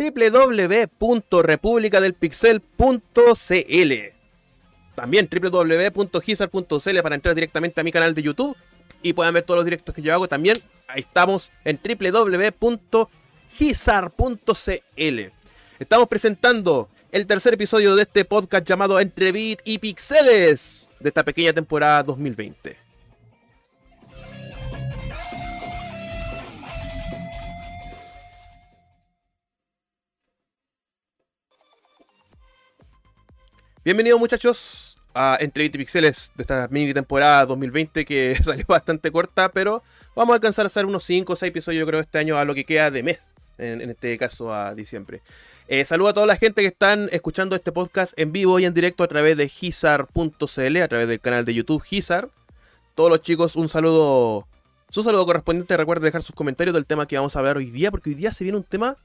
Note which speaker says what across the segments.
Speaker 1: www.republicadelpixel.cl. También www.gizar.cl para entrar directamente a mi canal de YouTube y puedan ver todos los directos que yo hago. También ahí estamos en www.gizar.cl. Estamos presentando el tercer episodio de este podcast llamado Entre Beat y Pixeles de esta pequeña temporada 2020. Bienvenidos muchachos a Entre Beat y Pixeles de esta mini temporada 2020 que salió bastante corta, pero vamos a alcanzar a hacer unos 5 o 6 episodios yo creo este año a lo que queda de mes, en, este caso a diciembre. Eh, saludo a toda la gente que están escuchando este podcast en vivo y en directo a través de gizar.cl, a través del canal de YouTube Gizar. Todos los chicos, un saludo, su saludo correspondiente. Recuerden dejar sus comentarios del tema que vamos a ver hoy día, porque hoy día se viene un tema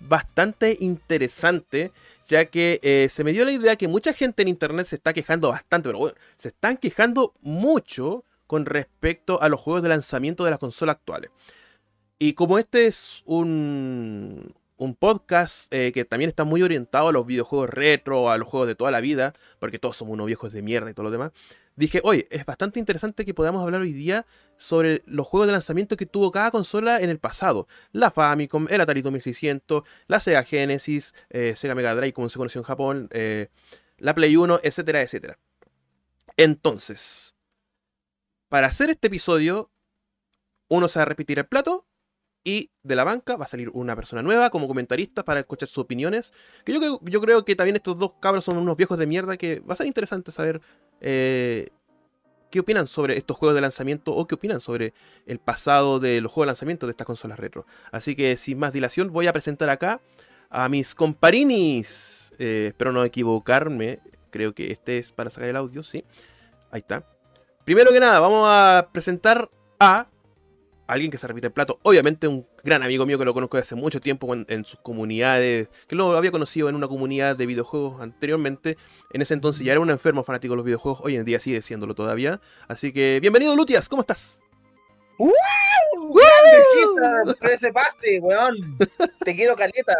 Speaker 1: bastante interesante, ya que eh, se me dio la idea que mucha gente en internet se está quejando bastante, pero bueno, se están quejando mucho con respecto a los juegos de lanzamiento de las consolas actuales. Y como este es un, un podcast eh, que también está muy orientado a los videojuegos retro, a los juegos de toda la vida, porque todos somos unos viejos de mierda y todo lo demás. Dije, oye, es bastante interesante que podamos hablar hoy día sobre los juegos de lanzamiento que tuvo cada consola en el pasado. La Famicom, el Atari 2600, la Sega Genesis, eh, Sega Mega Drive como se conoció en Japón, eh, la Play 1, etcétera, etcétera. Entonces, para hacer este episodio, uno se va a repetir el plato y de la banca va a salir una persona nueva como comentarista para escuchar sus opiniones. Que yo, yo creo que también estos dos cabros son unos viejos de mierda que va a ser interesante saber eh, qué opinan sobre estos juegos de lanzamiento o qué opinan sobre el pasado de los juegos de lanzamiento de estas consolas retro. Así que sin más dilación voy a presentar acá a mis comparinis. Eh, espero no equivocarme. Creo que este es para sacar el audio, sí. Ahí está. Primero que nada, vamos a presentar a alguien que se repite el plato. Obviamente un gran amigo mío que lo conozco desde hace mucho tiempo en, sus comunidades, que lo había conocido en una comunidad de videojuegos anteriormente. En ese entonces ya era un enfermo fanático de los videojuegos, hoy en día sigue siéndolo todavía. Así que bienvenido Lutias, ¿cómo estás?
Speaker 2: ¡Uh! ¡Grande, por ese pase, weón! Te quiero caleta.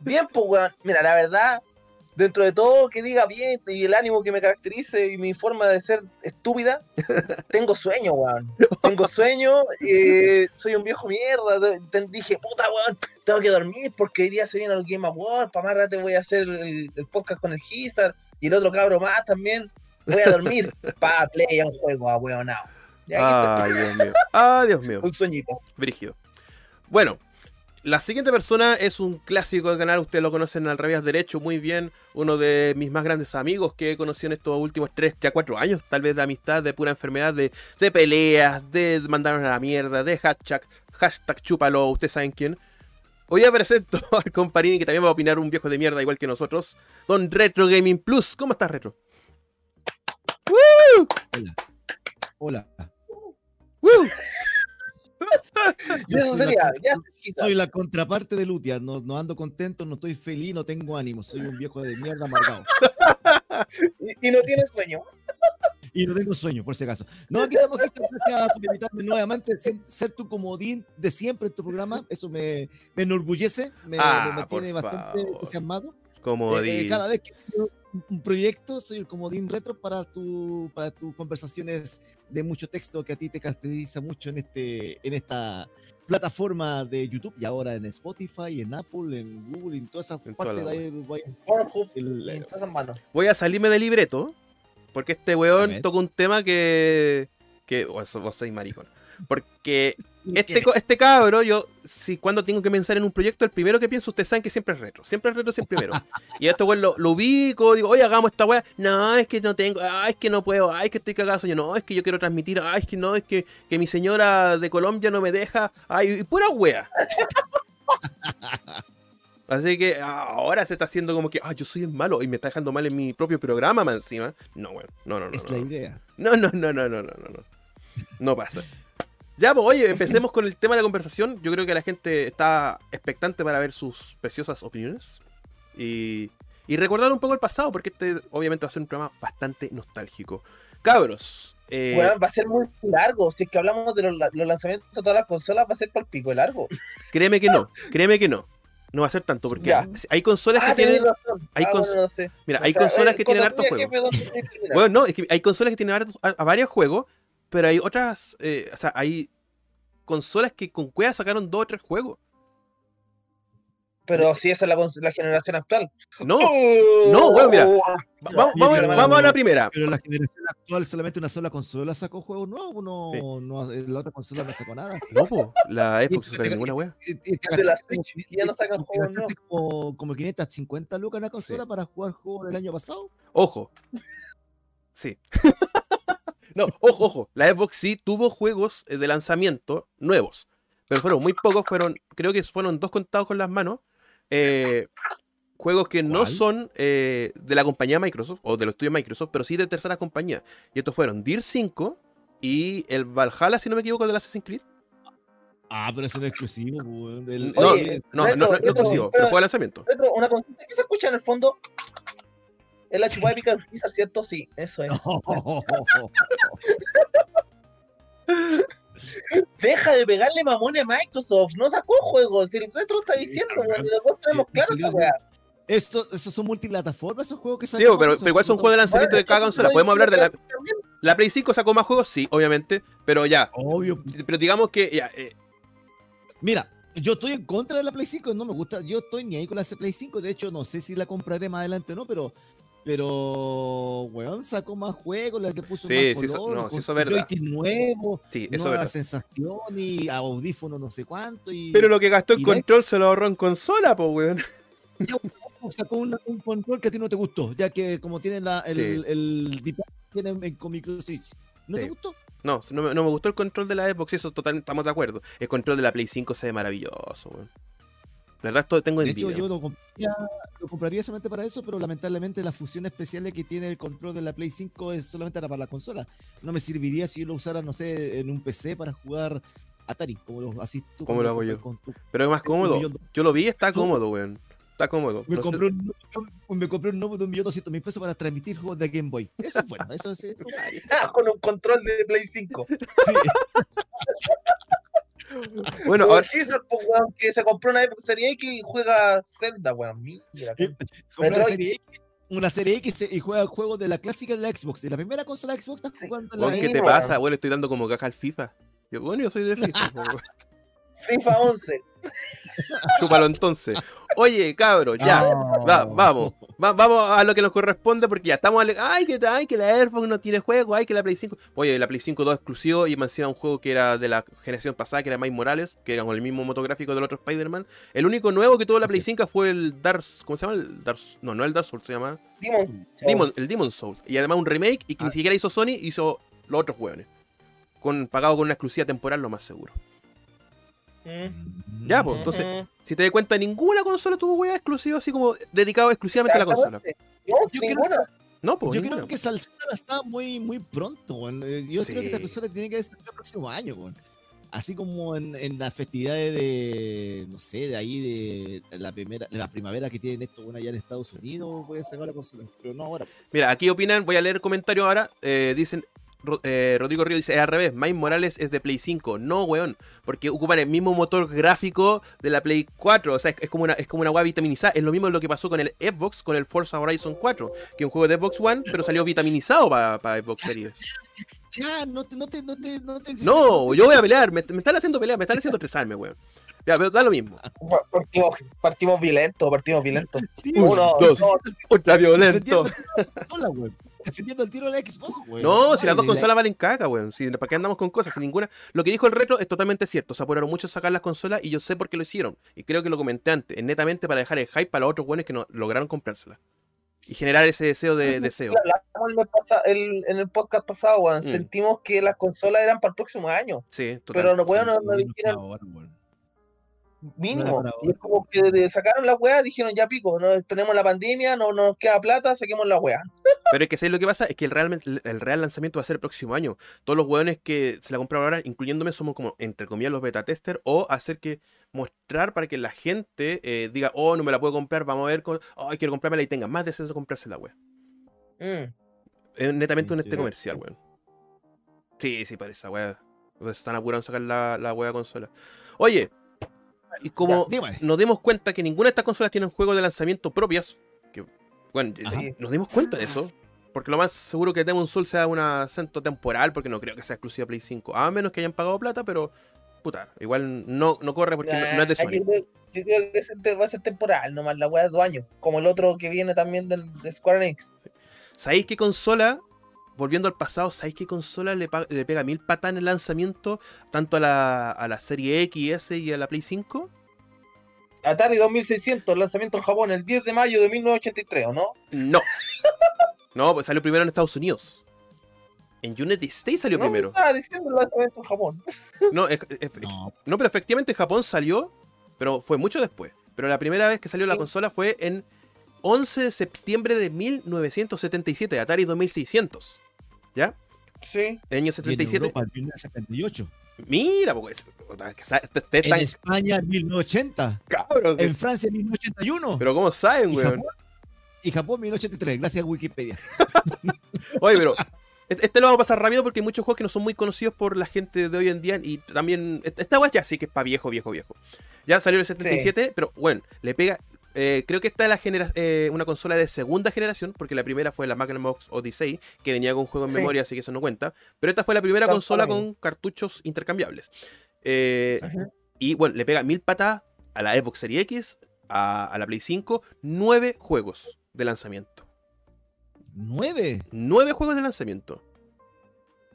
Speaker 2: Bien, pues, weón. Mira, la verdad, dentro de todo que diga bien y el ánimo que me caracterice y mi forma de ser estúpida, tengo sueño, weón. Tengo sueño, eh, soy un viejo mierda. dije, puta, weón, tengo que dormir porque hoy día se viene el Game Awards, para más rato voy a hacer el, podcast con el Gizar y el otro cabro más también. Voy a dormir para play a un juego, a weón.
Speaker 1: Ay, Dios mío. Ay, Dios mío.
Speaker 2: Un sueñito.
Speaker 1: Brígido. Bueno, la siguiente persona es un clásico del canal, ustedes lo conocen al revés derecho muy bien, uno de mis más grandes amigos que he conocido en estos últimos 3, ya 4 años, tal vez de amistad, de pura enfermedad, de, peleas, de mandarnos a la mierda, de hashtag, hashtag chúpalo, ustedes saben quién. Hoy ya presento al comparini que también va a opinar un viejo de mierda igual que nosotros, Don Retro Gaming Plus. ¿Cómo estás, Retro?
Speaker 3: Hola. Hola. soy la contraparte de Lutia. No, no, ando contento, no estoy feliz, no tengo ánimo. Soy un viejo de mierda amargado.
Speaker 2: y, no tienes sueño.
Speaker 3: y no tengo sueño, por si acaso. No, aquí estamos, gracias por invitarme nuevamente. Ser tu comodín de siempre en tu programa, eso me, me enorgullece, me,
Speaker 1: ah,
Speaker 3: tiene bastante entusiasmado.
Speaker 1: Comodín.
Speaker 3: Eh, eh, cada vez que un proyecto, soy el comodín retro para, tu, para tus conversaciones de mucho texto que a ti te caracteriza mucho en, este, en esta plataforma de YouTube y ahora en Spotify, en Apple, en Google, en todas esas partes de ahí. Voy,
Speaker 1: voy a salirme del libreto porque este weón toca un tema que. que vos, vos sois maricón. Porque este, este cabro, yo, si cuando tengo que pensar en un proyecto, el primero que pienso, ustedes saben que siempre es retro. Siempre es retro, siempre primero. y esto, weón, lo, ubico, digo, oye, hagamos esta weá. No, es que no tengo, ay, es que no puedo, ay, es que estoy cagado. Yo, no, es que yo quiero transmitir, ay, es que no, es que, que mi señora de Colombia no me deja. Ay, y pura wea. Así que ahora se está haciendo como que, ah, yo soy el malo y me está dejando mal en mi propio programa más encima. No, bueno, no, no, no.
Speaker 3: Es la idea.
Speaker 1: No, no, no, no, no, no, no. No pasa. Ya, pues oye, empecemos con el tema de la conversación. Yo creo que la gente está expectante para ver sus preciosas opiniones. Y, y recordar un poco el pasado, porque este obviamente va a ser un programa bastante nostálgico. Cabros.
Speaker 2: Eh... va a ser muy largo. Si es que hablamos de los, lanzamientos de todas las consolas, va a ser por pico largo.
Speaker 1: Créeme que no, créeme que no. No va a ser tanto, porque
Speaker 2: Ya.
Speaker 1: hay consolas
Speaker 2: Ah,
Speaker 1: que tienen.
Speaker 2: tenés razón.
Speaker 1: hay
Speaker 2: Ah,
Speaker 1: cons-
Speaker 2: bueno, no sé.
Speaker 1: Mira,
Speaker 2: O
Speaker 1: hay
Speaker 2: sea,
Speaker 1: consolas
Speaker 2: eh,
Speaker 1: que tienen hartos juegos. Bueno, no, es que hay consolas que tienen hartos- a, a varios juegos, pero hay otras. eh, o sea, hay consolas que con cueva sacaron dos o tres juegos.
Speaker 2: Pero si esa es la, la generación actual.
Speaker 1: No, no, weón, mira.
Speaker 2: Oh,
Speaker 1: va- vamos,
Speaker 3: Sí,
Speaker 1: vamos- a la primera.
Speaker 3: Pero la generación actual solamente una sola consola sacó juegos nuevos, no,
Speaker 1: Sí.
Speaker 3: no, la otra consola no sacó nada.
Speaker 1: No, po, la Xbox no saca ninguna wea.
Speaker 2: De la Switch, ya no sacan juegos
Speaker 3: gastaste como, como 550 lucas en la consola para jugar juegos del año pasado.
Speaker 1: Ojo. Sí. no, ojo, ojo. La Xbox sí tuvo juegos eh, de lanzamiento nuevos. Pero fueron muy pocos, fueron, creo que fueron dos contados con las manos. eh, juegos que no son eh, de la compañía Microsoft o de los estudios Microsoft, pero sí de terceras compañías. Y estos fueron Deer 5 y el Valhalla, si no me equivoco, del Assassin's Creed.
Speaker 3: Ah, pero eso no es exclusivo. weón. El-
Speaker 1: No,
Speaker 2: Oye,
Speaker 1: no, no, no, no
Speaker 2: Reto,
Speaker 1: exclusivo, pero
Speaker 2: pero-
Speaker 1: fue de lanzamiento.
Speaker 2: Retro, una consulta que se escucha en el fondo. Es la chupada épica del Blizzard, ¿cierto? Sí, eso es. Deja de pegarle mamones a Microsoft. No sacó juegos. El retro está diciendo, tenemos claro weá.
Speaker 3: Esos son multiplataformas, esos juegos que
Speaker 1: Sí,
Speaker 3: salen.
Speaker 1: pero, pero igual son juegos de lanzamiento de cada consola. Podemos hablar de la, la Play 5 sacó más juegos, sí, obviamente, pero ya.
Speaker 3: Obvio.
Speaker 1: Pero digamos que ya, eh,
Speaker 3: Mira, yo estoy en contra de la Play 5, no me gusta. Yo estoy ni ahí con la Play 5. De hecho, no sé si la compraré más adelante o no, pero. Pero, weón, sacó más juegos, le puso
Speaker 1: Sí,
Speaker 3: más
Speaker 1: sí, eso-
Speaker 3: color,
Speaker 1: no, sí, eso es verdad.
Speaker 3: joystick nuevo,
Speaker 1: sí, eso es
Speaker 3: nueva
Speaker 1: verdad.
Speaker 3: sensación y audífono no sé cuánto. Y
Speaker 1: Pero lo que gastó en
Speaker 3: de-
Speaker 1: control se lo ahorró en consola, pues, weón.
Speaker 3: sacó un, un control que a ti no te gustó, ya que como tiene la, el,
Speaker 1: Sí.
Speaker 3: el, D-pad tiene en- con micro switch. ¿No te gustó?
Speaker 1: No, no me, no me gustó el control de la Xbox, eso totalmente estamos de acuerdo. El control de la Play 5 se ve maravilloso, weón. La verdad, esto tengo
Speaker 3: De
Speaker 1: envidia.
Speaker 3: hecho, yo lo compraría, lo compraría solamente para eso, pero lamentablemente la función especial que tiene el control de la Play 5 es solamente para la consola. No me serviría si yo lo usara, no sé, en un PC para jugar Atari, como lo así tú.
Speaker 1: ¿Cómo
Speaker 3: cuando
Speaker 1: lo hago yo?
Speaker 3: con tu-
Speaker 1: Pero es más cómodo. Yo lo vi, está cómodo, weón. Está cómodo.
Speaker 3: Me
Speaker 1: No sé-
Speaker 3: compré, un, me compré un nuevo de un millón doscientos mil pesos para transmitir juegos de Game Boy. Eso es bueno, eso es eso.
Speaker 2: Ah, con un control de Play 5.
Speaker 3: Sí.
Speaker 1: Bueno, ahora,
Speaker 2: el Blizzard, pues, weón, que se compró una Xbox Series X y juega Zelda, weón. Mira,
Speaker 3: Sí. Una serie X, una serie X y juega juegos de la clásica de la Xbox. De la primera consola Xbox estás
Speaker 2: Sí.
Speaker 3: jugando en la
Speaker 1: ¿qué
Speaker 2: Sí,
Speaker 1: te
Speaker 2: weón.
Speaker 1: pasa, weón? Le estoy dando como caja al FIFA. Yo, bueno, yo soy de FIFA.
Speaker 2: FIFA 11.
Speaker 1: Chúpalo entonces. Oye, cabro, ya.
Speaker 3: Ah.
Speaker 1: Va- vamos, va- vamos a lo que nos corresponde porque ya estamos. Ay, que, ay, que la Xbox no tiene juego, ay, que la Play 5. Oye, la Play 5 2 exclusivo y me encima un juego que era de la generación pasada, que era Miles Morales, que era con el mismo motográfico del otro Spider-Man. El único nuevo que tuvo la Play
Speaker 3: sí.
Speaker 1: 5 fue el Dark. ¿Cómo se llama? El Dark, no, no el Dark Souls, se llama.
Speaker 2: Demon.
Speaker 1: Demon, el Demon Souls. Y además un remake y que
Speaker 3: Ah.
Speaker 1: ni siquiera hizo Sony, hizo los otros juegos. Con, pagado con una exclusiva temporal, lo más seguro.
Speaker 2: Mm,
Speaker 1: Ya, pues, entonces,
Speaker 2: mm,
Speaker 1: si te das cuenta, ninguna consola tuvo weá exclusiva así como dedicado exclusivamente a la consola.
Speaker 2: No,
Speaker 3: Yo creo.
Speaker 1: No, pues.
Speaker 3: Yo
Speaker 1: ninguna.
Speaker 3: creo que saldrá está muy, muy pronto, weón. Eh, Yo creo que esta consola tiene que salir el próximo año, weón. Así como en, en las festividades de, no sé, de ahí de, de la primera, de la primavera que tienen esto, bueno, allá en Estados Unidos, puede sacar la consola, pero no ahora.
Speaker 1: Mira, aquí opinan, voy a leer comentarios ahora. eh, dicen, eh, Rodrigo Río dice, es al revés, Miles Morales es de Play 5. No, weón, porque ocupan el mismo motor gráfico de la Play 4. O sea, es, es como una es como una weá vitaminizada. Es lo mismo lo que pasó con el Xbox, con el Forza Horizon 4, que es un juego de Xbox One, pero salió vitaminizado para Xbox Series.
Speaker 3: Ya, no te, no te, no te, no te.
Speaker 1: No,
Speaker 3: te-
Speaker 1: yo voy a pelear, me, me están haciendo pelear, me están haciendo estresarme, weón. Ya, pero da lo mismo.
Speaker 2: Partimos, partimos violentos, partimos.
Speaker 3: Sí,
Speaker 1: Un,
Speaker 2: Uno,
Speaker 1: dos.
Speaker 2: dos,
Speaker 1: Ultra violento.
Speaker 3: defendiendo el tiro de la consola, weón. Defendiendo el tiro de la Xbox, weón.
Speaker 1: No, si las dos consolas valen caca, weón. Si, ¿Para qué andamos con cosas? Si ninguna. Lo que dijo el retro es totalmente cierto. Se apuraron mucho a sacar las consolas y yo sé por qué lo hicieron. Y creo que lo comenté antes. Es netamente para dejar el hype para los otros buenos que no lograron comprárselas. Y generar ese deseo de deseo.
Speaker 2: Pasa- el- en el podcast pasado, weón.
Speaker 1: Mm.
Speaker 2: Sentimos que las consolas eran para el próximo año.
Speaker 1: Sí, total.
Speaker 2: Pero no, weón, no, no, mínimo.
Speaker 3: para
Speaker 2: Y es como que de- sacaron la weá, dijeron ya pico, no, tenemos la pandemia, no nos queda plata, saquemos la weá.
Speaker 1: Pero es que ¿sabes lo que pasa? Es que el real, el real lanzamiento va a ser el próximo año. Todos los hueones que se la compraron ahora, incluyéndome, somos como, entre comillas, los beta tester o hacer que mostrar para que la gente eh, diga, oh, no me la puedo comprar, vamos a ver, con... oh, quiero comprármela y tenga más deseo de comprarse la wea.
Speaker 2: Mm.
Speaker 1: Es netamente
Speaker 3: Sí,
Speaker 1: un
Speaker 3: sí,
Speaker 1: este
Speaker 3: es-
Speaker 1: comercial, weón. Sí, sí, parece esa weá. Se están apurando a sacar la, la wea consola. Oye, y como
Speaker 3: Ya,
Speaker 1: nos dimos cuenta que ninguna de estas consolas tienen juegos de lanzamiento propias, que bueno,
Speaker 3: Ajá.
Speaker 1: eh, nos dimos cuenta de eso. Porque lo más seguro que Demon Soul sea un acento temporal, porque no creo que sea exclusiva Play 5. A menos que hayan pagado plata, pero puta, igual no, no corre porque no, no es de Sony.
Speaker 2: Yo creo, yo creo que ese va a ser temporal, nomás la weá de dos años. Como el otro que viene también de Square Enix.
Speaker 1: ¿Sabéis qué consola? Volviendo al pasado, ¿sabéis qué consola le, pega mil patas en el lanzamiento? Tanto a la, a la serie X, S y a la Play 5.
Speaker 2: Atari 2600, lanzamiento en Japón el 10 de mayo de 1983, ¿o no?
Speaker 1: No. No, pues salió primero en Estados Unidos. En United States salió
Speaker 2: no,
Speaker 1: primero.
Speaker 2: Diciendo el lanzamiento en Japón.
Speaker 1: No, es- es-
Speaker 3: No,
Speaker 1: no, pero efectivamente Japón salió, pero fue mucho después. Pero la primera vez que salió la
Speaker 2: Sí.
Speaker 1: consola fue en 11 de septiembre de 1977, Atari 2600. ¿Ya?
Speaker 2: Sí.
Speaker 1: El año
Speaker 3: y en
Speaker 1: 77.
Speaker 3: Europa, en 1978.
Speaker 1: Mira, pues,
Speaker 3: En
Speaker 1: tan
Speaker 3: España, en 1980.
Speaker 1: cabro que
Speaker 3: En Francia, en 1981.
Speaker 1: Pero ¿cómo saben,
Speaker 3: y,
Speaker 1: weón?
Speaker 3: Japón, y Japón, 1983. Gracias a Wikipedia.
Speaker 1: Oye, pero este este lo vamos a pasar rápido porque hay muchos juegos que no son muy conocidos por la gente de hoy en día. Y también, esta weá ya sí que es para viejo, viejo, viejo. Ya salió el 77, pero bueno, le pega. Eh, creo que esta es la genera- eh, una consola de segunda generación, porque la primera fue la Magnavox Odyssey, que venía con juego en
Speaker 2: Sí.
Speaker 1: memoria, así que eso no cuenta. Pero esta fue la primera consola con cartuchos intercambiables. Eh, y bueno, le pega mil patas a la Xbox Series X, a, a la Play 5, nueve juegos de lanzamiento.
Speaker 3: Nueve.
Speaker 1: Nueve juegos de lanzamiento.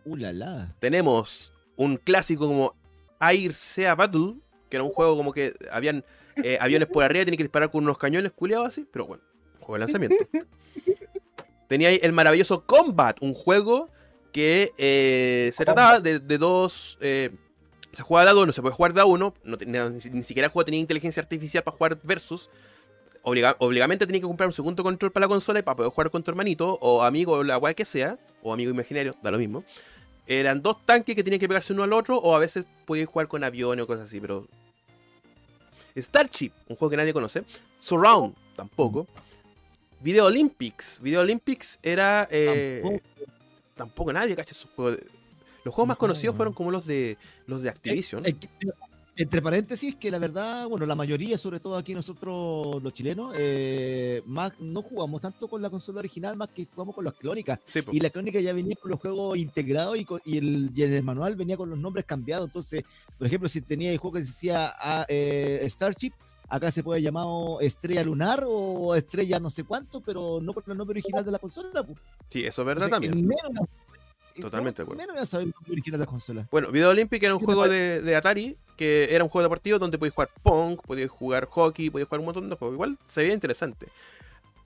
Speaker 3: Uh, la, la.
Speaker 1: tenemos un clásico como Air Sea Battle, que era un juego como que habían eh, aviones por arriba tenías que disparar con unos cañones culiados así, pero bueno, juego de lanzamiento. Tenía ahí el maravilloso Combat, un juego que eh, se trataba de, dos. eh, se jugaba de a dos, no se puede jugar de a uno, no ni, ni siquiera el juego tenía inteligencia artificial para jugar versus. Obliga- obligamente tenía que comprar un segundo control para la consola y para poder jugar con tu hermanito o amigo o la weá que sea, o amigo imaginario, da lo mismo. Eran dos tanques que tenían que pegarse uno al otro, o a veces podías jugar con aviones o cosas así, pero. Starship, un juego que nadie conoce. Surround, tampoco. Video Olympics. Video Olympics era. eh,
Speaker 3: Tampoco.
Speaker 1: tampoco nadie cacha esos juegos. Los juegos más
Speaker 3: No.
Speaker 1: conocidos fueron como los de los de Activision.
Speaker 3: Entre paréntesis, que la verdad, bueno, la mayoría, sobre todo aquí nosotros los chilenos, eh, más no jugamos tanto con la consola original, más que jugamos con las clónicas.
Speaker 1: Sí.
Speaker 3: Y la crónica ya venía con los juegos integrados y, con- y el, y en el manual venía con los nombres cambiados. Entonces, por ejemplo, si tenía el juego que decía ah, eh, Starship, acá se puede llamar Estrella Lunar o Estrella no sé cuánto, pero no con el nombre original de la consola. pues.
Speaker 1: Sí, eso es verdad
Speaker 3: Entonces,
Speaker 1: también.
Speaker 3: Menos,
Speaker 1: Totalmente de acuerdo.
Speaker 3: Saber.
Speaker 1: Bueno, Video Olympic era un
Speaker 3: Sí,
Speaker 1: juego de, de Atari, que era un juego deportivo donde podías jugar Pong, podías jugar hockey, podías jugar un montón de juegos. Igual se veía interesante.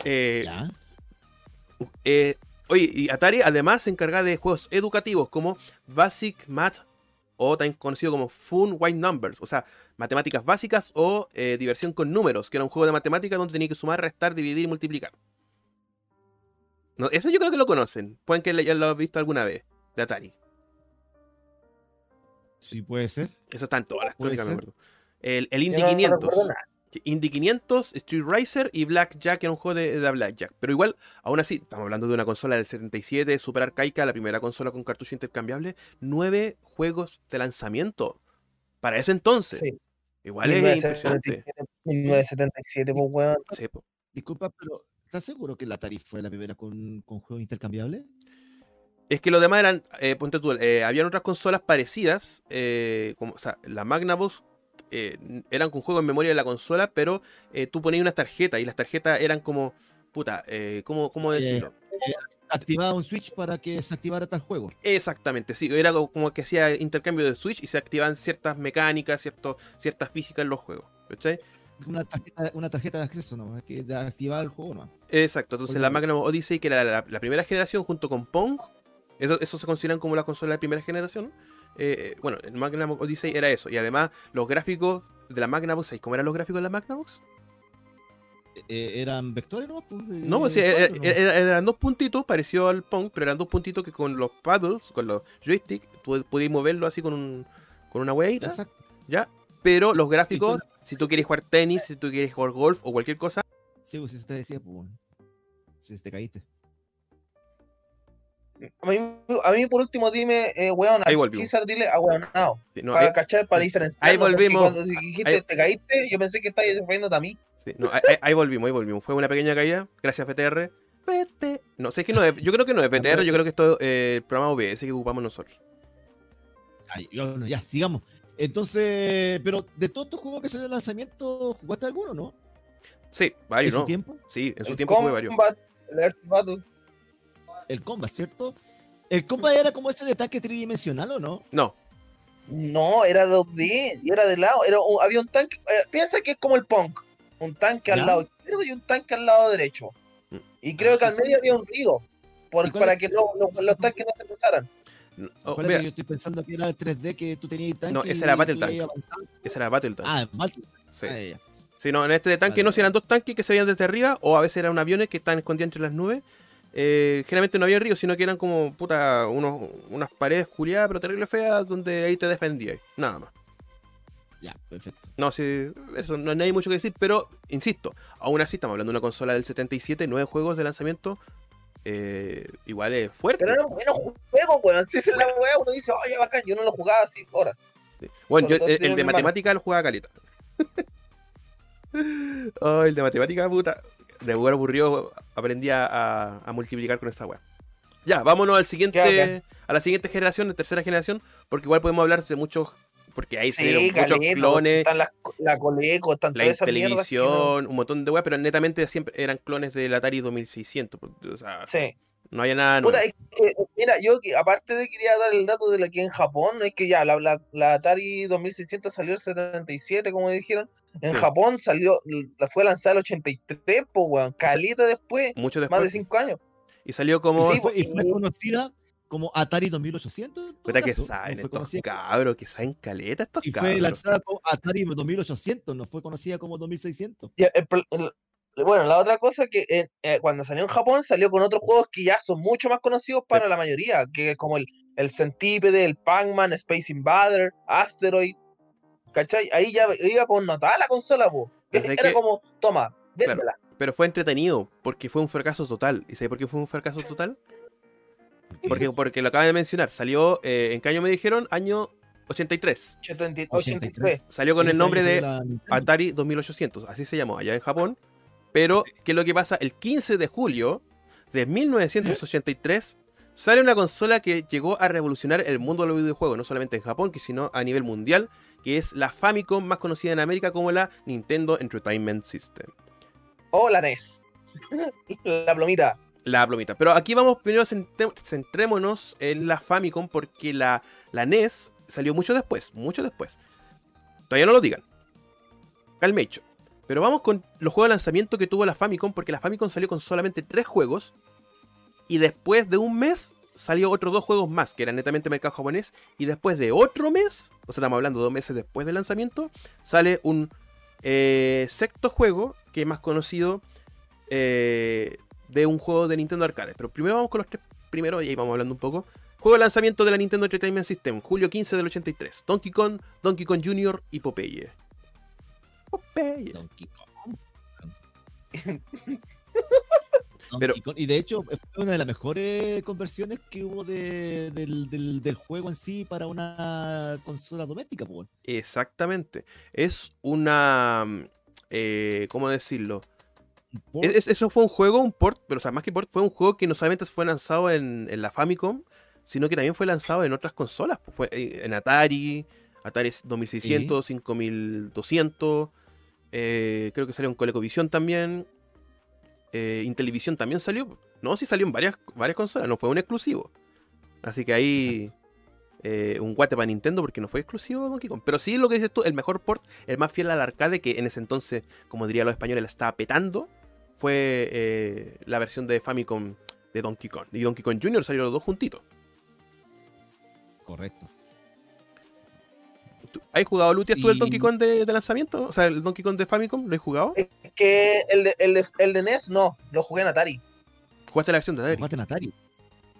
Speaker 1: Eh,
Speaker 3: Ya.
Speaker 1: Eh, oye, y Atari además se encarga de juegos educativos como Basic Math o también conocido como Fun White Numbers, o sea, matemáticas básicas o eh, diversión con números, que era un juego de matemáticas donde tenía que sumar, restar, dividir y multiplicar. No, eso yo creo que lo conocen, pueden que ya lo han visto alguna vez, de Atari.
Speaker 3: Sí, puede ser.
Speaker 1: Eso está en todas las crónicas, me acuerdo. El, el Indy
Speaker 2: no- no
Speaker 1: 500.
Speaker 2: recuerdo nada.
Speaker 1: Sí, Indy 500, Street Racer y Blackjack era un juego de, de Blackjack. Pero igual, aún así, estamos hablando de una consola del 77, super arcaica, la primera consola con cartucho intercambiable. Nueve juegos de lanzamiento. Para ese entonces.
Speaker 2: Sí.
Speaker 1: Igual es impresionante.
Speaker 2: 1977, pues, weón.
Speaker 1: Sí, po.
Speaker 3: Disculpa, pero ¿estás seguro que la Atari fue la primera con, con juegos intercambiables?
Speaker 1: Es que los demás eran, eh, ponte tú, eh, habían otras consolas parecidas, eh, como, o sea, la Magnavox eran con juegos en memoria de la consola, pero tú ponías unas tarjetas y las tarjetas eran como, puta, ¿cómo, cómo decirlo?
Speaker 3: Activaba un switch para que se activara tal juego.
Speaker 1: Exactamente, sí, era co- como que hacía intercambio de Switch y se activaban ciertas mecánicas, cierto, ciertas físicas en los juegos. ¿cachai?
Speaker 3: Una tarjeta, una tarjeta de acceso, ¿no? Es que de activar el juego, ¿no?
Speaker 1: Exacto, entonces
Speaker 3: Oye,
Speaker 1: la. Magnum Odyssey, que era la, la primera generación junto con Pong, eso, eso se consideran como las consolas de primera generación. eh, bueno, el Magnum Odyssey era eso, y además los gráficos de la Magnavox, ¿sabéis cómo eran los gráficos de la Magnavox?
Speaker 3: Eh, ¿Eran vectores, no? Pues,
Speaker 1: No,
Speaker 3: eh,
Speaker 1: pues eran dos puntitos, pareció al Pong, pero eran dos puntitos que con los paddles, con los joysticks, tú podías moverlo así con, un, con una hueita.
Speaker 3: Exacto.
Speaker 1: ¿ya? Pero los gráficos, si tú quieres jugar tenis, si tú quieres jugar golf o cualquier cosa,
Speaker 3: Sí, pues si te decía, pues. Si te caíste.
Speaker 2: A mí, a mí por último dime, eh, weón,
Speaker 1: Ahí.
Speaker 2: César dile a weón, no.
Speaker 1: Sí, no,
Speaker 2: para
Speaker 1: ahí-
Speaker 2: cachar, para diferenciar.
Speaker 1: ahí volvimos.
Speaker 2: Cuando dijiste
Speaker 1: Ahí-
Speaker 2: te caíste, yo pensé que estabas defendiendo a mí.
Speaker 1: sí, no, ahí, ahí- ahí volvimos, ahí volvimos. Fue una pequeña caída. Gracias, PTR. PT. No sé, es que no es- yo creo que no es PTR, yo creo que esto es eh, el programa OBS que ocupamos nosotros.
Speaker 3: Ay, bueno, ya, sigamos. Entonces, pero de todos estos juegos que salió el lanzamiento, ¿jugaste alguno, no?
Speaker 1: Sí,
Speaker 3: ¿En
Speaker 1: varios,
Speaker 3: su
Speaker 1: ¿no?
Speaker 3: tiempo?
Speaker 1: Sí, en su
Speaker 2: El
Speaker 1: tiempo jugué varios.
Speaker 2: Combat, el Earth Battle.
Speaker 3: El combat, ¿cierto? ¿El combat era como ese de tanque tridimensional o no?
Speaker 1: No,
Speaker 2: No, era 2D y era de lado. Era, un- había un tanque. eh, piensa que es como el punk. Un tanque
Speaker 3: ¿Ya?
Speaker 2: al lado izquierdo y un tanque al lado derecho.
Speaker 1: Mm.
Speaker 2: Y creo que al medio había un río. por-
Speaker 3: ¿Y cuál
Speaker 2: para
Speaker 3: es-
Speaker 2: que lo- lo- los tanques no se cruzaran.
Speaker 1: Oh.
Speaker 3: Yo estoy pensando que era el 3D que tú tenías tanque.
Speaker 1: No, ese era Battle Tank. ese era Battle Tank.
Speaker 3: Ah, Battle.
Speaker 1: sí.
Speaker 3: Ah.
Speaker 1: Sí, no, en este de tanque
Speaker 3: Vale,
Speaker 1: no, si eran dos tanques que se veían desde arriba, o a veces eran aviones que estaban escondidos entre las nubes. Eh, generalmente no había ríos, sino que eran como puta, unos, unas paredes culiadas, pero terrible feas, donde ahí te defendías. Nada más.
Speaker 3: Ya, perfecto.
Speaker 1: No, sí, eso no, no hay mucho que decir, pero insisto, aún así estamos hablando de una consola del 77, nueve juegos de lanzamiento. Eh, igual es fuerte.
Speaker 2: Pero eran buenos juegos, weón. Si es la weá, uno dice, oye, bacán. Yo no lo jugaba así horas.
Speaker 1: Sí. Bueno, yo, el, de matemática lo jugaba caleta. oh, el de matemática, puta. De lugar aburrido aprendí a, a- a multiplicar con esta weá. Ya, vámonos al siguiente, a la siguiente generación, de tercera generación, porque igual podemos hablar de muchos, porque ahí se dieron
Speaker 2: Sí,
Speaker 1: muchos
Speaker 2: caleta,
Speaker 1: clones,
Speaker 2: las, la Coleco, están
Speaker 1: la
Speaker 2: esas no-
Speaker 1: Intellivision, un montón de weas, pero netamente siempre eran clones del Atari 2600. O sea,
Speaker 2: Sí.
Speaker 1: no había nada nuevo.
Speaker 2: Puta, es que, mira, yo aparte de quería dar el dato de la que en Japón, es que ya la, la, la Atari 2600 salió el 77, como dijeron. En
Speaker 1: Sí.
Speaker 2: Japón salió, la fue lanzada el 83, po, weón. Calita después,
Speaker 1: Mucho
Speaker 2: más
Speaker 1: después.
Speaker 2: de 5 años.
Speaker 1: Y salió como.
Speaker 3: Y
Speaker 2: Sí,
Speaker 3: fue, y
Speaker 2: pues,
Speaker 3: fue
Speaker 2: y-
Speaker 3: conocida como Atari 2800. en todo
Speaker 1: Puta que.
Speaker 3: No
Speaker 1: saben
Speaker 3: fue
Speaker 1: estos cabros, que saben caleta estos
Speaker 3: Y fue
Speaker 1: cabros.
Speaker 3: lanzada como Atari 2800, no fue conocida como 2600.
Speaker 2: Y el el- bueno, la otra cosa que eh, eh, cuando salió en Japón salió con otros juegos que ya son mucho más conocidos para la mayoría, que es como el, el Centípede, el Pac-Man, Space Invader, Asteroid. ¿Cachai? Ahí ya iba con notada la consola, po. Era
Speaker 1: que-
Speaker 2: como, toma,
Speaker 1: Claro.
Speaker 2: véndela.
Speaker 1: Pero fue entretenido, porque fue un fracaso total. ¿Y sabes por qué fue un fracaso total? Porque, porque lo acaba de mencionar. Salió, eh, ¿en qué año me dijeron? Año 83.
Speaker 2: 83.
Speaker 3: 83.
Speaker 1: Salió con el nombre de
Speaker 3: la.
Speaker 1: Atari 2800, así se llamó allá en Japón. Pero, ¿qué es lo que pasa? El 15 de julio de 1983 sale una consola que llegó a revolucionar el mundo de los videojuegos, no solamente en Japón, sino a nivel mundial, que es la Famicom, más conocida en América como la Nintendo Entertainment System.
Speaker 2: O la NES. la plomita.
Speaker 1: La plomita. Pero aquí vamos, primero centrémonos en la Famicom, porque la, la NES salió mucho después, mucho después. Todavía no lo digan. Calmecho. Pero vamos con los juegos de lanzamiento que tuvo la Famicom, porque la Famicom salió con solamente tres juegos. Y después de un mes salió otros dos juegos más, que eran netamente mercado japonés. Y después de otro mes, o sea, estamos hablando dos meses después del lanzamiento, sale un eh, sexto juego, que es más conocido eh, de un juego de Nintendo Arcade. Pero primero vamos con los tres primeros y ahí vamos hablando un poco. Juego de lanzamiento de la Nintendo Entertainment System, julio 15 del 83. Donkey Kong, Donkey Kong Jr. y Popeye. Popeye.
Speaker 3: Donkey Kong.
Speaker 1: Pero-.
Speaker 3: Y de hecho, fue una de las mejores conversiones que hubo de- del, del- del juego en sí para una consola doméstica. po.
Speaker 1: Exactamente. Es una... mm, eh, ¿Cómo decirlo?
Speaker 3: Por-
Speaker 1: Es- es- eso fue un juego, un port, pero o sea, más que port, fue un juego que no solamente fue lanzado en, en la Famicom, sino que también fue lanzado en otras consolas. pues, Fue eh, en Atari, Atari 2600, 5200, eh, creo que salió en ColecoVision también. Eh, Intellivision también salió. No, sí salió en varias, varias consolas, no fue un exclusivo. Así que ahí eh, un guate para Nintendo porque no fue exclusivo Donkey Kong. Pero sí lo que dices tú, el mejor port, el más fiel al arcade, que en ese entonces, como dirían los españoles, la estaba petando, fue eh, la versión de Famicom de Donkey Kong. Y Donkey Kong Jr. salieron los dos juntitos.
Speaker 3: Correcto.
Speaker 1: ¿Tú- ¿Has jugado Lutias tú el Donkey Kong de, de lanzamiento? O sea, el Donkey Kong de Famicom, ¿lo has jugado?
Speaker 2: Es que el de, el, de, el de NES no, lo jugué en Atari.
Speaker 1: ¿Jugaste la versión de Atari?
Speaker 3: Jugaste en Atari.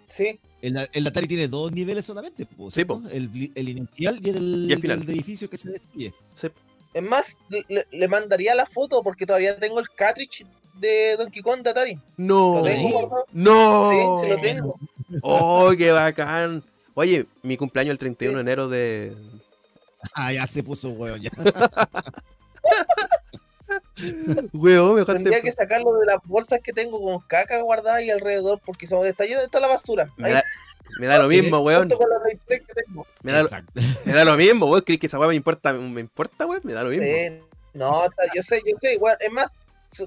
Speaker 2: Sí.
Speaker 3: El, el Atari tiene dos niveles solamente. po,
Speaker 1: Sí.
Speaker 3: El, el inicial y el,
Speaker 1: Y el final.
Speaker 3: del edificio que se destruye.
Speaker 1: Sí.
Speaker 2: Es más, le- le, le mandaría la foto porque todavía tengo el cartridge de Donkey Kong de Atari.
Speaker 1: No.
Speaker 2: Lo tengo.
Speaker 1: No.
Speaker 2: Sí, sí lo tengo.
Speaker 1: ¡Oh, qué bacán! Oye, mi cumpleaños el 31 de enero de.
Speaker 3: Ah, ya se puso hueón, ya.
Speaker 1: Weón, me
Speaker 2: Tendría que sacarlo de las bolsas que tengo con caca guardada ahí alrededor porque son, está lleno está la basura.
Speaker 1: Me
Speaker 2: Ahí,
Speaker 1: da, me da lo mismo, weón.
Speaker 2: junto con la Play 3 que tengo.
Speaker 1: Me da,
Speaker 3: Exacto.
Speaker 1: me da lo mismo, weón. ¿Crees que esa weá me importa? ¿Me importa, weón? Me da lo mismo.
Speaker 2: Sí, no, está- yo sé, yo sé, weón. Es más,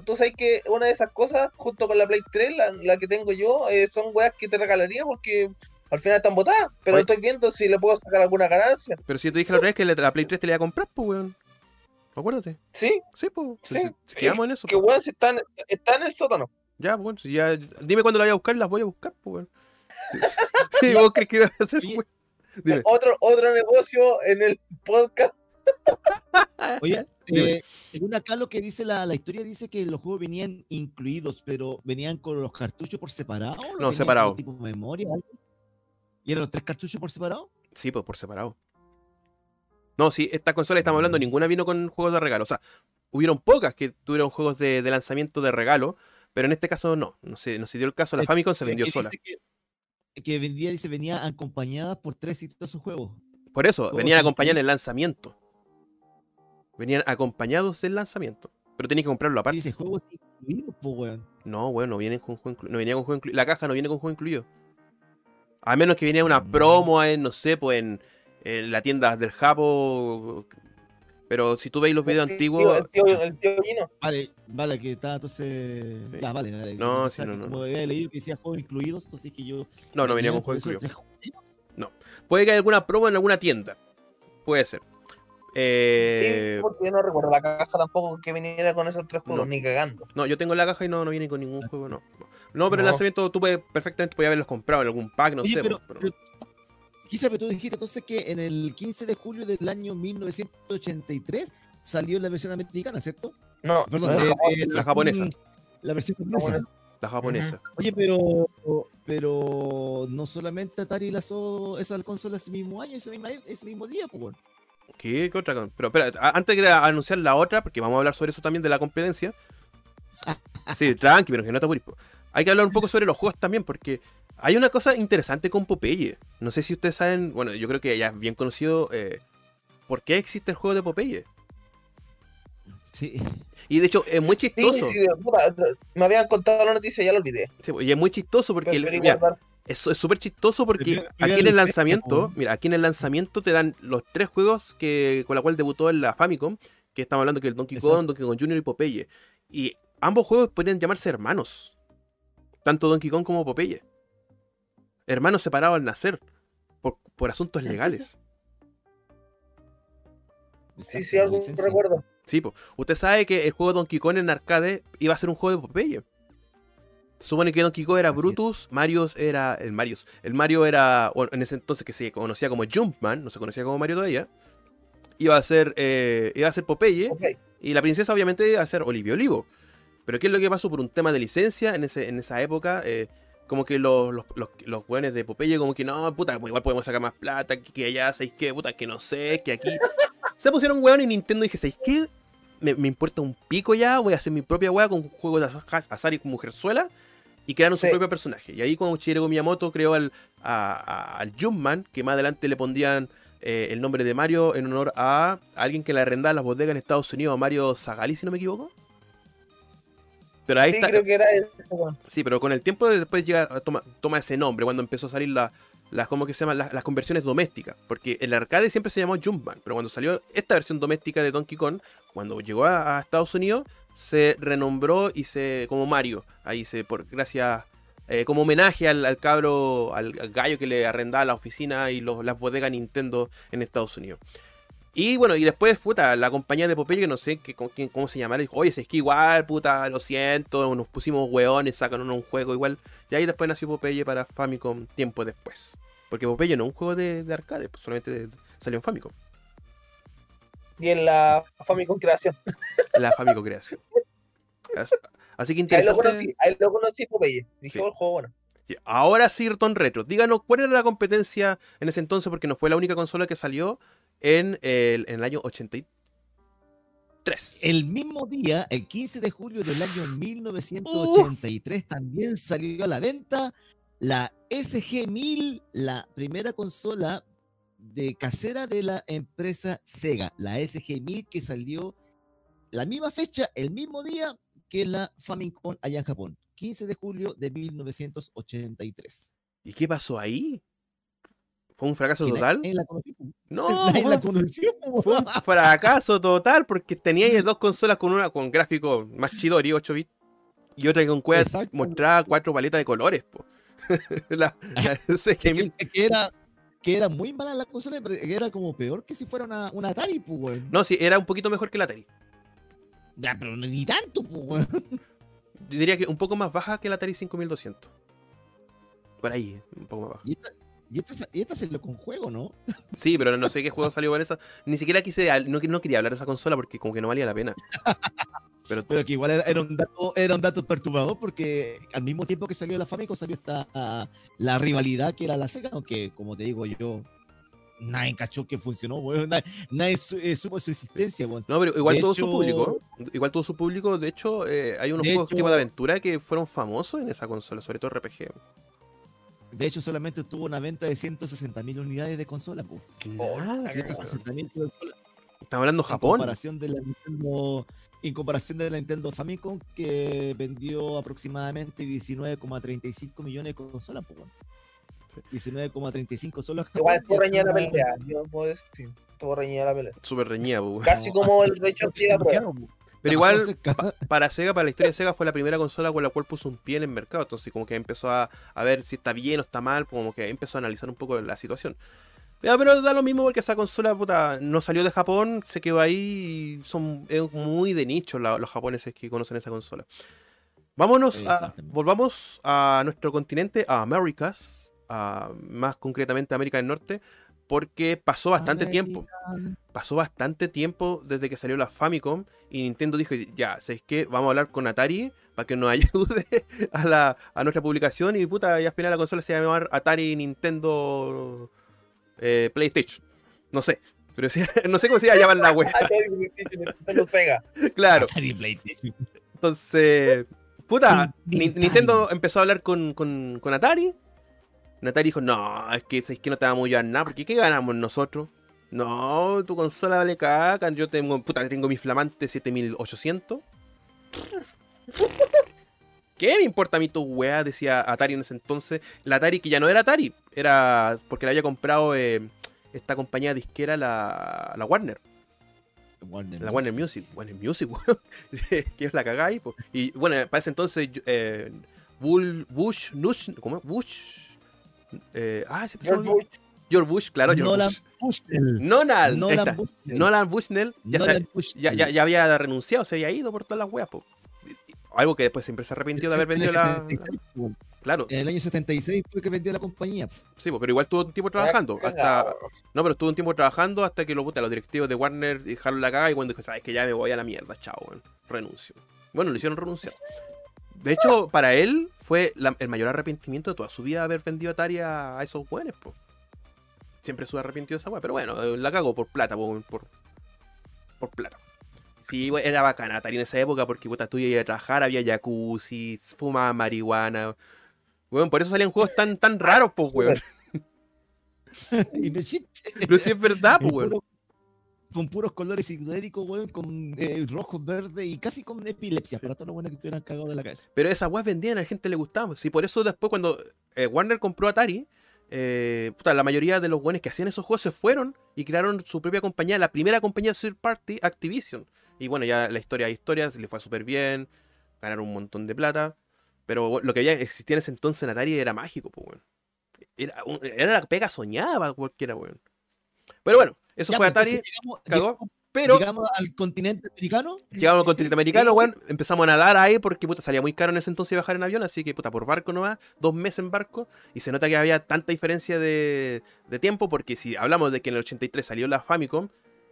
Speaker 2: tú sabes que una de esas cosas, junto con la Play 3, la, la que tengo yo, eh, son weas que te regalaría porque al final están botadas. Pero
Speaker 1: Oye.
Speaker 2: estoy viendo si le puedo sacar alguna ganancia.
Speaker 1: Pero si yo te dije la otra vez que la, la Play 3 te la iba a comprar, pues, weón. Acuérdate.
Speaker 2: Sí,
Speaker 1: Sí, pues.
Speaker 2: Sí.
Speaker 1: Si, si quedamos en eso.
Speaker 2: que
Speaker 1: pues.
Speaker 2: weón, si están, está en el sótano.
Speaker 1: Ya, pues, bueno, si ya. Dime cuándo la voy a buscar, las voy a buscar, pues, weón. Sí, ¿Vos crees que iba a hacer? Dime.
Speaker 2: Otro, otro negocio en el podcast.
Speaker 3: Oye. Eh, según acá lo que dice la, la historia, dice que los juegos venían incluidos, pero venían con los cartuchos por separado. ¿lo venían
Speaker 1: separado.
Speaker 3: tipo memoria o algo? ¿Y eran los tres cartuchos por separado?
Speaker 1: Sí, pues por separado. No, sí, esta consola estamos hablando, ninguna vino con juegos de regalo. O sea, hubieron pocas que tuvieron juegos de, de lanzamiento de regalo, pero en este caso no. No se, no se dio el caso. La Famicom se vendió sola.
Speaker 3: que, que vendía, dice, venía acompañada por tres exitosos juegos.
Speaker 1: Por eso,
Speaker 3: sin
Speaker 1: acompañados en el lanzamiento. Venían acompañados del lanzamiento. Pero tenías que comprarlo
Speaker 3: Y
Speaker 1: aparte.
Speaker 3: dice, juegos incluidos, pues, weón.
Speaker 1: No, bueno, no vienen con juego incluido. No venía con juego incluido. La caja no viene con juego incluido. A menos que viniera una
Speaker 3: Mm.
Speaker 1: promo en, no sé, pues en, en la tienda del Japo. Pero si tú veis los videos
Speaker 2: El tío-
Speaker 1: antiguos.
Speaker 2: El tío, el tío Gino.
Speaker 3: Vale, vale, que está entonces.
Speaker 1: Sí.
Speaker 3: Ya, vale, vale.
Speaker 1: No,
Speaker 3: O
Speaker 1: sí, no,
Speaker 3: que
Speaker 1: no,
Speaker 3: Como
Speaker 1: no.
Speaker 3: había leído que decía juegos incluidos, entonces que yo.
Speaker 1: No, no venía con juego
Speaker 3: esos
Speaker 1: incluido.
Speaker 3: tres juegos.
Speaker 1: Puede que haya alguna promo en alguna tienda. Puede ser. Eh,
Speaker 2: Sí, porque yo no recuerdo la caja tampoco que viniera con esos tres juegos,
Speaker 1: No.
Speaker 2: ni cagando.
Speaker 1: No, yo tengo la caja y no, no viene con ningún juego, no. No, No, pero el lanzamiento tú puedes, perfectamente podías haberlos comprado en algún pack, no
Speaker 3: Oye,
Speaker 1: sé.
Speaker 3: pero,
Speaker 1: pero-
Speaker 3: pero- quizá, pero tú dijiste entonces que en el 15 de julio del año 1983 salió la versión americana, ¿cierto?
Speaker 2: No,
Speaker 3: Perdón,
Speaker 2: no,
Speaker 3: eh, eh,
Speaker 1: la japonesa.
Speaker 3: La versión japonesa.
Speaker 1: la japonesa.
Speaker 3: Oye, pero, pero no solamente Atari lanzó esa consola ese mismo año, ese mismo, ese mismo día, pues.
Speaker 1: ¿Qué, qué otra? Pero espera, antes de anunciar la otra, porque vamos a hablar sobre eso también de la competencia. Sí, tranqui, pero que no te apures, po. Hay que hablar un poco sobre los juegos también, porque hay una cosa interesante con Popeye. No sé si ustedes saben, bueno, yo creo que ya es bien conocido eh, por qué existe el juego de Popeye.
Speaker 3: Sí.
Speaker 1: Y de hecho, es muy chistoso.
Speaker 2: sí, me habían contado la noticia, ya lo olvidé.
Speaker 1: Sí, y es muy chistoso porque el- mira, es súper chistoso porque
Speaker 3: Mira,
Speaker 1: aquí en el lanzamiento, mira, aquí en el lanzamiento te dan los tres juegos que con la cual debutó en la Famicom, que estamos hablando que el Donkey Kong. Donkey Kong Jr. y Popeye. Y ambos juegos podrían llamarse hermanos. Tanto Donkey Kong como Popeye. Hermanos separados al nacer. Por, por asuntos legales.
Speaker 2: Sí, sí,
Speaker 3: licencia.
Speaker 2: recuerdo.
Speaker 1: Sí, po. Usted sabe que el juego Donkey Kong en arcade iba a ser un juego de Popeye. Se supone que Donkey Kong era
Speaker 3: Así.
Speaker 1: Brutus, Mario era. El Mario. El Mario era. en ese entonces que se conocía como Jumpman, no se conocía como Mario todavía. Iba a ser. eh, iba a ser Popeye. Y la princesa, obviamente, iba a ser Olivia Olivo. Pero ¿qué es lo que pasó? Por un tema de licencia en, ese, en esa época. eh, como que los, los, los, los de Popeye, como que no, puta, pues igual podemos sacar más plata, que, que allá, ¿sabéis qué? Puta, que no sé, que aquí. Se pusieron weón y Nintendo dije, ¿sabéis qué? Me, me importa un pico ya, voy a hacer mi propia weá con juegos de azar- azar y con mujerzuela. Y crearon su
Speaker 2: Sí.
Speaker 1: propio personaje. Y ahí con Shigeru Miyamoto creó al, a- a- al Jumpman, que más adelante le pondrían eh, el nombre de Mario en honor a alguien que le arrendaba las bodegas en Estados Unidos, Mario Zagali, si no me equivoco. Pero ahí
Speaker 2: Sí,
Speaker 1: está.
Speaker 2: creo que era weón.
Speaker 1: Sí, pero con el tiempo después llega, toma, toma ese nombre, cuando empezó a salir la- las, ¿cómo que se? Las, conversiones domésticas. Porque el arcade siempre se llamó Jumpman, pero cuando salió esta versión doméstica de Donkey Kong, cuando llegó a, Estados Unidos, se renombró y se como Mario. Ahí se, por gracias, eh, como homenaje al, al cabro, al, al gallo que le arrendaba la oficina y los- las bodegas Nintendo en Estados Unidos. Y bueno, y después, puta, la compañía de Popeye, que no sé qué, con quién- cómo se llamara, dijo, oye, es que igual, puta, lo siento, nos pusimos hueones, sacan un juego igual. Y ahí después nació Popeye para Famicom tiempo después. Porque Popeye no es un juego de, de arcade, pues, solamente salió en Famicom,
Speaker 2: Y en la Famicom Creación.
Speaker 1: la Famicom creación. As- Así que
Speaker 2: Ahí lo
Speaker 1: interesante.
Speaker 2: conocí, ahí lo conocí Popeye. Dije,
Speaker 1: Sí.
Speaker 2: oh, el juego bueno.
Speaker 1: Sí, Ahora Retro. Díganos cuál era la competencia en ese entonces, porque no fue la única consola que salió en el, en el año 83.
Speaker 3: El mismo día, el 15 de julio del año 1983, también salió a la venta la SG-1000, la primera consola de casera de la empresa Sega, la SG-1000 que salió la misma fecha, el mismo día que la Famicom allá en Japón, 15 de julio de 1983.
Speaker 1: ¿Y qué pasó ahí? ¿Fue un fracaso total?
Speaker 3: la.
Speaker 1: No,
Speaker 3: la po.
Speaker 1: fue un fracaso total porque teníais dos consolas con una con gráfico más chidori, 8 bits, y otra con cueva
Speaker 3: Exacto.
Speaker 1: mostraba cuatro paletas de colores, po. la, la SG-1000.
Speaker 3: que, que era, que era muy mala la consola, pero que era como peor que si fuera una, una Atari, pues.
Speaker 1: No, sí, era un poquito mejor que la Atari.
Speaker 3: Ya, pero ni tanto, pues.
Speaker 1: Yo diría que un poco más baja que la Atari 5200. Por ahí, un poco más baja.
Speaker 3: Y esta, y esta, y esta se lo con juego, ¿no?
Speaker 1: Sí, pero no sé qué juego salió con esa. Ni siquiera quise, no, no quería hablar de esa consola porque como que no valía la pena. Pero
Speaker 3: Pero que igual era, era un dato, era un dato perturbador porque al mismo tiempo que salió la Famicom salió esta, la rivalidad que era la Sega, aunque como te digo yo, nadie cachó que funcionó, weón. Nadie, nadie su- eh, supo su existencia, weón.
Speaker 1: No, pero igual
Speaker 3: De
Speaker 1: tuvo su público. Igual tuvo su público. De hecho, eh, hay unos juegos
Speaker 3: hecho-
Speaker 1: tipo de aventura que fueron famosos en esa consola, sobre todo RPG.
Speaker 3: De hecho, solamente tuvo una venta de 160.000 unidades de consola.
Speaker 1: Nada,
Speaker 3: 160.000 consolas.
Speaker 1: Estamos hablando
Speaker 3: en
Speaker 1: Japón.
Speaker 3: comparación de la Nintendo en comparación de la Nintendo Famicom que vendió aproximadamente 19,35 millones de consolas pues.
Speaker 1: Sí.
Speaker 3: 19,35 solo
Speaker 2: Igual estuvo
Speaker 3: y
Speaker 2: reñida la pelea. Yo puedo decir, estuvo reñida la pelea.
Speaker 1: Súper reñida, po.
Speaker 2: Casi como el Rachel llega a prueba.
Speaker 1: Pero igual, pa- para Sega, para la historia de Sega, fue la primera consola con la cual puso un pie en el mercado. Entonces, como que empezó a, a ver si está bien o está mal, como que empezó a analizar un poco la situación. Pero da lo mismo porque esa consola puta, no salió de Japón, se quedó ahí y son es muy de nicho la- los japoneses que conocen esa consola. Vámonos a, volvamos a nuestro continente, a Americas, a- más concretamente a América del Norte, porque pasó bastante tiempo pasó bastante tiempo desde que salió la Famicom y Nintendo dijo, ya, ¿sabéis qué? Vamos a hablar con Atari para que nos ayude a, la, a nuestra publicación y puta, y al final la consola se va a llamar Atari Nintendo eh, PlayStation. No sé, pero no sé cómo se iba a llamar la web. Claro,
Speaker 3: Atari PlayStation.
Speaker 1: entonces, puta,
Speaker 3: Nin-
Speaker 1: Ni-
Speaker 3: Nintendo.
Speaker 1: Nintendo empezó a hablar con, con, con Atari. Y Atari dijo, no, es que, es que no te vamos a ayudar nada, porque ¿qué ganamos nosotros? No, tu consola vale caca, yo tengo, puta, tengo mi flamante 7800. ¿Qué me importa a mí tu weá? Decía Atari en ese entonces. La Atari que ya no era Atari, era porque la había comprado eh, esta compañía disquera, la, la Warner.
Speaker 3: Warner
Speaker 1: La Warner Music, Warner Music, weón. que es la cagáis. Y bueno, para ese entonces, eh, Bull, Bush, Nush, ¿cómo es? Bush. Eh, ah, ese
Speaker 2: George Bush.
Speaker 1: George Bush, claro, George
Speaker 3: Nolan
Speaker 1: Bush.
Speaker 3: Bushnell.
Speaker 1: Nolan.
Speaker 3: Bushnell.
Speaker 1: Nolan Bushnell ya, se-
Speaker 3: Nolan Bushnell.
Speaker 1: ya, ya, ya había renunciado, se había ido por todas las weas, po. Algo que después siempre se arrepintió de haber vendido la.
Speaker 3: 76, weón.
Speaker 1: Claro,
Speaker 3: En el año 76 fue que vendió la compañía.
Speaker 1: sí, po, pero igual tuvo un tiempo trabajando. Hasta, no, pero estuvo un tiempo trabajando hasta que lo puta, los directivos de Warner dejaron la caga y cuando dijo, sabes que ya me voy a la mierda, chao, renuncio. Bueno, lo hicieron renunciar. De hecho, para él fue la- el mayor arrepentimiento de toda su vida haber vendido Atari a, a esos weones, po. Siempre se arrepintido de esa weá, pero bueno, eh, la cagó por plata, po, por, por plata. Sí, era bacana Atari en esa época porque puta, tú ibas a trabajar, había jacuzzi, fumaba marihuana. Weón, por eso salían juegos tan, tan raros, pues, weón.
Speaker 3: y no.
Speaker 1: Pero sí es verdad, pues, weón.
Speaker 3: con puros colores psicodélicos, weón, con eh, rojo, verde y casi con epilepsia, para todos los buenos que estuvieran cagados de la cabeza.
Speaker 1: Pero esas weas vendían, a la gente le gustaba. Sí, por eso después cuando eh, Warner compró Atari, eh, puta, la mayoría de los buenos que hacían esos juegos se fueron y crearon su propia compañía, la primera compañía third party, Activision. Y bueno, ya la historia de historias, le fue súper bien, ganaron un montón de plata. Pero lo que había existía en ese entonces en Atari era mágico, pues, weón. Era, era la pega soñada para cualquiera, weón. Pero bueno, eso
Speaker 3: Ya,
Speaker 1: fue Atari,
Speaker 3: llegamos,
Speaker 1: cagó, pero...
Speaker 3: llegamos al continente americano.
Speaker 1: Llegamos al continente americano, weón. Empezamos a nadar ahí porque puta salía muy caro en ese entonces viajar en avión, así que puta por barco nomás, dos meses en barco. Y se nota que había tanta diferencia de, de tiempo porque si hablamos de que en el 83 salió la Famicom,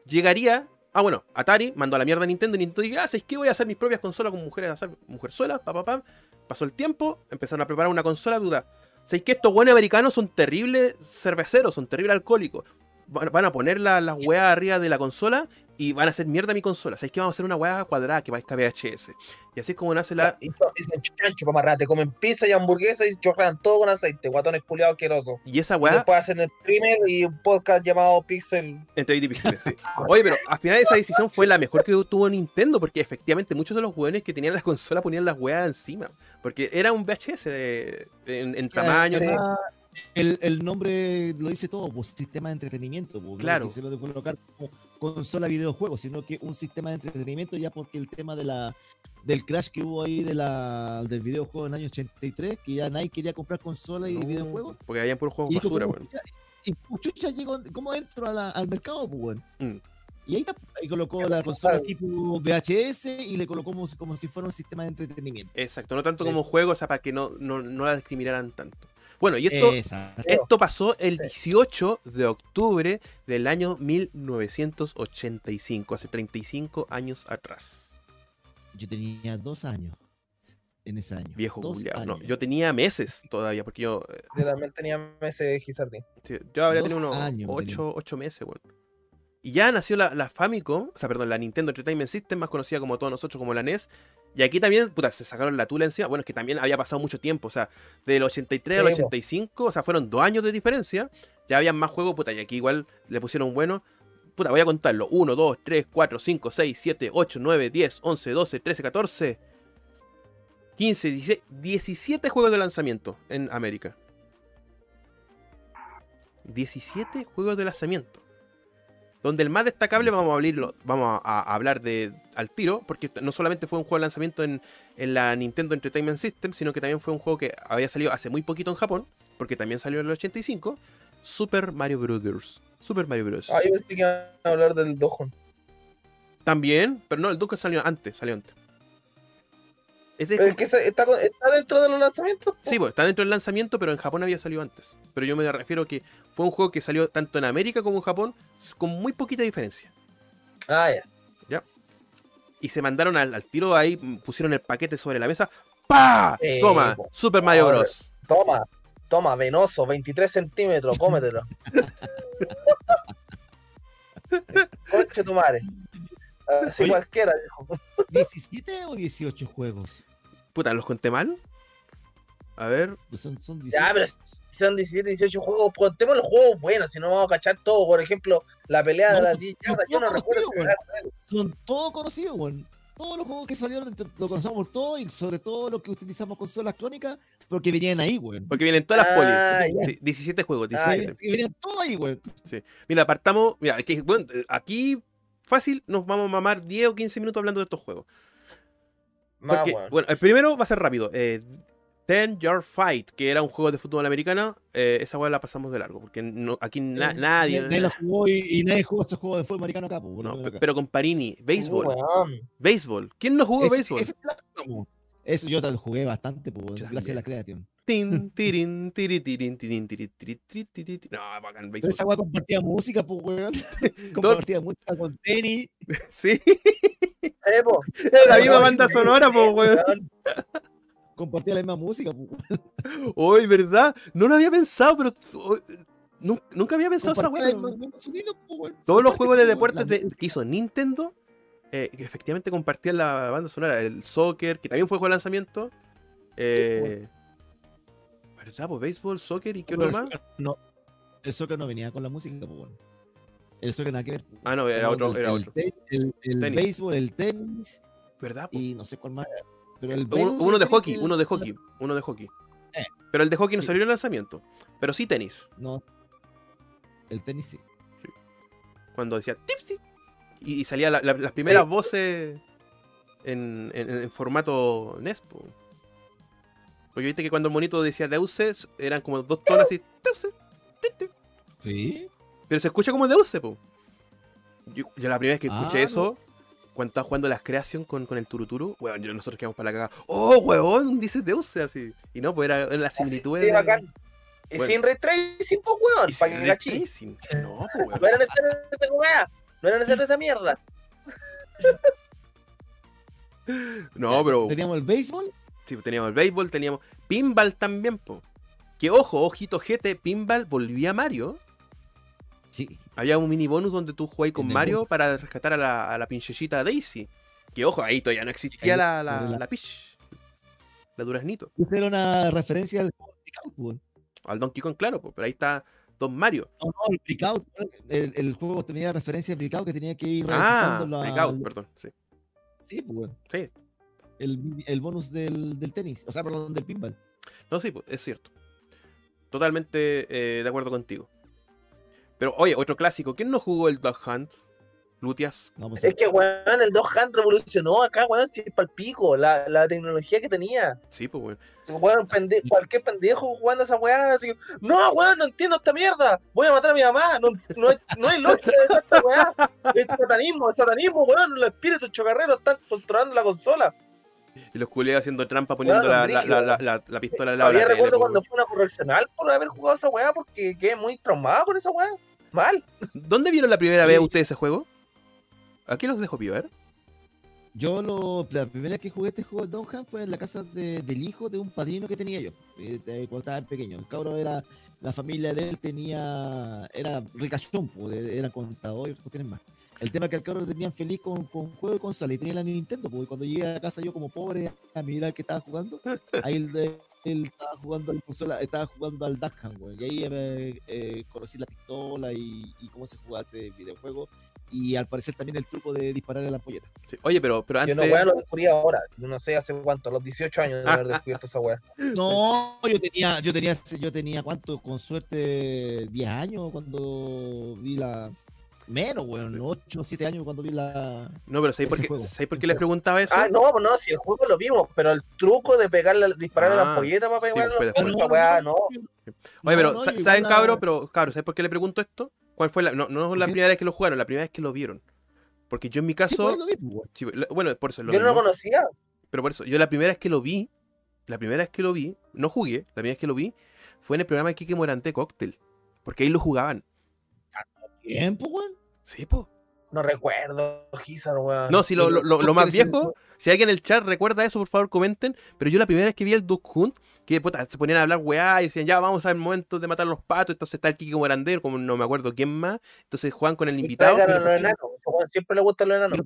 Speaker 1: llegaría. Ah, bueno, Atari mandó a la mierda a Nintendo y Nintendo dijo, ah, ¿sabes qué? Voy a hacer mis propias consolas con mujeres, hacer mujerzuelas, pa, pa, pa. Pasó el tiempo, empezaron a preparar una consola, duda. ¿Sabéis que estos buenos americanos son terribles cerveceros, son terribles alcohólicos? Van a poner la- las weas arriba de la consola y van a hacer mierda mi consola. ¿Sabes que vamos a hacer una wea cuadrada que parezca VHS? Y así es como nace la.
Speaker 2: Y dicen chancho para amarrar, te comen pizza y hamburguesa y chorrean todo con aceite, guatones culiados asquerosos.
Speaker 1: Y esa
Speaker 2: Y
Speaker 1: wea
Speaker 2: Después hacen el streamer y un podcast llamado Pixel.
Speaker 1: entre 20 píxeles, sí. Oye, pero al final esa decisión fue la mejor que tuvo Nintendo, porque efectivamente muchos de los weones que tenían la consola ponían las weas encima. Porque era un VHS de- en, en tamaño.
Speaker 2: sí.
Speaker 3: El, el nombre lo dice todo, pues sistema de entretenimiento. Pues,
Speaker 1: Claro.
Speaker 3: No quisieron colocar como consola videojuegos, sino que un sistema de entretenimiento ya porque el tema de la del crash que hubo ahí de la, del videojuego en el año 83, que ya nadie quería comprar consola y
Speaker 1: No,
Speaker 3: videojuegos.
Speaker 1: Porque habían puros juegos
Speaker 3: Y
Speaker 1: basura,
Speaker 3: ¿cómo
Speaker 1: weón.
Speaker 3: chucha- y cómo chucha llegó, ¿cómo entro a la- al mercado, pues, weón?
Speaker 1: Mm.
Speaker 3: Y ahí, está, ahí colocó la consola tipo VHS y le colocó como, como si fuera un sistema de entretenimiento.
Speaker 1: Exacto, no tanto
Speaker 3: Sí.
Speaker 1: como juego, o sea, para que no, no, no la discriminaran tanto. Bueno, y esto,
Speaker 3: Exacto.
Speaker 1: esto pasó el 18 de octubre del año 1985, hace 35 años atrás.
Speaker 3: Yo tenía dos años en ese año.
Speaker 1: Viejo culiao. No, yo tenía meses todavía, porque yo, eh,
Speaker 2: Yo también tenía meses de Gizardín.
Speaker 1: sí, yo habría
Speaker 3: Dos
Speaker 1: tenido unos
Speaker 3: años
Speaker 1: 8, 8 meses, weón. Y ya nació la, la Famicom, o sea, perdón, la Nintendo Entertainment System, más conocida como todos nosotros como la NES. Y aquí también, puta, se sacaron la tula encima. Bueno, es que también había pasado mucho tiempo, o sea, del 83 al
Speaker 2: Sí, po.
Speaker 1: 85, o sea, fueron dos años de diferencia. Ya habían más juegos, puta, y aquí igual le pusieron bueno. Puta, voy a contarlo. 1, 2, 3, 4, 5, 6, 7, 8, 9, 10, 11, 12, 13, 14, 15, 16, 17 juegos de lanzamiento en América. 17 juegos de lanzamiento. Donde el más destacable vamos a abrirlo, vamos a, hablar de al tiro, porque no solamente fue un juego de lanzamiento en, en la Nintendo Entertainment System, sino que también fue un juego que había salido hace muy poquito en Japón, porque también salió en el 85, Super Mario Brothers. Super Mario Bros.
Speaker 2: Ah, yo pensé que iban a hablar del Dojon.
Speaker 1: También, pero no, el Duke salió antes, salió antes.
Speaker 2: Es que está, dentro de los lanzamientos. po.
Speaker 1: Sí, pues está dentro del lanzamiento, pero en Japón había salido antes. Pero yo me refiero que fue un juego que salió tanto en América como en Japón, con muy poquita diferencia.
Speaker 2: Ah, ya.
Speaker 1: Y se mandaron al, al tiro ahí, pusieron el paquete sobre la mesa.
Speaker 2: Eh,
Speaker 1: Toma,
Speaker 2: po.
Speaker 1: Super Mario Bros.
Speaker 2: Toma, toma, venoso, 23 centímetros, cómetelo. Conche tu madre. Así
Speaker 3: Oye.
Speaker 2: cualquiera, dijo.
Speaker 3: ¿17 o 18 juegos?
Speaker 1: Puta, ¿los conté mal? A ver,
Speaker 3: Son, son 18.
Speaker 2: Ya, pero son 17, 18 juegos, contemos los juegos buenos, si no vamos a cachar todo. Por ejemplo, la pelea de
Speaker 3: No,
Speaker 2: las 10 yardas, yo no recuerdo.
Speaker 3: sí. Son todos conocidos, weón. Todos los juegos que salieron lo conocemos todos y sobre todo los que utilizamos consolas crónicas porque venían ahí, weón.
Speaker 1: porque vienen todas las polis.
Speaker 2: Ah,
Speaker 1: Sí, 17 juegos,
Speaker 2: Ah,
Speaker 1: 17.
Speaker 3: Que venían todos ahí, weón.
Speaker 1: Mira, apartamos. Mira, que, bueno, eh, aquí fácil nos vamos a mamar 10 o 15 minutos hablando de estos juegos. Porque,
Speaker 2: bueno.
Speaker 1: bueno, el primero va a ser rápido. Eh, Ten Yard Fight, que era un juego de fútbol americano, eh, esa weá la pasamos de largo, porque no- aquí na- nadie.
Speaker 3: Nadie lo jugó y, y nadie jugó ese juego de fútbol americano acá, pues,
Speaker 1: no, pero con Parini, béisbol,
Speaker 2: Uh, weón.
Speaker 1: béisbol. ¿Quién no jugó
Speaker 3: Ese-
Speaker 1: béisbol?
Speaker 3: ese la jugamos. Eso yo te lo jugué bastante, pues,
Speaker 1: Yo
Speaker 3: gracias a la
Speaker 1: también. Tin, tirin, tiri, tirin, tirin, tiri, tiri, tiri, tiri, tiri. No, bacán,
Speaker 3: Pero
Speaker 1: béisbol.
Speaker 3: esa weá compartía música, pues, weón. compartía música con tenis.
Speaker 1: Sí,
Speaker 2: Eh, po.
Speaker 1: la misma banda sonora, po, weón.
Speaker 3: Compartía la misma música, pues.
Speaker 1: Hoy, ¿verdad? No lo había pensado, pero nu- nunca había pensado esa weá.
Speaker 3: pues, weón.
Speaker 1: Todos los juegos de deportes de- que hizo Nintendo, eh, que efectivamente compartían la banda sonora. El soccer, que también fue juego de lanzamiento. Eh, ¿Verdad? Pues béisbol, soccer y qué otro más.
Speaker 3: No, el soccer no venía con la música, pues, weón. El soccer nada que ver.
Speaker 1: Ah, no, era otro,
Speaker 3: el,
Speaker 1: era
Speaker 3: el
Speaker 1: otro.
Speaker 3: El, el
Speaker 1: Tenis.
Speaker 3: béisbol, el tenis
Speaker 1: ¿Verdad? po?
Speaker 3: y no sé cuál más. Pero el
Speaker 1: Uno, uno de hockey, uno de hockey, uno de hockey.
Speaker 3: Eh.
Speaker 1: Pero el de hockey no
Speaker 3: Sí.
Speaker 1: salió en lanzamiento. Pero sí tenis.
Speaker 3: No. El tenis sí.
Speaker 1: Cuando decía tipsy. Y, y salía la- la- las primeras voces en, en- en formato NES. Po. Porque viste que cuando el monito decía Deuces eran como dos tonos así. Deuce.
Speaker 3: Sí.
Speaker 1: Pero se escucha como Deuce, po. Yo, yo la primera vez que escuché
Speaker 3: Ah,
Speaker 1: eso, cuando estaba jugando las creación con, con el Turuturu, weón, yo- nosotros quedamos para la cagada. ¡Oh, weón! Dice Deuce así. Y no, pues era en la similitud
Speaker 2: Sí, bacán. Y
Speaker 1: Bueno.
Speaker 2: sin ray tracing, pues, weón.
Speaker 1: Y
Speaker 2: Para que
Speaker 1: retracing. No, pues, weón.
Speaker 2: No era necesario esa weá. No era necesario esa mierda.
Speaker 1: No, pero
Speaker 3: Teníamos el béisbol.
Speaker 1: Sí, pues, teníamos el béisbol, teníamos pinball también, po. Que ojo, ojito GT, pinball volvía a Mario.
Speaker 3: Sí,
Speaker 1: Había un mini bonus donde tú jugabas con Mario para rescatar a la, a la pinchecita Daisy. Que ojo, ahí todavía no existía
Speaker 3: Ahí,
Speaker 1: la, la,
Speaker 3: la-
Speaker 1: la Peach. La Duraznito.
Speaker 3: esa era una referencia al weón.
Speaker 1: Al Donkey Kong, claro, pues, pero ahí está Don Mario.
Speaker 3: No, no, el Breakout, el, el juego tenía referencia a Breakout que tenía que ir
Speaker 1: Ah, Breakout, perdón. Sí.
Speaker 3: Sí, pues.
Speaker 1: Sí.
Speaker 3: El, el bonus del, del tenis, o sea, perdón, del pinball.
Speaker 1: No, sí, pues, es cierto. Totalmente eh, de acuerdo contigo. Pero, oye, otro clásico. ¿Quién no jugó el Dog Hunt? Lutias.
Speaker 3: No, pues,
Speaker 2: Es que, weón, el Dog Hunt revolucionó acá, weón, si es palpico, la, la tecnología que tenía.
Speaker 1: Sí, pues, weón.
Speaker 2: Weón, pende- cualquier pendejo jugando esa weá, así, no, weón, no entiendo esta mierda, voy a matar a mi mamá, no, no, hay, no hay lógica de esta weá, es satanismo, es satanismo, weón, los espíritus chocarreros están controlando la consola.
Speaker 1: Y los culeos haciendo trampa poniendo la, la, la, la, la- la pistola al lado tele,
Speaker 2: recuerdo cuando fue una correccional por haber jugado esa weá porque quedé muy traumado con esa weá. Mal.
Speaker 1: ¿Dónde vieron la primera vez ustedes ese juego? Aquí los dejo ver.
Speaker 3: Yo lo, la primera vez que jugué este juego de Don Hunt fue en la casa de- del hijo de un padrino que tenía yo, eh, de- cuando estaba pequeño. El cabro era, la familia de él tenía, era ricachón, era contador y cuestiones más. El tema es que el cabro lo tenían feliz con, con juego de consola y tenía la Nintendo, porque cuando llegué a casa yo como pobre a mirar que estaba jugando, ahí él, de- él estaba jugando a la consola, estaba jugando al Duck Hunt, güey, y ahí eh, eh, conocí la pistola y, y cómo se jugaba ese videojuego. Y al parecer también el truco de disparar a la ampolleta.
Speaker 1: Sí. Oye, pero, pero
Speaker 2: Yo
Speaker 1: antes.
Speaker 2: no weá lo descubrí ahora. Yo no sé hace cuánto, a los 18 años de haber descubierto esa weá.
Speaker 3: No, yo tenía, yo tenía, yo tenía cuánto, con suerte, 10 años cuando vi la. Menos, weón, 8 o 7 años cuando vi la.
Speaker 1: No, pero ¿sabéis por, qué. ¿sabéis por qué les preguntaba eso?
Speaker 2: Ah, no, no, si el juego lo vimos, pero el truco de pegarle, disparar a
Speaker 1: Ah,
Speaker 2: la ampolleta para
Speaker 1: sí,
Speaker 2: pegarle a la weá, no.
Speaker 1: Oye, pero
Speaker 3: no,
Speaker 1: ¿saben,
Speaker 3: la-
Speaker 1: cabros? Pero, cabros, ¿sabes por qué le pregunto esto? ¿Cuál fue la.? No, no es la primera vez que lo jugaron, la primera vez que lo vieron. Porque yo en mi
Speaker 3: Sí,
Speaker 1: caso.
Speaker 3: pues, lo vi, pues,
Speaker 1: sí, bueno, por eso. es lo
Speaker 2: Yo no lo conocía.
Speaker 1: Pero por eso, yo la primera vez que lo vi, la primera vez que lo vi, no jugué, la primera vez que lo vi, fue en el programa de Kike Morante Cocktail. Porque ahí lo jugaban.
Speaker 3: Weón.
Speaker 1: Sí, po.
Speaker 2: No recuerdo, Gizar, weón.
Speaker 1: No, si lo, lo- lo- lo más
Speaker 3: el-
Speaker 1: viejo, si alguien en el chat recuerda eso, por favor comenten. Pero yo la primera vez que vi el Duck Hunt, que puta, se ponían a hablar weá y decían, ya vamos a ver momentos de matar los patos. Entonces está el Kike Morandé, como no me acuerdo quién más. Entonces juegan con el invitado.
Speaker 2: a los enanos. Siempre le gustan los enanos.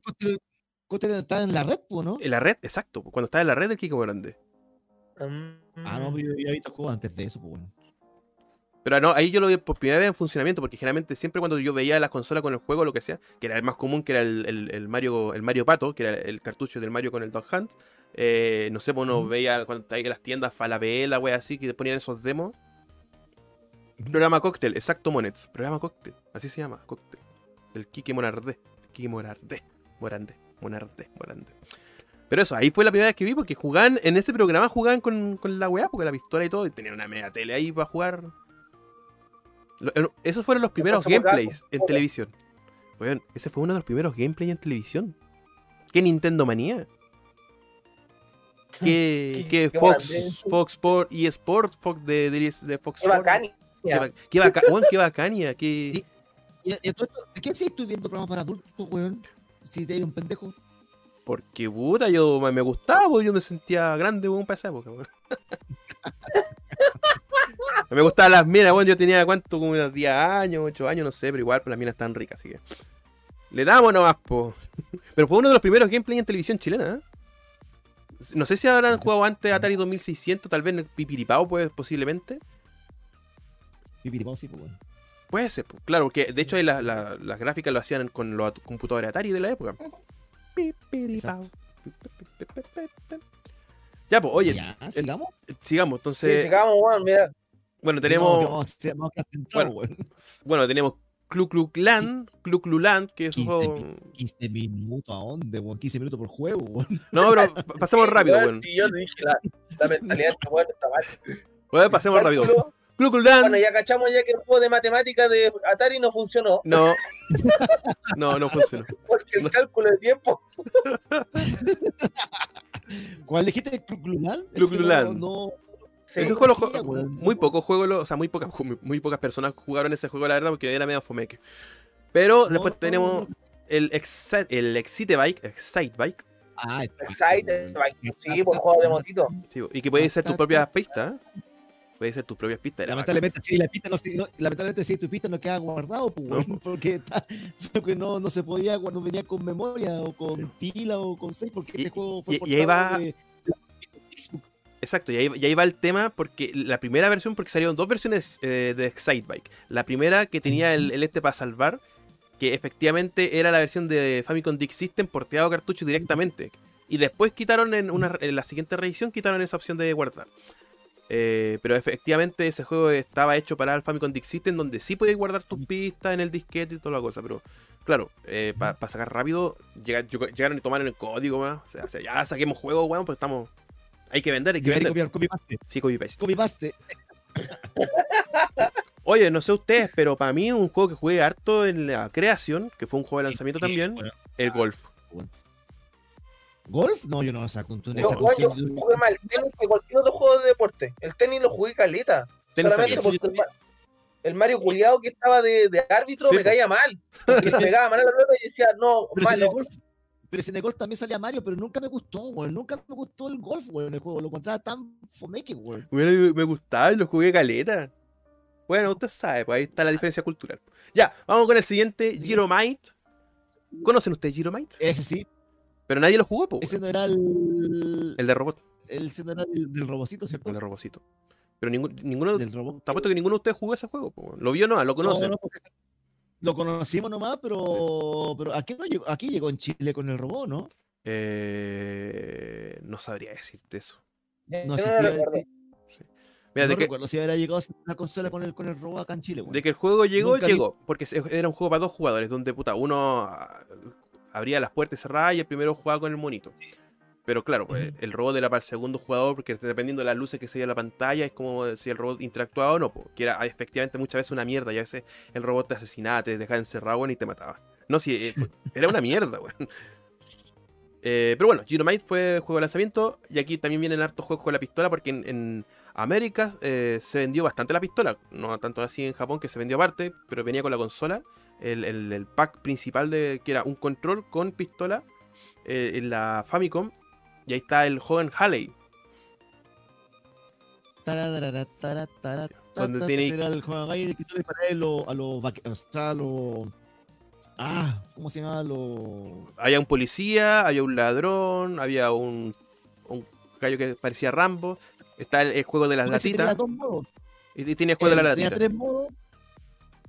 Speaker 3: Está en la red, pues, ¿no?
Speaker 1: En la red, exacto, cuando estaba en la red del Kike Morandé.
Speaker 2: Mm.
Speaker 3: Ah, no, yo, yo había visto juegos antes de eso, pues, weón.
Speaker 1: Pero no, ahí yo lo vi por primera vez en funcionamiento, porque generalmente siempre cuando yo veía las consolas con el juego, lo que sea, que era el más común, que era el, el- el Mario el Mario Pato, que era el cartucho del Mario con el Dog Hunt, eh, no sé, pues uno veía cuando está ahí en las tiendas Falabella, wea así, que ponían esos demos. Programa Cocktail, exacto, Monets. Programa Cocktail, así se llama, Cocktail. El Kike Monardé. Kike Morardé. Morandé. Monardé. Morandé. Pero eso, ahí fue la primera vez que vi, porque jugaban, en ese programa jugaban con, con la weá, porque la pistola y todo, y tenían una media tele ahí para jugar. Esos fueron los primeros gameplays en televisión. Weón, ese fue uno de los primeros gameplays en televisión. ¿Qué Nintendo Manía? ¿Qué,
Speaker 2: Qué-
Speaker 1: qué
Speaker 2: qué
Speaker 1: Fox,
Speaker 2: grande.
Speaker 1: Fox Sport, eSport, Fox de, de, de Fox
Speaker 2: Qué
Speaker 1: Sport? Qué, ba- qué, baca- qué bacania, qué...
Speaker 3: Y, y todo esto, ¿De qué sigues tú viendo programas para adultos, weón? Si te eres un pendejo.
Speaker 1: Porque puta, yo me me gustaba, yo me sentía grande, weón, para esa época, weón. me gustaban las minas, weón, yo tenía cuánto, como unos 10 años, 8 años, no sé, pero igual, pues las minas están ricas, así que. Le damos nomás, po. Pero fue uno de los primeros gameplays en televisión chilena, ¿eh? No sé si habrán jugado antes Atari 2600, tal vez en el Pipiripao, pues, posiblemente.
Speaker 3: Pipiripao, sí, pues, weón.
Speaker 1: Puede ser, pues, claro, porque de hecho ahí la- la- las gráficas lo hacían con los computadores Atari de la época. Pipiripao. Ya, pues, oye,
Speaker 3: ya, sigamos.
Speaker 1: sigamos.
Speaker 2: Sí,
Speaker 1: Entonces,
Speaker 2: llegamos, weón, mira.
Speaker 1: Bueno, tenemos,
Speaker 3: vamos, a- vamos a centrar,
Speaker 1: Bueno.
Speaker 3: weón.
Speaker 1: bueno, tenemos Clu Clu Clan, Clu Clu Land, que es un
Speaker 3: 15
Speaker 1: juego...
Speaker 3: 15 minutos, ¿a dónde, weón? 15 minutos por juego, weón.
Speaker 1: No, pero pa- pasemos rápido,
Speaker 2: Weón,
Speaker 1: weón.
Speaker 2: Si yo te dije, la, la mentalidad de este weón está mal.
Speaker 1: Bueno, pasemos rápido. Clu Clu Land.
Speaker 2: Bueno, ya cachamos ya que el juego de matemáticas de Atari no funcionó.
Speaker 1: No. No, no funciona.
Speaker 2: Porque el cálculo de tiempo.
Speaker 3: ¿Cuál dijiste? ¿Cluclulan?
Speaker 1: Clu Clu Land.
Speaker 3: No,
Speaker 2: Sí.
Speaker 1: Ese juego lo
Speaker 3: sí,
Speaker 1: jue-
Speaker 3: weón.
Speaker 1: muy pocos juegos, o sea, muy pocas, muy, muy pocas personas jugaron ese juego, la verdad, porque era medio fomeque. Pero
Speaker 3: no,
Speaker 1: después
Speaker 3: no,
Speaker 1: tenemos
Speaker 3: no.
Speaker 1: el Excite, el Excite Bike, Excite Bike,
Speaker 3: Ah,
Speaker 2: Excite, sí, por juego de motito.
Speaker 1: sí, y que puede ser tus propias pistas. ¿eh? Puede ser tus propias pistas.
Speaker 3: Lamentablemente, sí, la pista no, se- no- lamentablemente, sí, tu pista no queda guardado, pues,
Speaker 1: No,
Speaker 3: porque, está- porque no, no se podía cuando venía con memoria o con pila o con 6, porque
Speaker 1: Y-
Speaker 3: este juego fue
Speaker 1: y- y ahí va-
Speaker 3: de- de Facebook.
Speaker 1: Exacto, y ahí, y ahí va el tema, porque la primera versión, porque salieron dos versiones eh, de Excitebike. La primera que tenía el, el este para salvar, que efectivamente era la versión de Famicom Disk System porteado cartucho directamente. Y después quitaron en, una, en la siguiente reedición, quitaron esa opción de guardar. Eh, pero efectivamente ese juego estaba hecho para el Famicom Disk System, donde sí podías guardar tus pistas en el disquete y toda la cosa. Pero claro, para sacar rápido, llega- llegaron y tomaron el código más. O sea, ya saquemos juego, weón, pues estamos. Hay que vender, hay que vender.
Speaker 3: copiar, copy paste,
Speaker 1: Sí, copy paste.
Speaker 3: copy paste.
Speaker 1: Oye, no sé ustedes, pero para mí un juego que jugué harto en la creación, que fue un juego de lanzamiento también,
Speaker 3: Bueno,
Speaker 1: el golf.
Speaker 3: ¿Golf? No, yo no
Speaker 2: weón, yo
Speaker 3: cuestión-
Speaker 2: jugué más el tenis que cualquier otro juego de deporte. El tenis lo jugué caleta.
Speaker 1: Tenis
Speaker 2: Solamente porque el, Ma- el Mario culiado que estaba de, de árbitro
Speaker 1: Sí,
Speaker 2: me caía mal. Porque se pegaba mal a la pelota y decía, no,
Speaker 3: Pero si el golf, pero si en el golf también salía Mario, pero nunca me gustó, weón. Nunca me gustó el golf, weón, el juego. Lo encontraba tan fomeque, weón.
Speaker 1: Bueno, me gustaba y lo jugué caleta. Bueno, usted sabe, pues ahí está la diferencia cultural. Ya, vamos con el siguiente, Giromite. ¿Conocen ustedes Giromite?
Speaker 3: Ese sí,
Speaker 1: Pero nadie lo jugó, pues.
Speaker 3: ese no era el.
Speaker 1: El de robot,
Speaker 3: Ese no era el del robocito, ¿cierto?
Speaker 1: el de robocito. Pero ningún, ninguno,
Speaker 3: Del robot.
Speaker 1: te apuesto que ninguno de ustedes jugó ese juego, pues. ¿Lo vio o no? ¿Lo conocen?
Speaker 3: No, no, porque Lo conocimos nomás, pero, pero aquí, no llegó, aquí llegó en Chile con el robot, ¿no?
Speaker 1: Eh, no sabría decirte eso.
Speaker 3: No sé si.
Speaker 1: Mira,
Speaker 3: no
Speaker 1: de que,
Speaker 3: recuerdo si habrá llegado la consola con el, con el robot acá en Chile, weón.
Speaker 1: De que el juego llegó,
Speaker 3: Nunca vi-
Speaker 1: llegó. Porque se- era un juego para dos jugadores, donde puta, uno ah, abría las puertas cerradas y el primero jugaba con el monito. Pero claro, pues, el robot era para el segundo jugador, porque dependiendo de las luces que se veía en la pantalla, es como si el robot interactuaba o no. po, que era ah, efectivamente muchas veces una mierda, y a veces el robot te asesinaba, te dejaba encerrado weón, y te mataba. No, sí, eh, era una mierda, weón. Eh, pero bueno, Giromite fue juego de lanzamiento y aquí también vienen hartos juegos con la pistola porque en, en América eh, se vendió bastante la pistola. No tanto así en Japón que se vendió aparte, pero venía con la consola. El, el- el pack principal de que era un control con pistola eh, en la Famicom. Y ahí está el joven Halley.
Speaker 3: Tararara, tara, tara, ta,
Speaker 1: Donde tiene-
Speaker 3: el que tú disparabas a los a los a Ah, ¿cómo se llama? Los.
Speaker 1: Había un policía, había un ladrón, había un, un gallo que parecía Rambo. Está el, el juego de las latitas. Y, tiene el juego de
Speaker 3: Eh,
Speaker 1: las
Speaker 3: tenía
Speaker 1: latitas.
Speaker 3: tres modos.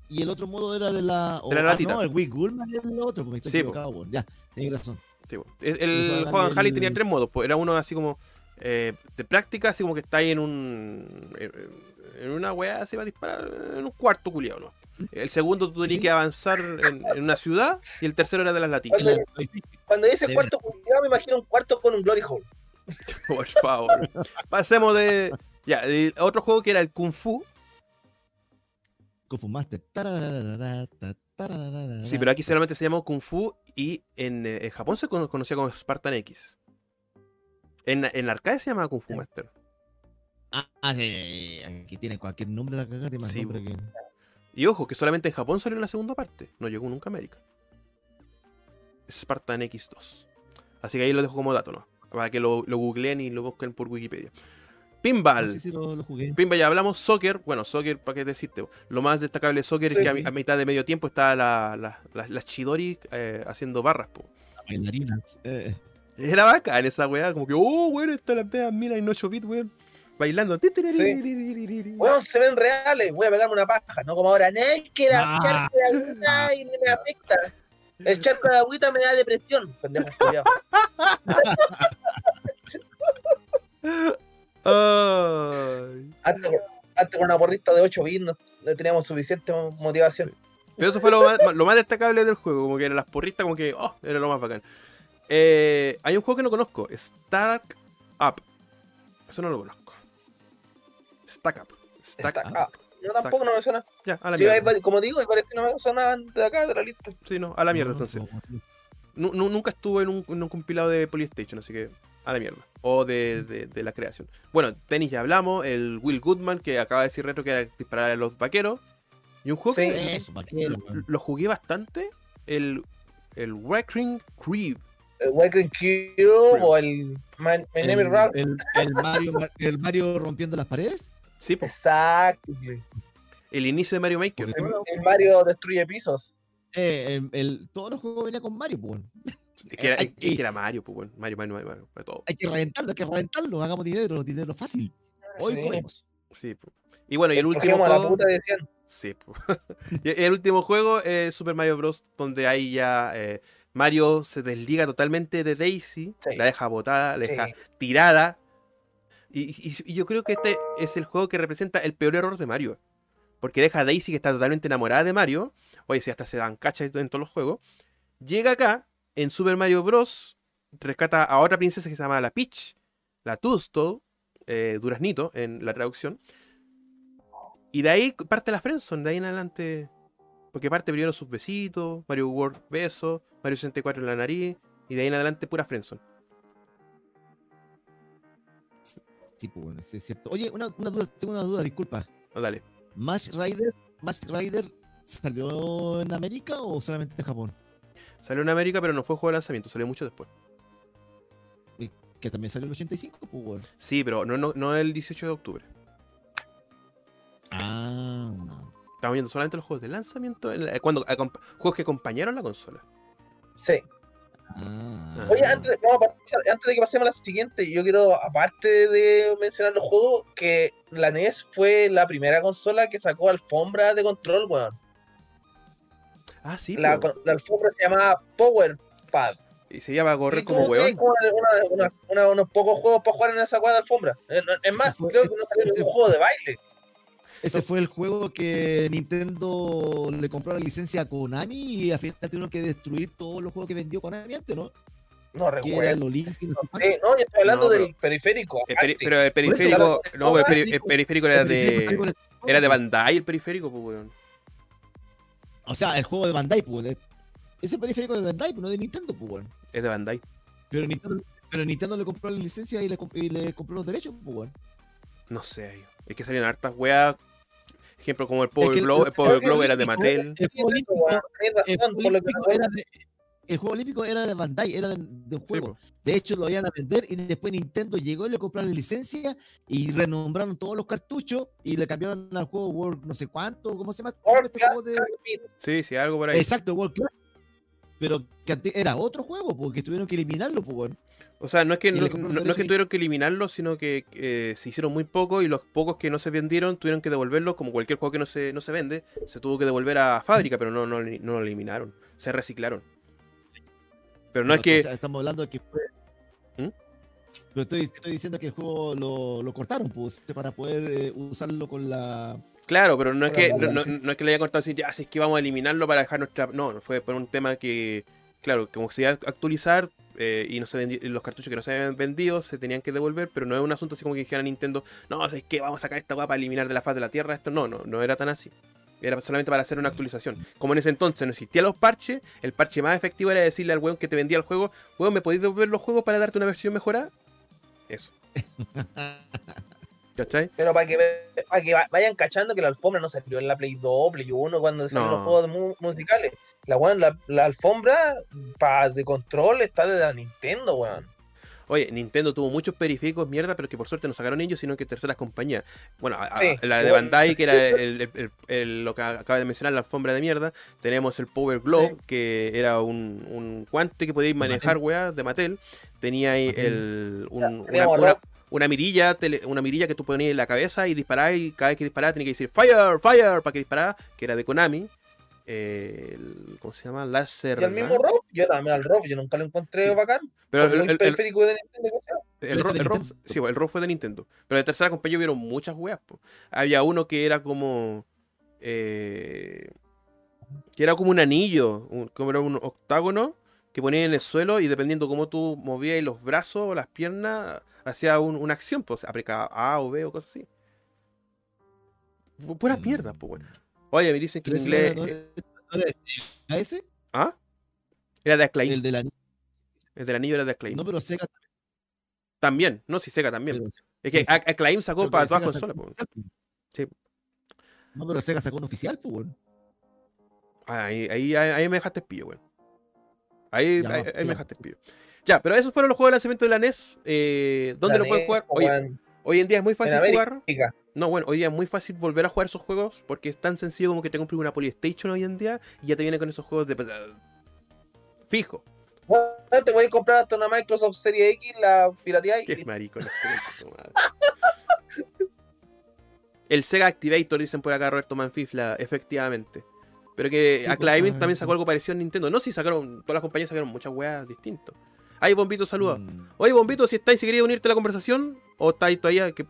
Speaker 3: Y el otro modo era de la.
Speaker 1: De la
Speaker 3: ah, no, el Wii Gulman era el otro, porque estoy
Speaker 1: Sí,
Speaker 3: equivocado. Ya, tenés razón.
Speaker 1: Sí, po. el, el juego de Halley tenía tres modos. pues, Era uno así como eh, de práctica, así como que está ahí en un. en- una weá así va a disparar en un cuarto culiado, ¿no? El segundo tú tenías
Speaker 3: Sí.
Speaker 1: que avanzar en, en una ciudad y el tercero era de las latitas.
Speaker 3: Y la- lo difícil.
Speaker 2: Cuando dice cuarto culiado, me imagino un cuarto con un glory hole.
Speaker 1: Por favor. Pasemos de. Ya, el otro juego que era el Kung Fu.
Speaker 3: Kung Fu Master.
Speaker 1: Sí, pero aquí solamente se llamó Kung Fu y en, eh, en Japón se cono- conocía como Spartan X. En, en arcade se llamaba Kung Fu Master.
Speaker 3: Ah, ah, sí, aquí tiene cualquier nombre la cagada, más
Speaker 1: Sí,
Speaker 3: nombre que.
Speaker 1: Y ojo, que solamente en Japón salió la segunda parte. No llegó nunca a América. Spartan X2. Así que ahí lo dejo como dato, ¿no? Para que lo, lo googleen y lo busquen por Wikipedia. Pinball.
Speaker 3: Sí, sí, lo, lo jugué.
Speaker 1: Pinball ya hablamos. Soccer. Bueno, soccer, ¿para qué decirte? Lo más destacable de soccer es
Speaker 2: Sí,
Speaker 1: que a, mi-
Speaker 3: sí.
Speaker 1: a mitad de medio tiempo está la, la, la- la Chidori eh, haciendo barras, po.
Speaker 3: Bailarinas. Eh,
Speaker 1: Era bacán esa weá, como que, oh, weón, están las veas minas en 8 bits, weón. Bailando.
Speaker 2: Bueno, se ven reales, voy a pegarme una paja, no como ahora. No, es que la
Speaker 3: Ah.
Speaker 2: de agüita y no me afecta. El charco de agüita me da depresión. Pendejo.
Speaker 1: Ay.
Speaker 2: Antes, antes con una porrista de 8 bits no, no teníamos suficiente motivación.
Speaker 1: Pero eso fue lo más, lo más destacable del juego, como que eran las porristas, como que, oh, era lo más bacán. Eh, hay un juego que no conozco, Stark Up. Eso no lo conozco. Stack Up. Stack Up.
Speaker 2: acá. No, tampoco no me suena.
Speaker 1: Ya, a la
Speaker 2: Sí,
Speaker 1: mierda.
Speaker 2: como digo, hay varios que no me sonaban de acá, de la lista.
Speaker 1: Sí, no, a la mierda
Speaker 3: no,
Speaker 1: entonces.
Speaker 3: no,
Speaker 1: nunca estuve en un, en un compilado de Polystation, así que a la mierda. O de, de- de la creación. Bueno, tenis ya hablamos, el Will Goodman, que acaba de decir retro que era disparar a los vaqueros. Y un juego
Speaker 2: Sí.
Speaker 1: que
Speaker 3: Eso, ¿para qué?
Speaker 1: lo, lo jugué bastante, el, el Wrecking Creed.
Speaker 2: El Waking Cube o el Man- My Name is
Speaker 3: El,
Speaker 2: Ralph.
Speaker 3: el, el Mario, el Mario rompiendo las paredes.
Speaker 1: Sí, po.
Speaker 2: Exacto.
Speaker 1: El inicio de Mario Maker.
Speaker 2: El Mario destruye pisos.
Speaker 3: Eh, el- el- todos los juegos venían con Mario, pues.
Speaker 1: Es que era,
Speaker 3: Hay-
Speaker 1: es que era Mario, pues, weón. Mario, Mario, Mario, todo.
Speaker 3: Hay que reventarlo, hay que reventarlo. Hagamos dinero, dinero fácil. Hoy
Speaker 2: Sí.
Speaker 3: comemos.
Speaker 1: Sí. Y bueno, y el último
Speaker 2: Cogemos a la
Speaker 1: juego.
Speaker 2: puta decían.
Speaker 1: Sí. Y el último juego es Super Mario Bros. Donde ahí ya eh, Mario se desliga totalmente de Daisy,
Speaker 2: Sí.
Speaker 1: la deja botada, la
Speaker 2: Sí.
Speaker 1: deja tirada. Y, y- y yo creo que este es el juego que representa el peor error de Mario. Porque deja a Daisy, que está totalmente enamorada de Mario. Oye, si hasta se dan cachas en todos los juegos. Llega acá, en Super Mario Bros. Rescata a otra princesa que se llama la Peach, la Tusto, eh, Duraznito en la traducción. Y de ahí parte la Friendzone, de ahí en adelante. Porque parte primero sus besitos, Mario World beso, Mario 64 en la nariz, y de ahí en adelante pura Friendzone.
Speaker 3: Sí, pues, bueno, sí, es cierto. Oye, una, una duda, tengo una duda, disculpa.
Speaker 1: No, dale.
Speaker 3: ¿Mash Rider, Mash Rider salió en América o solamente en Japón?
Speaker 1: Salió en América, pero no fue juego de lanzamiento, salió mucho después.
Speaker 3: Que también salió en el 85, pues, weón.
Speaker 1: Sí, pero no, no, no el 18 de octubre.
Speaker 3: Ah.
Speaker 1: Estamos viendo solamente los juegos de lanzamiento, en la- cuando, acompa- juegos que acompañaron la consola.
Speaker 2: Sí.
Speaker 3: ah.
Speaker 2: Oye, antes de, vamos a pasar- antes de que pasemos a la siguiente, yo quiero, aparte de mencionar los juegos, que la NES fue la primera consola que sacó alfombra de control, weón.
Speaker 1: Ah, sí,
Speaker 2: La, alfombra se llamaba Power Pad.
Speaker 1: y se llama a correr como weón.
Speaker 2: como una- una- una- unos pocos juegos para jugar en esa cuadra de alfombra. Eh, Es más,
Speaker 3: fue-
Speaker 2: creo que no salió ningún juego de baile.
Speaker 3: Ese fue el juego que Nintendo le compró la licencia a Konami y al final tuvieron que destruir todos los juegos que vendió Konami antes, ¿no?
Speaker 2: No
Speaker 3: Que era
Speaker 2: recuerdo.
Speaker 3: el Olympic. no.
Speaker 2: Sí, no, yo estoy hablando
Speaker 1: No, pero-
Speaker 2: del periférico.
Speaker 1: El peri-
Speaker 2: aparte.
Speaker 1: pero el periférico. No, el, peri- el
Speaker 3: periférico-
Speaker 1: era de.
Speaker 3: era-
Speaker 1: Era de Bandai el periférico, pues weón.
Speaker 3: O sea, el juego de Bandai, pues. Ese periférico de Bandai, pues no de Nintendo, pues.
Speaker 1: Es de Bandai.
Speaker 3: Pero Nintendo, pero Nintendo le compró la licencia y le, comp- y le compró los derechos, pues.
Speaker 1: No sé. Es que salían hartas weas. Ejemplo, como el Power Globe. El Power Globe era de
Speaker 3: el-
Speaker 1: Mattel.
Speaker 3: El
Speaker 2: me
Speaker 3: era de, el juego olímpico era de Bandai, era de, de un juego. De hecho, lo iban a vender y después Nintendo llegó y le compraron la licencia y renombraron todos los cartuchos y le cambiaron al juego World no sé cuánto, ¿cómo se llama?
Speaker 2: World
Speaker 3: este juego de-.
Speaker 1: Sí, sí, algo por ahí.
Speaker 3: Exacto, World Class. Pero que antes era otro juego, porque tuvieron que eliminarlo, pues.
Speaker 1: O sea, no es que, no, es que tuvieron que eliminarlo, sino que eh, se hicieron muy pocos y los pocos que no se vendieron tuvieron que devolverlos, como cualquier juego que no se, no se vende, se tuvo que devolver a fábrica, pero no, no, no lo eliminaron, se reciclaron. Pero no es
Speaker 3: o
Speaker 1: que...
Speaker 3: sea, estamos hablando de que fue.
Speaker 1: ¿Mm?
Speaker 3: Pero estoy, estoy diciendo que el juego lo, lo cortaron, pues, para poder eh, usarlo con la.
Speaker 1: Claro, pero no es que, no, no-
Speaker 3: sí.
Speaker 1: no es que le haya cortado así, ya, si es que vamos a eliminarlo para dejar nuestra... No, fue por un tema que, claro, como se iba a actualizar eh, y no se vendi- los cartuchos que no se habían vendido se tenían que devolver, pero no es un asunto así como que dijera Nintendo, no, es que vamos a sacar esta weá para eliminar de la faz de la Tierra esto. No, no, no era tan así. Era solamente para hacer una actualización. Como en ese entonces no existían los parches, el parche más efectivo era decirle al weón que te vendía el juego, weón, ¿me podéis devolver los juegos para darte una versión mejorada? Eso. ¿Cachai?
Speaker 2: Pero para que, para que va- vayan cachando que la alfombra no salió en la Play 2, Play 1, cuando salieron
Speaker 1: No.
Speaker 2: los juegos mu- musicales. La, weón, la, la alfombra pa- de control está de la Nintendo, weón.
Speaker 1: Oye, Nintendo tuvo muchos periféricos mierda, pero que por suerte no sacaron ellos, sino que terceras compañías. Bueno, a- a-
Speaker 2: Sí,
Speaker 1: la de. Bandai, que era el- el- el- el- lo que acaba de mencionar, la alfombra de mierda. Tenemos el Power Glove,
Speaker 2: Sí.
Speaker 1: que era un, un guante que podíais manejar, weá, de Mattel. Tenía ahí el, un- una, mirilla, tele- una mirilla que tú ponías en la cabeza y disparabas, y cada vez que disparabas tenía que decir Fire, Fire, para que disparara, que era de Konami. Eh, el- ¿Cómo se llama? Láser.
Speaker 2: Y al mismo. Rob, yo también al Rob, yo nunca lo encontré
Speaker 1: Sí.
Speaker 2: bacán.
Speaker 1: Pero el-
Speaker 2: el,
Speaker 1: el-
Speaker 2: periférico de Nintendo.
Speaker 1: El,
Speaker 3: Pero
Speaker 1: ro-
Speaker 3: ese de
Speaker 1: el ro-
Speaker 3: Nintendo.
Speaker 1: sí, el ROM fue de Nintendo. Pero de tercera compañía hubieron muchas weas. po. Había uno que era como. eh, que era como un anillo. un- como era un octágono que ponía en el suelo y dependiendo cómo tú movías los brazos o las piernas, hacía un- una acción. Pues aplicaba A o B o cosas así. Pu- Puras
Speaker 3: Mm.
Speaker 1: mierdas, pues bueno. Oye, me dicen que en inglés.
Speaker 3: no era- no era ese.
Speaker 1: ¿Ah? Era de Acclaim.
Speaker 3: El
Speaker 1: El,
Speaker 3: de la.
Speaker 1: del anillo era de Acclaim.
Speaker 3: No, pero Sega
Speaker 1: También, no, sí, Sega también.
Speaker 3: pero-
Speaker 1: Es que Ac- Acclaim sacó
Speaker 3: pero
Speaker 1: para todas
Speaker 3: Sega
Speaker 1: consolas. pues. Sí.
Speaker 3: No, pero Sega sacó un oficial, pues, weón.
Speaker 1: Ah, Ahí, ahí, ahí, ahí me dejaste pillo, weón. Ahí,
Speaker 3: Ya,
Speaker 1: ahí,
Speaker 3: va,
Speaker 1: ahí
Speaker 3: sí,
Speaker 1: me dejaste
Speaker 3: sí.
Speaker 1: pillo. Ya, pero esos fueron los juegos de lanzamiento de la NES. Eh, ¿Dónde
Speaker 2: La
Speaker 1: lo pueden
Speaker 2: NES,
Speaker 1: jugar? Hoy, hoy en día es muy fácil
Speaker 2: en
Speaker 1: jugar. No, bueno, hoy día es muy fácil volver a jugar esos juegos porque es tan sencillo como que te compres una Polystation hoy en día y ya te viene con esos juegos de. Fijo.
Speaker 2: Bueno, te voy a comprar hasta una Microsoft Serie X, la pirateáis.
Speaker 1: Qué
Speaker 2: y-
Speaker 1: maricón. este concha tu madre. El Sega Activator, dicen por acá Roberto Manfifla, efectivamente. Pero que
Speaker 3: Sí,
Speaker 1: a
Speaker 3: pues, ah,
Speaker 1: también sacó algo parecido en Nintendo. No, sí, sacaron, todas las compañías sacaron muchas weas distintas. Ahí, Bombito, saluda.
Speaker 3: Mm.
Speaker 1: Oye, Bombito, si estáis, si queréis unirte a la conversación, o estáis todavía, que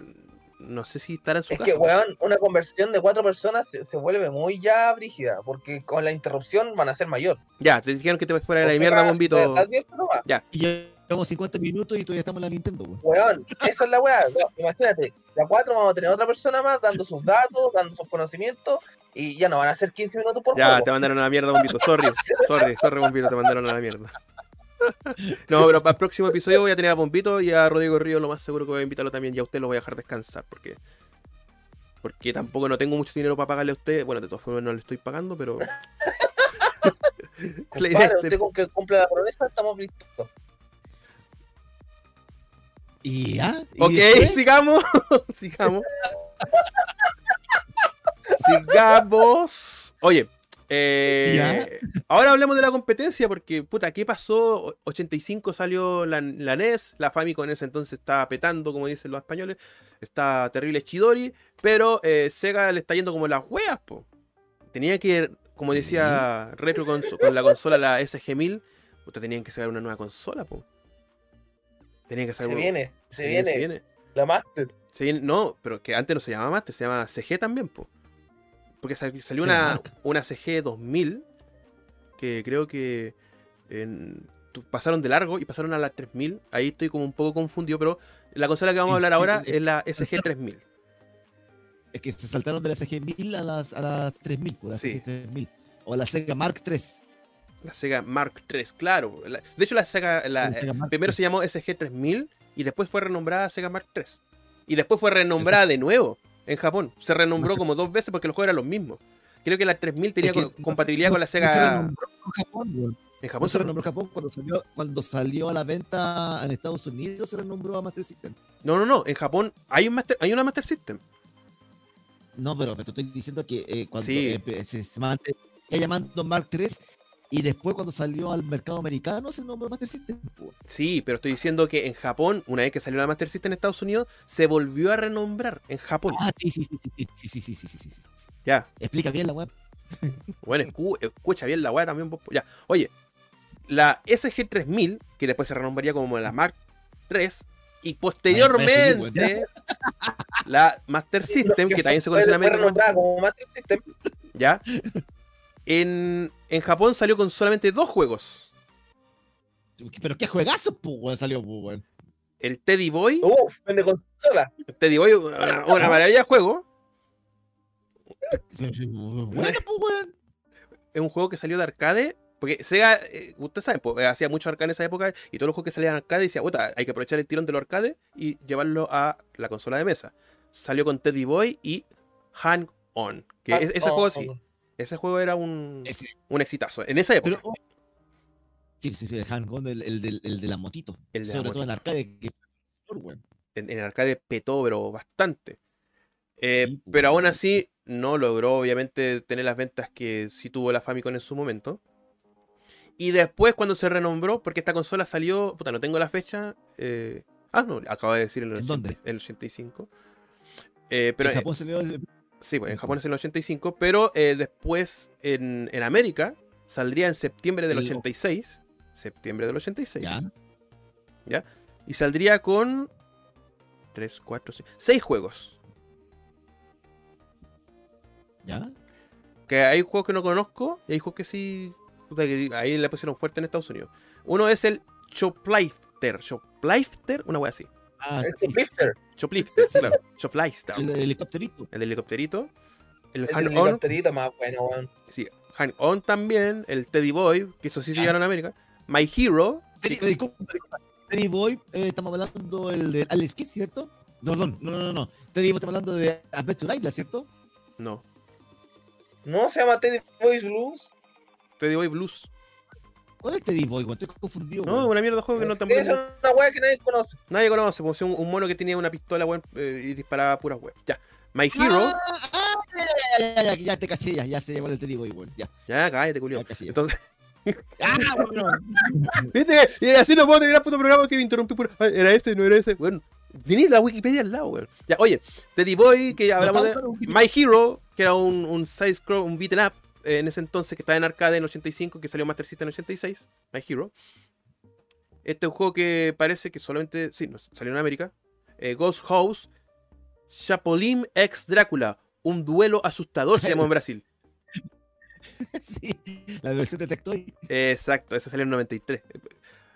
Speaker 1: no sé si estará en su
Speaker 2: Es
Speaker 1: casa.
Speaker 2: que, weón, una conversión de cuatro personas se, se vuelve muy ya brígida, porque con la interrupción van a ser mayor.
Speaker 1: Ya, te dijeron que te fuera de la
Speaker 2: sea,
Speaker 1: mierda, Bombito.
Speaker 2: te advierto nomás.
Speaker 3: Y llevamos 50 minutos y todavía estamos en la Nintendo, weón.
Speaker 2: Weón, esa es la weá. Imagínate, la 4 vamos a tener otra persona más dando sus datos, dando sus conocimientos, y ya no van a ser 15 minutos por
Speaker 1: Ya,
Speaker 2: juego.
Speaker 1: te mandaron a la mierda, Bombito. Sorry, sorry, sorry, Bombito, te mandaron a la mierda. No, pero para el próximo episodio voy a tener a Bombito y a Rodrigo Río, lo más seguro que voy a invitarlo también. Y a usted lo voy a dejar descansar porque. Porque tampoco no tengo mucho dinero para pagarle a usted. Bueno, de todas formas no le estoy pagando, pero. La idea
Speaker 2: Compadre, usted con que cumple la promesa estamos listos.
Speaker 3: Y ya. y
Speaker 1: Ok,
Speaker 3: después-
Speaker 1: sigamos. sigamos. sigamos. Oye, eh, ahora hablemos de la competencia porque, puta, ¿qué pasó? O- 85 salió la, la NES, la Famicom en ese entonces estaba petando, como dicen los españoles. Está terrible Chidori, pero eh, Sega le está yendo como las weas, po. Tenía que, como
Speaker 3: Sí.
Speaker 1: decía Retro con, con la consola, la SG-1000, puta, tenían que sacar una nueva consola, po. Tenían que
Speaker 2: Se
Speaker 1: sacar
Speaker 2: viene, se,
Speaker 1: se
Speaker 2: viene,
Speaker 1: se viene.
Speaker 2: la Master.
Speaker 1: Se viene- no, pero que antes no se llamaba Master, se llama CG también, po. Porque sal- salió
Speaker 3: Sega
Speaker 1: una, una CG 2000, que creo que en- pasaron de largo y pasaron a la 3000. Ahí estoy como un poco confundido, pero la consola que vamos a hablar
Speaker 3: Sí,
Speaker 1: ahora
Speaker 3: sí.
Speaker 1: es la SG 3000.
Speaker 3: Es que se saltaron de la CG1000 a las, a las 3000, por la
Speaker 1: Sí.
Speaker 3: CG3000. O la Sega Mark III.
Speaker 1: La Sega Mark III, claro. La- de hecho, la Sega, la-
Speaker 3: La Sega
Speaker 1: primero
Speaker 3: III.
Speaker 1: se llamó SG 3000 y después fue renombrada Sega Mark III. Y después fue renombrada de nuevo en Japón. Se renombró como dos veces porque los juegos eran los mismos. Creo que la 3000 tenía
Speaker 3: Es que
Speaker 1: co- compatibilidad
Speaker 3: no
Speaker 1: con la
Speaker 3: se- no se
Speaker 1: Sega.
Speaker 3: renombró en Japón, weón.
Speaker 1: En
Speaker 3: No
Speaker 1: Japón
Speaker 3: se
Speaker 1: se
Speaker 3: renombró Japón cuando salió, cuando salió a la venta en Estados Unidos, se renombró a Master System.
Speaker 1: No, no, no. En Japón hay, un master, hay una Master System.
Speaker 3: No, pero te estoy diciendo que eh, cuando
Speaker 1: Sí.
Speaker 3: eh, se, se mantenía llamando Mark III y después cuando salió al mercado americano se nombró Master System.
Speaker 1: Sí, pero estoy diciendo que en Japón, una vez que salió la Master System en Estados Unidos, se volvió a renombrar en Japón.
Speaker 3: Ah, sí, sí, sí, sí, sí, sí, sí, sí, sí, sí.
Speaker 1: Ya.
Speaker 3: Explica bien la web.
Speaker 1: Bueno, escu- escucha bien la weá también. Ya. Oye, la SG3000, que después se renombraría como la Mark III, y posteriormente la Master System, que también se conoce en América. como
Speaker 2: Master System.
Speaker 1: ¿Ya? En, en Japón salió con solamente dos juegos.
Speaker 3: Pero qué juegazo, pues, salió, pues.
Speaker 1: El Teddy Boy.
Speaker 2: Uf, vende consola.
Speaker 1: El Teddy Boy, una, una maravilla de juego.
Speaker 3: Bueno, pues, weón.
Speaker 1: Es un juego que salió de arcade. Porque Sega, eh, usted sabe, pues, hacía mucho arcade en esa época. Y todos los juegos que salían arcade decía, puta, hay que aprovechar el tirón de los arcades y llevarlo a la consola de mesa. Salió con Teddy Boy y Hang On. Que es- ese
Speaker 2: Oh,
Speaker 1: juego sí.
Speaker 2: oh.
Speaker 1: Ese juego era un,
Speaker 3: Ese,
Speaker 1: un exitazo. En esa época.
Speaker 3: pero, oh, sí, sí, sí, el Hang-On, el, el, del- el de la motito.
Speaker 1: El de la
Speaker 3: Sobre todo en
Speaker 1: motito.
Speaker 3: arcade. Que,
Speaker 1: en, en el arcade petó, pero bastante. Eh,
Speaker 3: Sí, pues,
Speaker 1: pero aún así, no logró, obviamente, tener las ventas que sí tuvo la Famicom en su momento. Y después, cuando se renombró, porque esta consola salió, puta, no tengo la fecha. eh, ah, no, acabo de decir en el,
Speaker 3: ¿En
Speaker 1: 80
Speaker 3: dónde?
Speaker 1: en el 85. Eh, pero
Speaker 3: en
Speaker 1: eh,
Speaker 3: Japón salió el-
Speaker 1: sí, pues, en
Speaker 3: sí,
Speaker 1: Japón es en el 85, pero eh, después en, en América saldría en septiembre del
Speaker 3: El-
Speaker 1: 86. Septiembre del 86.
Speaker 3: Ya.
Speaker 1: Y saldría con 3, 4, 6, 6 juegos.
Speaker 3: ¿Ya?
Speaker 1: Que hay juegos que no conozco y hay juegos que sí. puta, que ahí le pusieron fuerte en Estados Unidos. Uno es el Shoplifter. Shoplifter, una wea así.
Speaker 3: Ah,
Speaker 2: El
Speaker 3: sí, sí,
Speaker 2: Shoplifter.
Speaker 1: Shoplifter, claro. Shoplifter.
Speaker 3: El, el helicópterito.
Speaker 1: El del helicópterito. El
Speaker 2: El
Speaker 1: On.
Speaker 2: helicópterito más bueno, weón.
Speaker 1: Sí, Hand On también. El Teddy Boy, que eso sí se
Speaker 3: Ya.
Speaker 1: llegaron a América. My Hero.
Speaker 3: Teddy, disculpa, disculpa. Teddy Boy, eh, estamos hablando del de Alex Kidd, ¿cierto? No, no, no, no, no. Teddy Boy, estamos hablando de Adventure Island, ¿cierto?
Speaker 1: No.
Speaker 2: ¿No se llama Teddy Boys Blues?
Speaker 1: Teddy Boy Blues.
Speaker 3: ¿Cuál es Teddy Boy? weón? Estoy confundido.
Speaker 1: No,
Speaker 3: weón.
Speaker 1: una mierda de juego que no tampoco.
Speaker 2: es una weá que nadie conoce.
Speaker 1: Nadie conoce, pues un, un mono que tenía una pistola, weón, eh, y disparaba puras weas. Ya. My Hero.
Speaker 3: Ah, ah, ya, ya, ya, ya te caché, ya, ya sé cuál te digo, igual. Ya,
Speaker 1: Ya, cállate,
Speaker 3: caché.
Speaker 1: Entonces,
Speaker 3: Ah, bueno.
Speaker 1: ¿viste? Y así no puedo terminar puto programa que me interrumpí por. "Ay, Era ese, no era ese. Bueno, tenéis la Wikipedia al lado, weón. Ya, oye, Teddy Boy, que ya hablamos de. My Hero, que era un, un side scroll, un beat'em up en ese entonces que estaba en arcade en el 85, que salió Master System en el 86. My Hero. Este es un juego que parece que solamente. Sí, no, salió en América. Eh, Ghost House. Chapolin x Drácula. Un duelo asustador se llamó en Brasil.
Speaker 3: Sí, la versión de Tectoy.
Speaker 1: Exacto, ese salió en 93.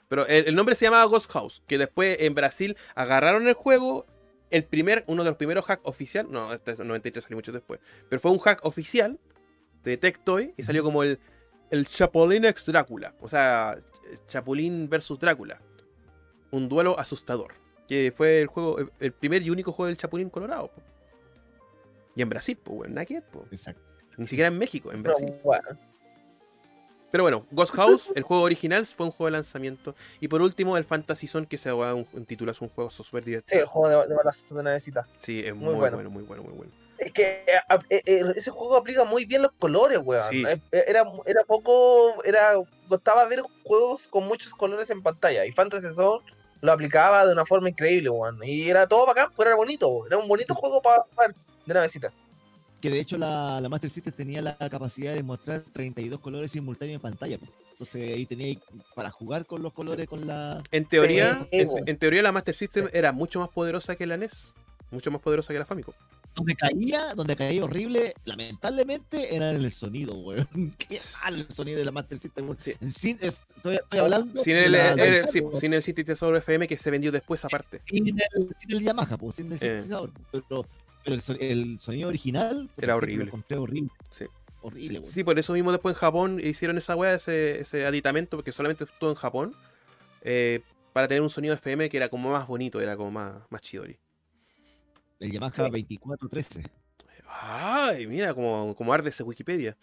Speaker 1: Pero el, el nombre se llamaba Ghost House, que después en Brasil agarraron el juego, el primer, uno de los primeros hacks oficial, no, este es 93 salió mucho después, pero fue un hack oficial de Tectoy y salió como el, el Chapulín x Drácula, o sea, Chapulín versus Drácula, un duelo asustador, que fue el juego, el, el primer y único juego del Chapulín Colorado. po. Y en Brasil, pues, nada que po.
Speaker 3: Exacto.
Speaker 1: ni siquiera en México, en
Speaker 2: Pero
Speaker 1: Brasil.
Speaker 2: bueno.
Speaker 1: Pero bueno, Ghost House, el juego original, fue un juego de lanzamiento. Y por último, el Fantasy Zone, que se va un, un título, es un juego súper
Speaker 2: Sí,
Speaker 1: divertido.
Speaker 2: el juego de, de balazo de navecita.
Speaker 1: Sí, es
Speaker 2: muy
Speaker 1: muy,
Speaker 2: bueno.
Speaker 1: bueno. muy bueno, muy bueno.
Speaker 2: Es que eh, a- eh, ese juego aplica muy bien los colores, weón.
Speaker 1: Sí.
Speaker 2: Eh, Era, era poco, era, costaba ver juegos con muchos colores en pantalla. Y Fantasy Zone lo aplicaba de una forma increíble, weón. Y era todo bacán, pero era bonito. Era un bonito juego para jugar de navecita.
Speaker 3: Que de hecho la, la Master System tenía la capacidad de mostrar 32 colores simultáneos en pantalla. po. Entonces ahí tenía para jugar con los colores con la.
Speaker 1: En teoría,
Speaker 2: Sí,
Speaker 1: en, en teoría la Master System
Speaker 2: Sí.
Speaker 1: era mucho más poderosa que la NES. Mucho más poderosa que la Famicom.
Speaker 3: Donde caía, donde caía horrible, lamentablemente era en el sonido, weón. Qué mal el sonido de la Master System.
Speaker 1: Sí.
Speaker 3: Sin- estoy, estoy hablando.
Speaker 1: Sin el,
Speaker 3: la-
Speaker 1: el-
Speaker 3: del
Speaker 1: sí,
Speaker 3: carro,
Speaker 1: sin el sintetizador FM que se vendió después aparte.
Speaker 3: sin el, sin el Yamaha, pues, sin el
Speaker 1: Eh.
Speaker 3: sintetizador. Pero, pero el, son- el sonido original
Speaker 1: Era
Speaker 3: sí,
Speaker 1: horrible.
Speaker 3: Lo horrible.
Speaker 1: Sí. Sí, por eso mismo después en Japón hicieron esa weá, ese, ese aditamento, porque solamente estuvo en Japón. eh, para tener un sonido FM que era como más bonito, era como más, más chidori.
Speaker 3: El Yamaha
Speaker 2: Sí.
Speaker 3: 2413.
Speaker 1: Ay, mira como, como arde ese Wikipedia.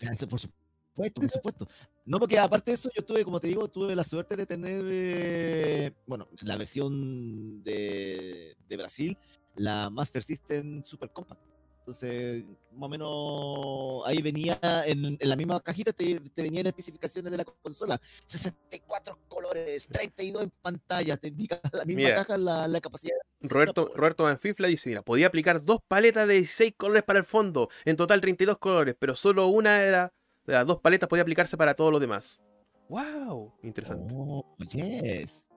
Speaker 3: Por supuesto, por supuesto. No, porque aparte de eso, yo tuve, como te digo, tuve la suerte de tener, eh, bueno, la versión de, de Brasil, la Master System Super Compact. Entonces, más o menos ahí venía, en, en la misma cajita te, te venían especificaciones de la consola. 64 colores, 32 en pantalla, te indica la misma
Speaker 1: Mira.
Speaker 3: caja la, la capacidad.
Speaker 1: Roberto, Roberto Manfifla dice, mira, podía aplicar dos paletas de 16 colores para el fondo, en total 32 colores, pero solo una era, de las dos paletas podía aplicarse para todo lo demás. ¡Wow! Interesante.
Speaker 3: Oh, yes.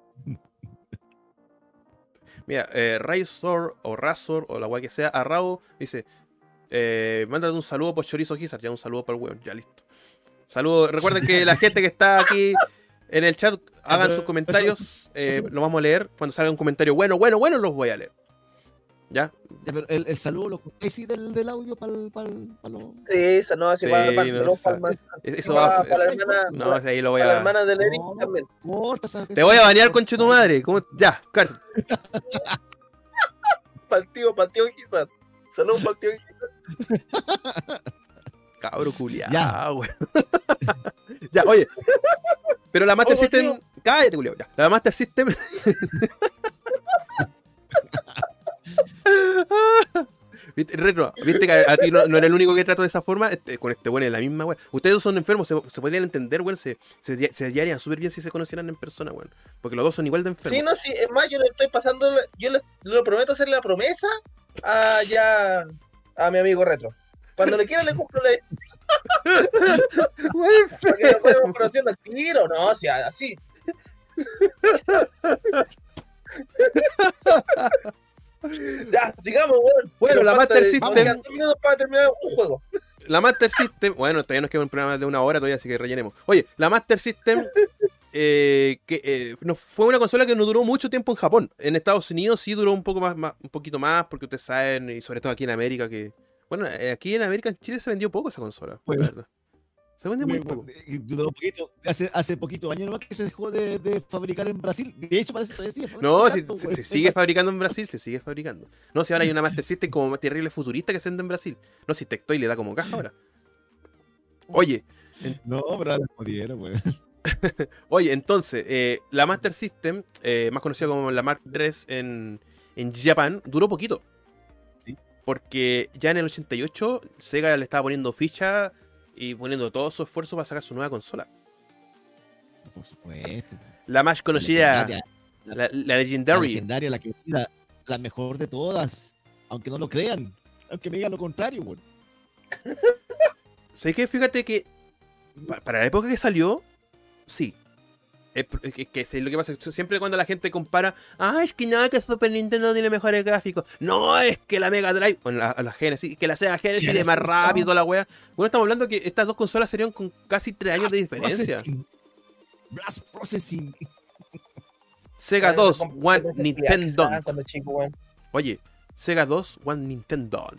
Speaker 1: Mira, eh, Razor o Razor o la guay que sea, a Rabo dice, eh, mándate un saludo por Chorizo Gizzard, ya un saludo para el weón, ya listo. Saludo, recuerden que la gente que está aquí en el chat hagan sus comentarios, eh, lo vamos a leer, cuando salga un comentario bueno, bueno, bueno, los voy a leer. ¿Ya?
Speaker 3: Ya, pero el, el saludo lo contáis sí del, del audio para los.
Speaker 2: Sí, esa no, así
Speaker 1: Sí,
Speaker 2: para, para,
Speaker 1: no, Eso va,
Speaker 2: para la hermana,
Speaker 1: no, ahí lo voy
Speaker 2: para la
Speaker 1: a...
Speaker 2: hermana del Eric
Speaker 3: No,
Speaker 2: también.
Speaker 1: Te voy a banear con tu madre. ¿Cómo? Ya, cállate.
Speaker 2: Para el tío, para el tío Gizar. Saludos para el tío Gizar.
Speaker 1: Cabro culiado,
Speaker 3: Ya.
Speaker 1: güey. ya, oye. Pero la Master System. Cállate, culiado. La Master System. ¿Viste, Retro, ¿viste que a, a ti no, no era el único que trato de esa forma? Este, con este bueno es la misma, weón. Ustedes dos son enfermos, se, se podrían entender, weón. Se, se, se hallarían súper bien si se conocieran en persona, weón. Porque los dos son igual de enfermos.
Speaker 2: Sí, no, sí, es más, yo le estoy pasando, yo le, le prometo hacerle la promesa a ya a mi amigo Retro. Cuando le quiera le cumplo la para que nos vayamos conociendo al tiro, no, o sea, así. ya, sigamos, weón.
Speaker 1: Bueno, la Master
Speaker 2: de-
Speaker 1: System-
Speaker 2: para terminar un juego.
Speaker 1: La Master System, bueno, todavía nos queda un programa de una hora todavía, así que rellenemos. Oye, la Master System, eh, que eh, no, fue una consola que no duró mucho tiempo en Japón. En Estados Unidos sí duró un poco más, más- un poquito más, porque ustedes saben, y sobre todo aquí en América, que. Bueno, eh, aquí en América, en Chile se vendió poco esa consola.
Speaker 3: Bueno.
Speaker 1: la verdad. Se vendió muy
Speaker 3: Muy-
Speaker 1: poco.
Speaker 3: eh, duró un poquito, hace, hace poquito años nomás que se dejó de, de fabricar en Brasil. De hecho, parece que todavía sigue
Speaker 1: No, se,
Speaker 3: güey.
Speaker 1: se sigue fabricando en Brasil, se sigue fabricando. No, si ahora hay una Master System como terrible futurista que se vende en Brasil. No, si Tectoy le da como caja ahora. Oye,
Speaker 3: No, pero la jodieron, güey.
Speaker 1: Oye, entonces, eh, la Master System, eh, más conocida como la Mark III en, en Japón, duró poquito.
Speaker 3: Sí.
Speaker 1: Porque ya en el 88 Sega le estaba poniendo ficha y poniendo todo su esfuerzo para sacar su nueva consola.
Speaker 3: Por supuesto.
Speaker 1: La más conocida,
Speaker 3: La,
Speaker 1: la, la
Speaker 3: legendaria, la, que, la, la mejor de todas. Aunque no lo crean. Aunque me digan lo contrario, weón.
Speaker 1: ¿Sabes qué? Fíjate que pa- para la época que salió, sí. Es que, lo que pasa es que siempre cuando la gente compara, ah, es que nada, que Super Nintendo tiene mejores gráficos. No, es que la Mega Drive, bueno, la, la Genesis, que la Sega Genesis es más rápido, la wea. Bueno, estamos hablando que estas dos consolas serían con casi tres años de diferencia.
Speaker 3: Processing. Blast Processing.
Speaker 1: Sega 2,
Speaker 2: Esa
Speaker 1: One Nintendo. Oye, Sega 2, One Nintendo.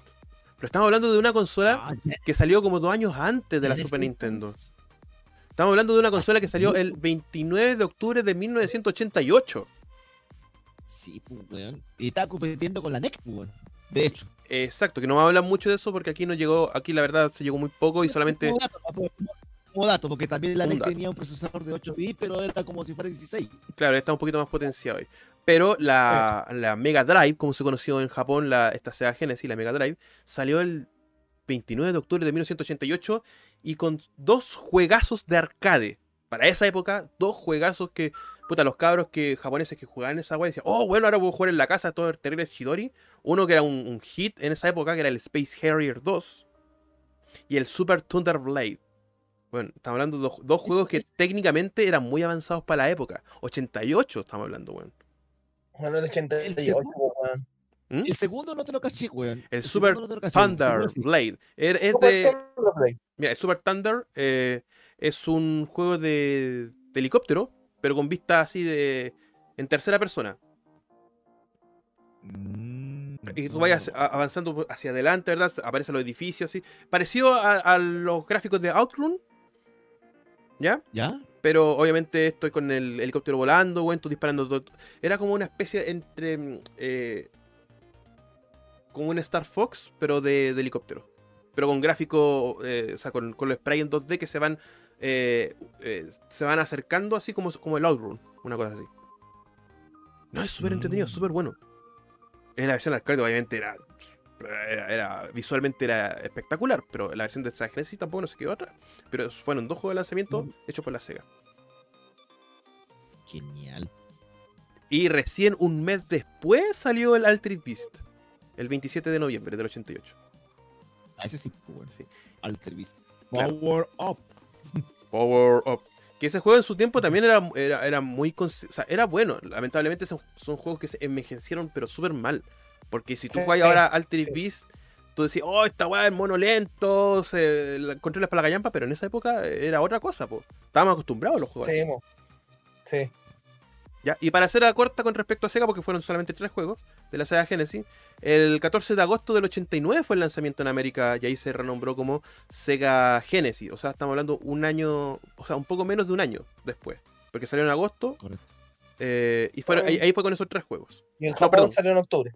Speaker 1: Pero estamos hablando de una consola
Speaker 3: Ah,
Speaker 1: que salió como dos años antes de la. Super Nintendo. Estamos hablando de una consola que salió el 29 de octubre de 1988.
Speaker 3: Sí, pues, weón. Y estaba compitiendo con la NEC, weón. De hecho.
Speaker 1: Exacto, que no vamos a hablar mucho de eso porque aquí no llegó, aquí la verdad se llegó muy poco y solamente...
Speaker 3: Como dato, como- dato, porque también la NEC tenía un procesador de 8 bits, pero era como si fuera 16.
Speaker 1: Claro, está un poquito más potenciado hoy. Pero la, la Mega Drive, como se conoció en Japón, la, esta Sega Genesis, la Mega Drive, salió el 29 de octubre de 1988 y con dos juegazos de arcade. Para esa época, dos juegazos que, puta, los cabros que japoneses que jugaban esa wea decían, oh, bueno, ahora puedo jugar en la casa todo el terrible Shidori. Uno que era un, un hit en esa época, que era el Space Harrier 2. Y el Super Thunder Blade. Bueno, estamos hablando de dos, dos juegos que
Speaker 3: es-
Speaker 1: técnicamente eran muy avanzados para la época. 88 estamos hablando, weón.
Speaker 2: Bueno, el 88,
Speaker 3: segundo-
Speaker 2: weón.
Speaker 1: ¿Mm?
Speaker 3: El segundo no te lo caché, weón.
Speaker 1: El Super
Speaker 3: no caché,
Speaker 1: Thunder. Blade. Er- Es de, mira, el Super Thunder eh, es un juego de, de helicóptero, pero con vista así de en tercera persona.
Speaker 3: Mm,
Speaker 1: Y tú vayas avanzando hacia adelante, ¿verdad? Aparecen los edificios así. Parecido a, a los gráficos de Outrun, ¿ya?
Speaker 3: ¿Ya?
Speaker 1: Pero obviamente estoy con el helicóptero volando, weón, tú disparando. todo- Era como una especie entre. mm, eh, como un Star Fox, pero de, de helicóptero. Pero con gráfico, eh, o sea, con, con los spray en 2D que se van. eh, eh, se van acercando así como, como el Outrun, una cosa así. No, es súper entretenido,
Speaker 3: Mm.
Speaker 1: súper bueno. En la versión arcade, obviamente, era, era, era- Visualmente era espectacular, pero la versión de Sega Genesis tampoco no se quedó atrás. Pero fueron dos juegos de lanzamiento
Speaker 3: Mm.
Speaker 1: hechos por la Sega.
Speaker 3: Genial.
Speaker 1: Y recién un mes después salió el Altered Beast. El 27 de noviembre del 88.
Speaker 3: A ese sí. Alter Beast.
Speaker 1: Claro.
Speaker 3: Power Up.
Speaker 1: Power Up. Que ese juego en su tiempo también era, era, era muy... O sea, era bueno. Lamentablemente son, son juegos que se envejecieron pero súper mal. Porque si tú
Speaker 2: Sí,
Speaker 1: juegas ahora Altered. Beast, tú decís, oh, esta weá es mono lento, se, la, controlas para la gallampa, pero en esa época era otra cosa, pues. Estábamos acostumbrados a los juegos. así.
Speaker 2: Sí, mo. Sí.
Speaker 1: ¿Ya? Y para hacer la corta con respecto a Sega, porque fueron solamente tres juegos de la Sega Genesis, el 14 de agosto del 89 fue el lanzamiento en América y ahí se renombró como Sega Genesis. O sea, estamos hablando un año, o sea, un poco menos de un año después. Porque salió en agosto
Speaker 3: Correcto.
Speaker 1: eh, y fueron- ahí, ahí fue con esos tres juegos.
Speaker 2: Y el
Speaker 1: No,
Speaker 2: Japón
Speaker 1: perdón.
Speaker 2: salió en octubre.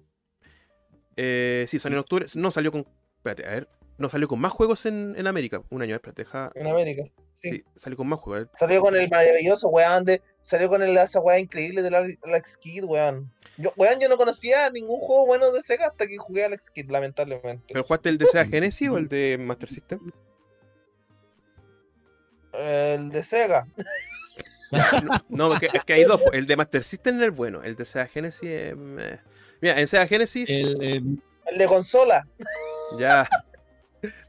Speaker 1: Eh, sí, salió en octubre. No salió con. Espérate, a ver. No salió con más juegos en, en América. Un año, espérate, deja.
Speaker 2: En América.
Speaker 1: Sí.
Speaker 2: Sí.
Speaker 1: salió con más juegos. eh.
Speaker 2: Salió con el maravilloso weón de. Salió con el, esa weá increíble del Alex- Kidd, weón. Yo, weón, yo no conocía ningún juego bueno de Sega hasta que jugué a Alex Kidd, lamentablemente.
Speaker 1: ¿Pero jugaste el de Sega Genesis o el de Master System?
Speaker 2: El de Sega.
Speaker 1: No, porque es que hay dos. El de Master System es el bueno. El de Sega Genesis es. meh. Mira, en Sega Genesis.
Speaker 3: El, eh,
Speaker 2: El de consola.
Speaker 1: Ya.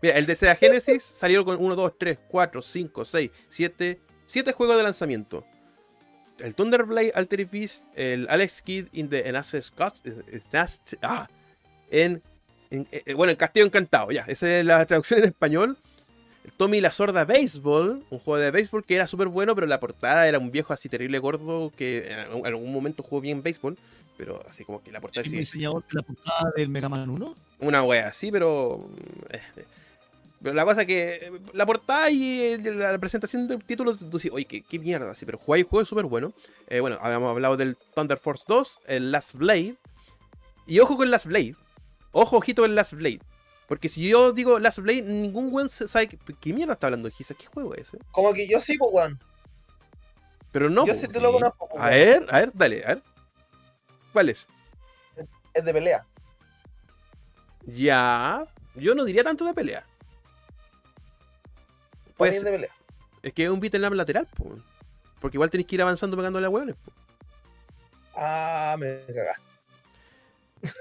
Speaker 1: Mira, el de Sega Genesis salió con 1, 2, 3, 4, 5, 6, 7. 7 juegos de lanzamiento. El Thunderblade, Altered Beast, el Alex Kidd in the en Access Gods- es- es- es- ah, en, en- eh, bueno, en Castillo Encantado, ya. Esa es la traducción en español. El Tommy y la Sorda Baseball, un juego de béisbol que era súper bueno, pero la portada era un viejo así terrible gordo que en algún- en algún momento jugó bien béisbol, pero así como que la portada
Speaker 3: el
Speaker 1: sí,
Speaker 3: diseñador de la portada del Mega Man 1.
Speaker 1: Una wea así, pero. eh, eh. Pero la cosa que. eh, La portada y la presentación de títulos, tú dices, oye, qué, qué mierda, sí, pero jugáis juego súper bueno. Eh, bueno, habíamos hablado del Thunder Force 2, el Last Blade. Y ojo con Last Blade. Ojo, ojito con Last Blade. Porque si yo digo Last Blade, ningún weón sabe qué, qué mierda está hablando Giza. ¿Qué juego es ese?
Speaker 2: Como que yo sí, pues, weón.
Speaker 1: Pero no.
Speaker 2: yo
Speaker 1: po,
Speaker 2: sí te lo conozco. pues,
Speaker 1: A ver, a ver, dale, a ver. ¿Cuál es?
Speaker 2: Es de pelea.
Speaker 1: Ya. Yo no diría tanto de pelea.
Speaker 2: Para
Speaker 1: Puede
Speaker 2: mí es
Speaker 1: ser.
Speaker 2: de pelea.
Speaker 1: Es que es un beat en lateral, po. Porque igual tenés que ir avanzando pegándole a hueones. po.
Speaker 2: Ah, me cagaste.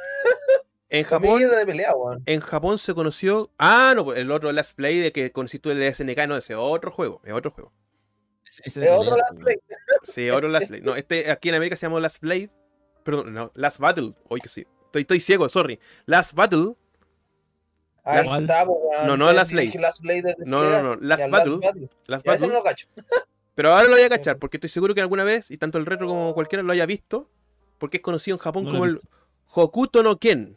Speaker 1: En Japón,
Speaker 2: era de pelea, weón.
Speaker 1: en Japón se conoció. Ah, no, pues, el otro Last Play de que consiste el SNK, no, ese es otro juego. Es otro juego.
Speaker 3: Ese- ese
Speaker 2: Es
Speaker 3: de
Speaker 2: otro Last. Play.
Speaker 1: Sí, otro Last Blade. No, este aquí en América se llama Last Blade. Perdón, no, Last Battle. Oye, que sí. Estoy, estoy ciego, sorry. Last Battle.
Speaker 2: Ahí
Speaker 3: Last-
Speaker 2: está, po, weón.
Speaker 1: No, no, Last Blade.
Speaker 2: Last Blade de
Speaker 1: No,
Speaker 2: pelea.
Speaker 1: no, no. Last Battle. Last
Speaker 2: no
Speaker 1: Battle.
Speaker 2: lo cacho.
Speaker 1: Pero ahora lo voy a cachar, porque estoy seguro que alguna vez, y tanto el retro como cualquiera lo haya visto, porque es conocido en Japón
Speaker 3: No
Speaker 1: como el Hokuto no Ken.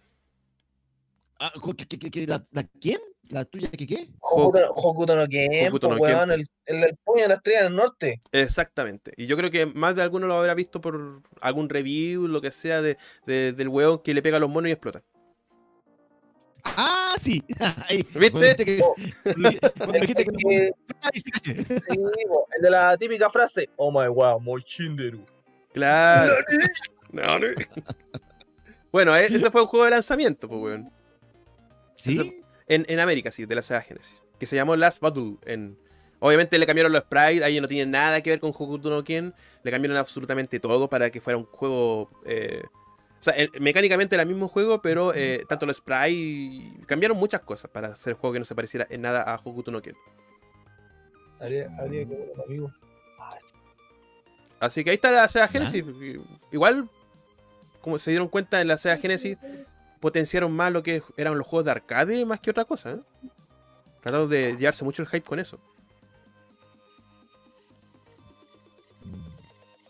Speaker 3: Ah, ¿qué- qué- qué- qué- la, la quién? ¿La tuya qué qué?
Speaker 2: Hokuto, no Ken,
Speaker 1: no
Speaker 2: weón. El, el, el puño de la estrella del norte.
Speaker 1: Exactamente. Y yo creo que más de alguno lo habrá visto por algún review, lo que sea, de, de- del weón que le pega a los monos y explota.
Speaker 3: Ah, sí.
Speaker 1: ¿Viste?
Speaker 3: Cuando dijiste que, cuando dijiste que
Speaker 2: El que- de la típica frase, oh my wow, Mochinderu.
Speaker 1: Claro. No, no. Bueno, e- ese fue un juego de lanzamiento, pues, weón.
Speaker 3: ¿Sí?
Speaker 1: En, en América, sí, de la Sega Genesis. Que se llamó Last Battle. En... Obviamente le cambiaron los sprites, ahí no tiene nada que ver con Hokuto no Ken. Le cambiaron absolutamente todo para que fuera un juego. eh, O sea, el- mecánicamente era el mismo juego, pero eh, tanto los sprites. Cambiaron muchas cosas para hacer el juego que no se pareciera en nada a Hokuto no Ken.
Speaker 2: Habría, habría que ver, amigo. Ah, sí.
Speaker 1: Así que ahí está la Sega Genesis. Igual, como se dieron cuenta en la Sega Genesis, potenciaron más lo que eran los juegos de arcade más que otra cosa. ¿eh? Trataron de llevarse mucho el hype con eso.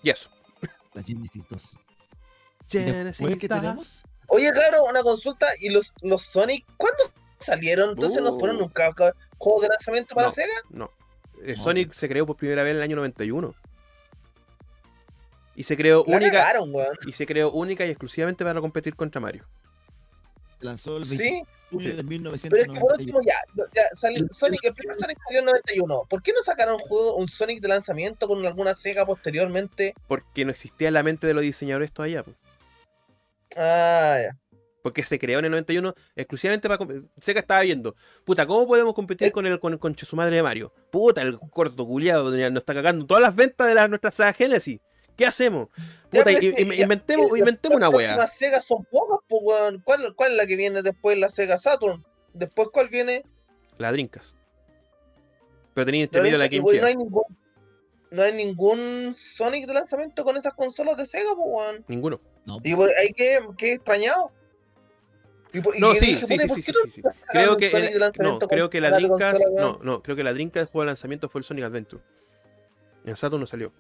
Speaker 1: Y eso.
Speaker 3: La Genesis 2. ¿Y
Speaker 1: Genesis
Speaker 3: qué
Speaker 1: 2.
Speaker 3: tenemos?
Speaker 2: Oye, claro, una consulta. ¿Y los, los Sonic cuándo salieron? Entonces no fueron
Speaker 1: Uh.
Speaker 2: nunca ca- juegos de lanzamiento para
Speaker 1: No.
Speaker 2: Sega.
Speaker 1: No. Eh,
Speaker 3: No.
Speaker 1: Sonic se creó por primera vez en el año 91. Y se creó
Speaker 2: La
Speaker 1: única.
Speaker 2: cagaron.
Speaker 1: Y se creó única y exclusivamente para competir contra Mario.
Speaker 3: Se lanzó el 20
Speaker 2: Sí,
Speaker 3: de julio
Speaker 1: Sí.
Speaker 3: de
Speaker 2: pero es que por
Speaker 3: 1991.
Speaker 2: último ya, ya salió- Sonic, el primer Sonic salió en 91. ¿Por qué no sacaron un juego, un Sonic de lanzamiento con alguna Sega posteriormente?
Speaker 1: Porque no existía en la mente de los diseñadores todavía. po.
Speaker 2: Ah, ya.
Speaker 1: Porque se creó en el 91 exclusivamente para... Sega estaba viendo, puta, ¿cómo podemos competir
Speaker 2: Eh.
Speaker 1: con el con, con su madre de Mario? Puta, el corto culiado nos está cagando todas las ventas de la, nuestra Sega Genesis. ¿Qué hacemos?
Speaker 2: Ya,
Speaker 1: Puta,
Speaker 2: pero
Speaker 1: y-
Speaker 2: es que
Speaker 1: y-
Speaker 2: ya,
Speaker 1: inventemos,
Speaker 2: eh,
Speaker 1: inventemos una
Speaker 2: Las
Speaker 1: wea.
Speaker 2: próximas Sega son pocas, pues, weón. ¿Cuál, ¿Cuál es la que viene después? La Sega Saturn. Después, ¿cuál viene?
Speaker 1: La Drinkas. Pero tenía intermedio la
Speaker 2: Y,
Speaker 1: Game
Speaker 2: güey, no hay ningún no hay ningún Sonic de lanzamiento con esas consolas de Sega, pues, weón.
Speaker 1: Ninguno.
Speaker 3: No,
Speaker 2: Y por ahí que, que extrañado. Y y
Speaker 1: No, sí,
Speaker 2: dije,
Speaker 1: sí, sí,
Speaker 2: ¿por
Speaker 1: sí, sí, Creo que, el- no, creo que la
Speaker 2: consola,
Speaker 1: no, no, creo que la Dreamcast el juego de lanzamiento fue el Sonic Adventure. En Saturn no salió.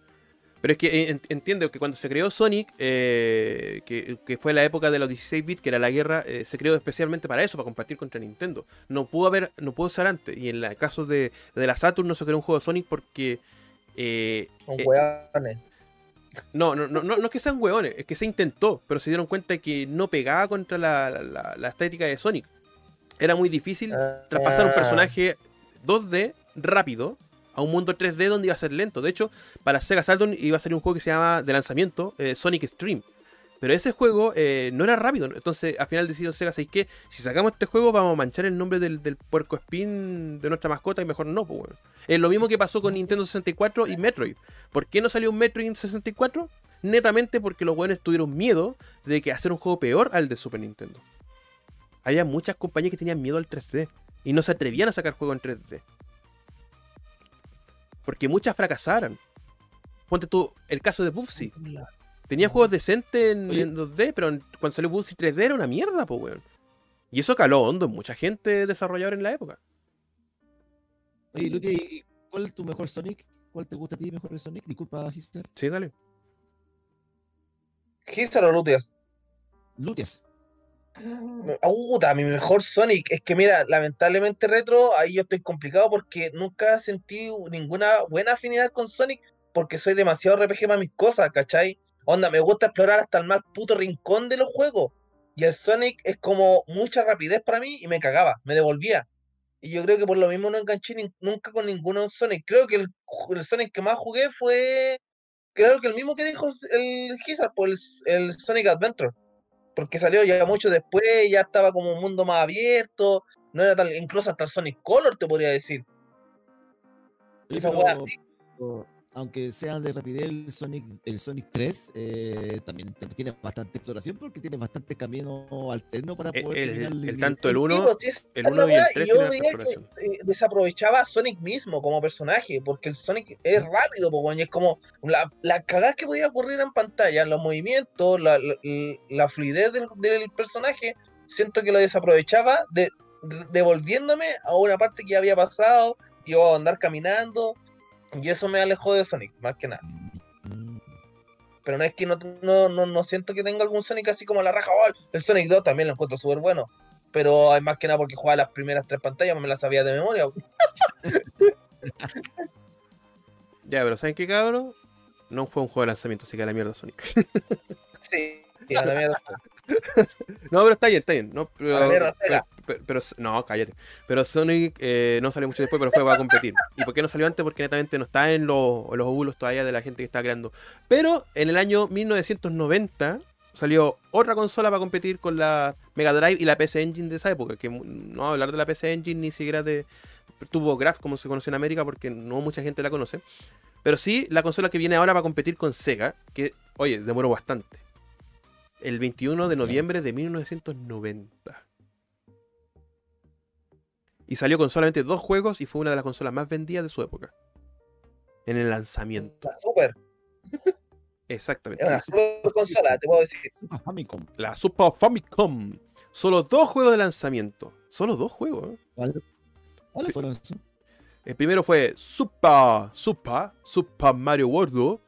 Speaker 1: Pero es que eh, en- entiendo que cuando se creó Sonic, eh, que, que fue la época de los 16 bits, que era la guerra, eh, se creó especialmente para eso, para compartir contra Nintendo. No pudo haber, no pudo ser antes. Y en el caso de, de la Saturn no se creó un juego de Sonic porque eh,
Speaker 2: Con weones.
Speaker 1: no, no, no, no, no es que sean hueones, es que se intentó, pero se dieron cuenta que no pegaba contra la, la- la estética de Sonic. Era muy difícil traspasar un
Speaker 2: Ah.
Speaker 1: personaje 2D rápido a un mundo 3D donde iba a ser lento. De hecho, para Sega Saturn iba a salir un juego que se llama de lanzamiento eh, Sonic Stream. Pero ese juego eh, no era rápido. Entonces, al final decidieron Sega, ¿sabes qué? Si sacamos este juego, vamos a manchar el nombre del, puerco spin de nuestra mascota y mejor no, pues. Es lo mismo que pasó con Nintendo 64 y Metroid. ¿Por qué no salió un Metroid en 64? Netamente porque los weones tuvieron miedo de que hacer un juego peor al de Super Nintendo. Había muchas compañías que tenían miedo al 3D y no se atrevían a sacar juegos en 3D. Porque muchas fracasaron. Ponte tú el caso de Bubsy. Tenía juegos decentes en, en 2D, pero en- cuando salió Bubsy 3D era una mierda, pues, weón. Y eso caló hondo en mucha gente desarrolladora en la época.
Speaker 3: Oye, Luti, ¿y ¿cuál es tu mejor Sonic? ¿Cuál te gusta a ti mejor el Sonic? Disculpa, Hister.
Speaker 1: Sí, dale.
Speaker 2: Gisar o Lutias.
Speaker 3: Lutias.
Speaker 2: Puta, mi mejor Sonic. Es que mira, lamentablemente retro, ahí yo estoy complicado porque nunca sentí ninguna buena afinidad con Sonic porque soy demasiado RPG para mis cosas, ¿cachai? Onda, me gusta explorar hasta el más puto rincón de los juegos. Y el Sonic es como mucha rapidez para mí y me cagaba, me devolvía. Y yo creo que por lo mismo no enganché nunca con ninguno Sonic. Creo que el, el Sonic que más jugué fue. Creo que el mismo que dijo el Gizar, por el, el Sonic Adventure. Porque salió ya mucho después, ya estaba como un mundo más abierto, no era tan, incluso hasta el Sonic Color te podría decir. Esa
Speaker 3: pero-
Speaker 2: así.
Speaker 3: Aunque sea de rapidez el Sonic, el Sonic 3, eh, también tiene bastante exploración porque tiene bastante camino alterno para
Speaker 1: El-
Speaker 3: poder
Speaker 1: el-
Speaker 3: terminar
Speaker 1: el
Speaker 3: nivel.
Speaker 1: tanto el
Speaker 2: Sí,
Speaker 1: 1
Speaker 2: pues, sí, esa
Speaker 1: el
Speaker 2: es
Speaker 1: uno
Speaker 2: la
Speaker 1: y el
Speaker 2: wea,
Speaker 1: tres
Speaker 2: yo
Speaker 1: tienen
Speaker 2: diría que eh, desaprovechaba a Sonic mismo como personaje, porque el Sonic es rápido, y es como la, la cagada que podía ocurrir en pantalla, los movimientos, la, la- la fluidez del, del personaje, siento que lo desaprovechaba de, de- devolviéndome a una parte que ya había pasado, yo a andar caminando, y eso me alejó de Sonic, más que nada. Pero no es que no, no, no, no siento que tenga algún Sonic así como la raja. Oh, el Sonic 2 también lo encuentro súper bueno. Pero hay más que nada porque jugaba las primeras tres pantallas, me las sabía de memoria.
Speaker 1: Ya, pero ¿saben qué, cabrón? No fue un juego de lanzamiento, así que a la mierda Sonic.
Speaker 2: Sí, sí, a la mierda.
Speaker 1: no, pero está bien, está bien. No, pero,
Speaker 2: A la mierda,
Speaker 1: pero. Pero- pero- no, cállate. Pero Sonic eh, no salió mucho después, pero fue para competir. ¿Y por qué no salió antes? Porque netamente no está en, los- los óvulos todavía de la gente que está creando. Pero en el año 1990 salió otra consola para competir con la Mega Drive y la PC Engine de esa época. Que no hablar de la PC Engine ni siquiera de. Tuvo Graph como se conoce en América porque no mucha gente la conoce. Pero sí la consola que viene ahora para competir con Sega, que, oye, demoró bastante. El 21 de noviembre de 1990. Y salió con solamente dos juegos y fue una de las consolas más vendidas de su época. En el lanzamiento.
Speaker 2: La super,
Speaker 1: Exactamente.
Speaker 2: es una super consola, te puedo decir.
Speaker 3: Super Famicom.
Speaker 1: la Super Famicom. Solo dos juegos de lanzamiento. Solo dos juegos. ¿eh?
Speaker 3: ¿Cuál- ¿Cuáles fueron esos?
Speaker 1: El primero fue Super, Super, Super Mario World,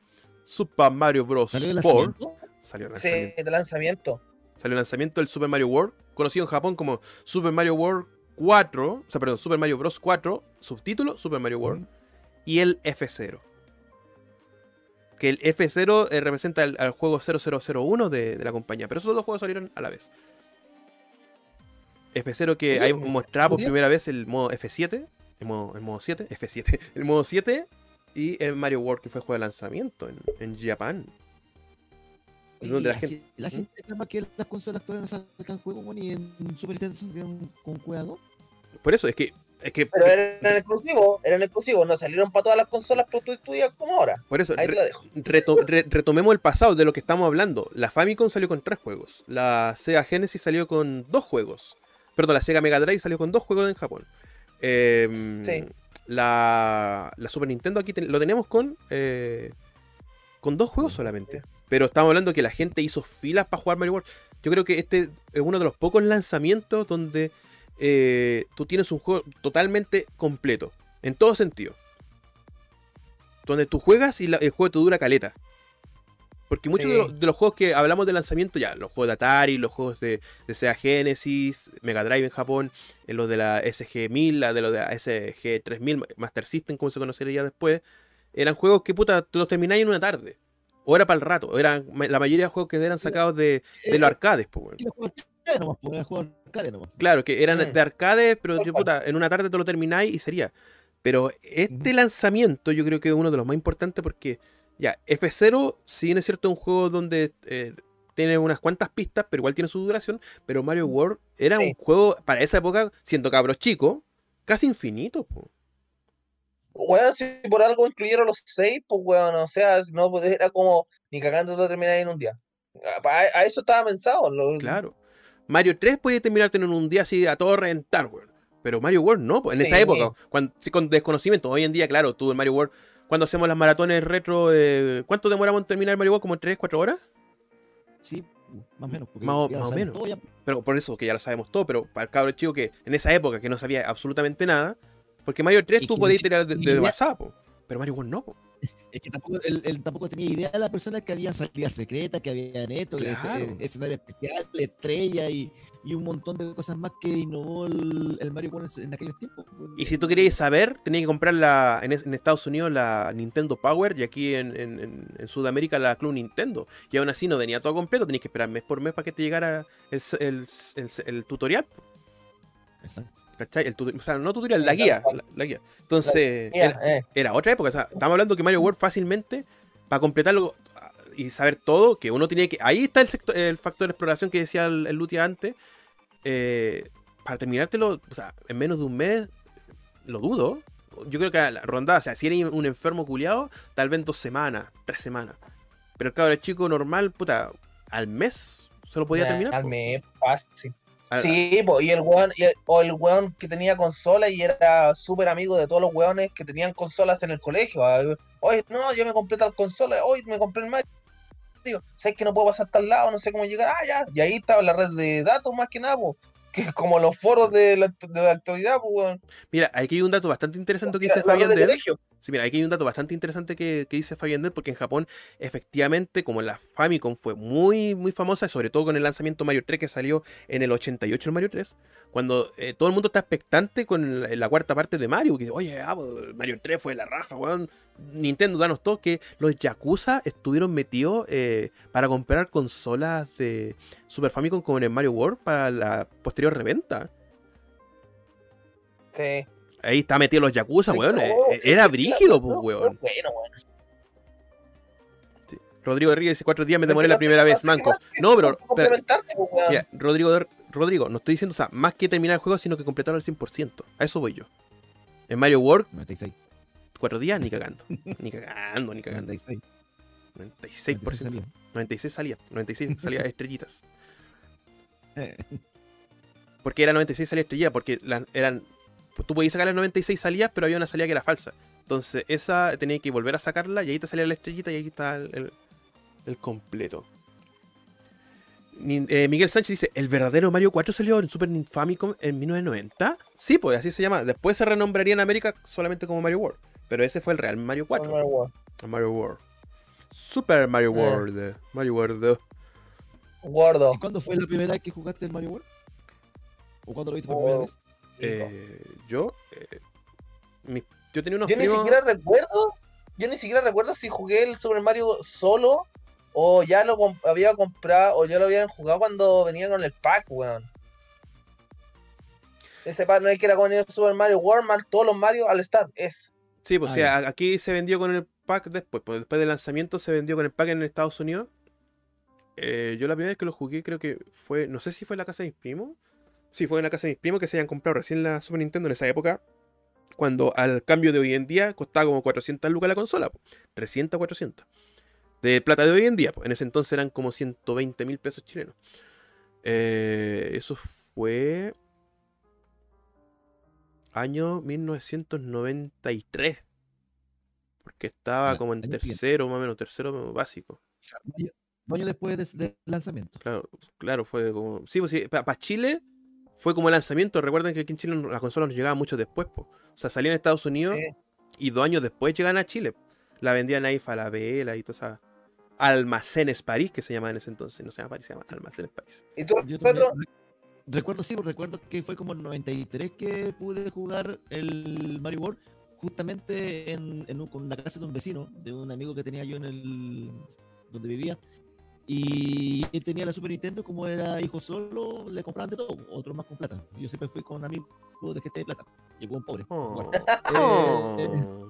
Speaker 1: Super Mario Bros.
Speaker 3: ¿Salió el
Speaker 1: 4.
Speaker 3: lanzamiento?
Speaker 1: Salió el
Speaker 2: Sí,
Speaker 1: lanzamiento.
Speaker 2: de lanzamiento.
Speaker 1: Salió el lanzamiento del Super Mario World, conocido en Japón como Super Mario World 4, o sea, perdón, Super Mario Bros. 4, subtítulo Super Mario World, y el F0. Que el F0 eh, representa al, al juego 0001 de, de la compañía, pero esos dos juegos salieron a la vez. F0 que ahí mostraba por primera vez el modo F7, el modo, el modo 7, F7, el modo 7 y el Mario World que fue juego de lanzamiento en, en Japón. Donde la
Speaker 3: así-
Speaker 1: gente-
Speaker 3: la gente reclama que las consolas actuales no sacan juegos, bueno, y en Super Nintendo salieron con cuidado.
Speaker 1: Por eso es que es que
Speaker 2: Pero eran exclusivos, eran exclusivos, no salieron para todas las consolas prostituidas como ahora.
Speaker 1: por eso
Speaker 2: Ahí te la dejo.
Speaker 1: reto- re- retomemos el pasado de lo que estamos hablando. La Famicom salió con tres juegos. La Sega Genesis salió con dos juegos. Perdón, la Sega Mega Drive salió con dos juegos en Japón. Em,
Speaker 2: Sí.
Speaker 1: la, la Super Nintendo aquí ten- lo tenemos con eh, con dos juegos solamente. Pero estamos hablando que la gente hizo filas para jugar Mario World. Yo creo que este es uno de los pocos lanzamientos donde eh, tú tienes un juego totalmente completo. En todo sentido. Donde tú juegas y la- el juego te dura caleta. Porque muchos de, los, de los juegos que hablamos de lanzamiento ya, los juegos de Atari, los juegos de, de Sega Genesis, Mega Drive en Japón, eh, los de la SG-1000, la de los de la SG-3000, Master System, como se conocería después, eran juegos que puta, tú los termináis en una tarde. O era para el rato. Eran ma- la mayoría de juegos que eran sacados de, de los arcades, pues.
Speaker 3: Era nomás, era arcade nomás.
Speaker 1: Claro, que eran
Speaker 2: Mm.
Speaker 1: de arcade, pero yo, puta, en una tarde te lo termináis y sería. Pero este lanzamiento yo creo que es uno de los más importantes porque, ya, F0, si bien es cierto, es un juego donde eh, tiene unas cuantas pistas, pero igual tiene su duración. Pero Mario World era
Speaker 2: Sí.
Speaker 1: un juego, para esa época, siendo cabros chicos, casi infinito. po.
Speaker 2: Weón, si por algo incluyeron los seis, pues weón, o sea, no, pues era como ni cagando lo terminar en un día. A, a- a eso estaba pensado. lo-
Speaker 1: Claro. Mario 3 podía terminarte en un día así a todo reventar, weón. Pero Mario World no, po. en esa
Speaker 2: Sí.
Speaker 1: época, cuando, con desconocimiento. Hoy en día, claro, tú en Mario World, cuando hacemos las maratones retro, eh, ¿cuánto demoramos en terminar Mario World? ¿Como 3, 4 horas?
Speaker 3: Sí, más o menos. porque
Speaker 1: Más más o menos.
Speaker 3: todo, ya-
Speaker 1: Pero por eso, que ya lo sabemos todo, pero para el cabro chico que en esa época que no sabía absolutamente nada, porque Mario 3
Speaker 3: Y
Speaker 1: tú podías tirar de, de WhatsApp, po. pero Mario World no. po.
Speaker 3: Es que tampoco, él, él tampoco tenía idea de las personas que habían salidas secretas, que habían esto, este,
Speaker 1: Claro.
Speaker 3: escenario especial, estrella y, y un montón de cosas más que innovó el, el Mario World en aquellos tiempos.
Speaker 1: Y si tú querías saber, tenías que comprar la, en, es- en Estados Unidos la Nintendo Power y aquí en, Sudamérica la Club Nintendo. Y aún así no venía todo completo, tenías que esperar mes por mes para que te llegara el, el- el- el tutorial.
Speaker 3: Exacto.
Speaker 1: ¿Cachai? El tutorial, o sea, no tutorial, la guía. La, la guía. Entonces, era,
Speaker 2: eh,
Speaker 1: era otra época. O sea, estamos hablando que Mario World fácilmente, para completarlo, y saber todo, que uno tiene que. Ahí está el, sector- el factor de exploración que decía el, el Lutia antes. eh, para terminártelo, o sea, en menos de un mes, lo dudo. Yo creo que la ronda, o sea, si eres un enfermo culiado, tal vez en dos semanas, tres semanas. Pero el chico normal, puta, al mes se lo podía terminar.
Speaker 2: Al mes, fácil.
Speaker 1: Al-
Speaker 2: Sí, po, y el weón, y el- o el weón que tenía consola y era súper amigo de todos los weones que tenían consolas en el colegio. ah, Oye, no, yo me compré tal consola, hoy me compré el Mario. ¿Sabes que no puedo pasar tal lado? No sé cómo llegar. Ah, ya. Y ahí estaba la red de datos más que nada, po, que es como los foros de la, de la actualidad, pues, weón.
Speaker 1: Mira, aquí hay un dato bastante interesante que dice Fabián
Speaker 2: de
Speaker 1: de él.
Speaker 2: colegio.
Speaker 1: Sí, mira, aquí hay un dato bastante interesante que, dice Fabián Del, porque en Japón, efectivamente, como la Famicom fue muy, muy famosa, sobre todo con el lanzamiento Mario 3 que salió en el 88 el Mario 3, cuando eh, todo el mundo está expectante con la, la cuarta parte de Mario, que oye, ah, pues, Mario 3 fue la raja, weón. Nintendo, danos todo, que los Yakuza estuvieron metidos eh, para comprar consolas de Super Famicom como en el Mario World para la posterior reventa.
Speaker 2: Sí.
Speaker 1: Ahí está metido los Yakuza, weón. eh,
Speaker 2: es
Speaker 1: Era brígido, pues, weón.
Speaker 2: Bueno, weón.
Speaker 1: Rodrigo Ríos dice cuatro días me demoré la primera vez,
Speaker 2: qué que-
Speaker 1: No, pero,
Speaker 2: complementarte, pues,
Speaker 1: mira, Rodrigo, Rodrigo, no estoy diciendo, o sea, más que terminar el juego, sino que completarlo al 100%. A eso voy yo. En Mario World,
Speaker 3: 96.
Speaker 1: cuatro días, ni cagando. Ni cagando, ni cagando.
Speaker 3: 96.
Speaker 1: 96%.
Speaker 3: 96 salió.
Speaker 1: 96 salía. 96 salía estrellitas.
Speaker 3: Eh,
Speaker 1: Porque era 96 salía estrellita, porque eran. Pues Tú podías sacar las 96 salidas, pero había una salida que era falsa. Entonces, esa tenía que volver a sacarla y ahí te salía la estrellita y ahí está el, el- el completo. Eh, Miguel Sánchez dice: ¿El verdadero Mario 4 salió en Super Famicom en 1990? Sí, pues así se llama. Después se renombraría en América solamente como Mario World. Pero ese fue el real Mario 4.
Speaker 2: Bueno, weón.
Speaker 1: Mario World. Super Mario
Speaker 2: Eh.
Speaker 1: World. eh, Mario World.
Speaker 2: Gordo.
Speaker 3: ¿Y cuándo fue la primera vez que jugaste el Mario World? ¿O cuándo lo viste por primera
Speaker 2: Oh.
Speaker 3: vez?
Speaker 1: Eh, yo. eh, mi- yo tenía unos
Speaker 2: Yo ni siquiera recuerdo, yo ni siquiera recuerdo si jugué el Super Mario solo o ya lo comp- había comprado o ya lo habían jugado cuando venía con el pack, weón. Ese pack no es que era con el Super Mario World, más todos los Mario al estar, es.
Speaker 1: Sí, pues
Speaker 3: Ah,
Speaker 1: o sea, a- aquí se vendió con el pack después. Pues después del lanzamiento se vendió con el pack en Estados Unidos. Eh, yo la primera vez que lo jugué creo que fue, no sé si fue en la casa de mis primos. Sí, fue en la casa de mis primos que se habían comprado recién la Super Nintendo en esa época. Cuando al cambio de hoy en día costaba como 400 lucas la consola. po. 300, 400. De plata de hoy en día. pues, En ese entonces eran como 120 mil pesos chilenos. Eh, eso fue... Año 1993. Porque estaba
Speaker 3: Ah,
Speaker 1: como en tercero, más o menos, tercero básico.
Speaker 3: Dos años- después de- del lanzamiento.
Speaker 1: Claro, claro, fue como. Sí, pues sí, para Chile fue como el lanzamiento. Recuerden que aquí en Chile no- las consolas nos llegaban mucho después, po. O sea, salían en Estados Unidos
Speaker 2: Sí.
Speaker 1: y dos años después llegan a Chile. La vendían ahí Falabella y todas esas. Almacenes París, que se llamaba en ese entonces. No se llama París, se llama Almacenes París.
Speaker 2: ¿Y tú,
Speaker 3: Yo también recuerdo, sí, recuerdo que fue como en 93 que pude jugar el Mario World justamente en, en un- con la casa de un vecino, de un amigo que tenía yo en el donde vivía. Y él tenía la Super Nintendo, como era hijo solo, le compraban de todo, otros más con plata. Yo siempre fui con amigos de gente de plata. Llegó un pobre.
Speaker 1: Oh.
Speaker 3: Bueno, eh,
Speaker 1: Oh.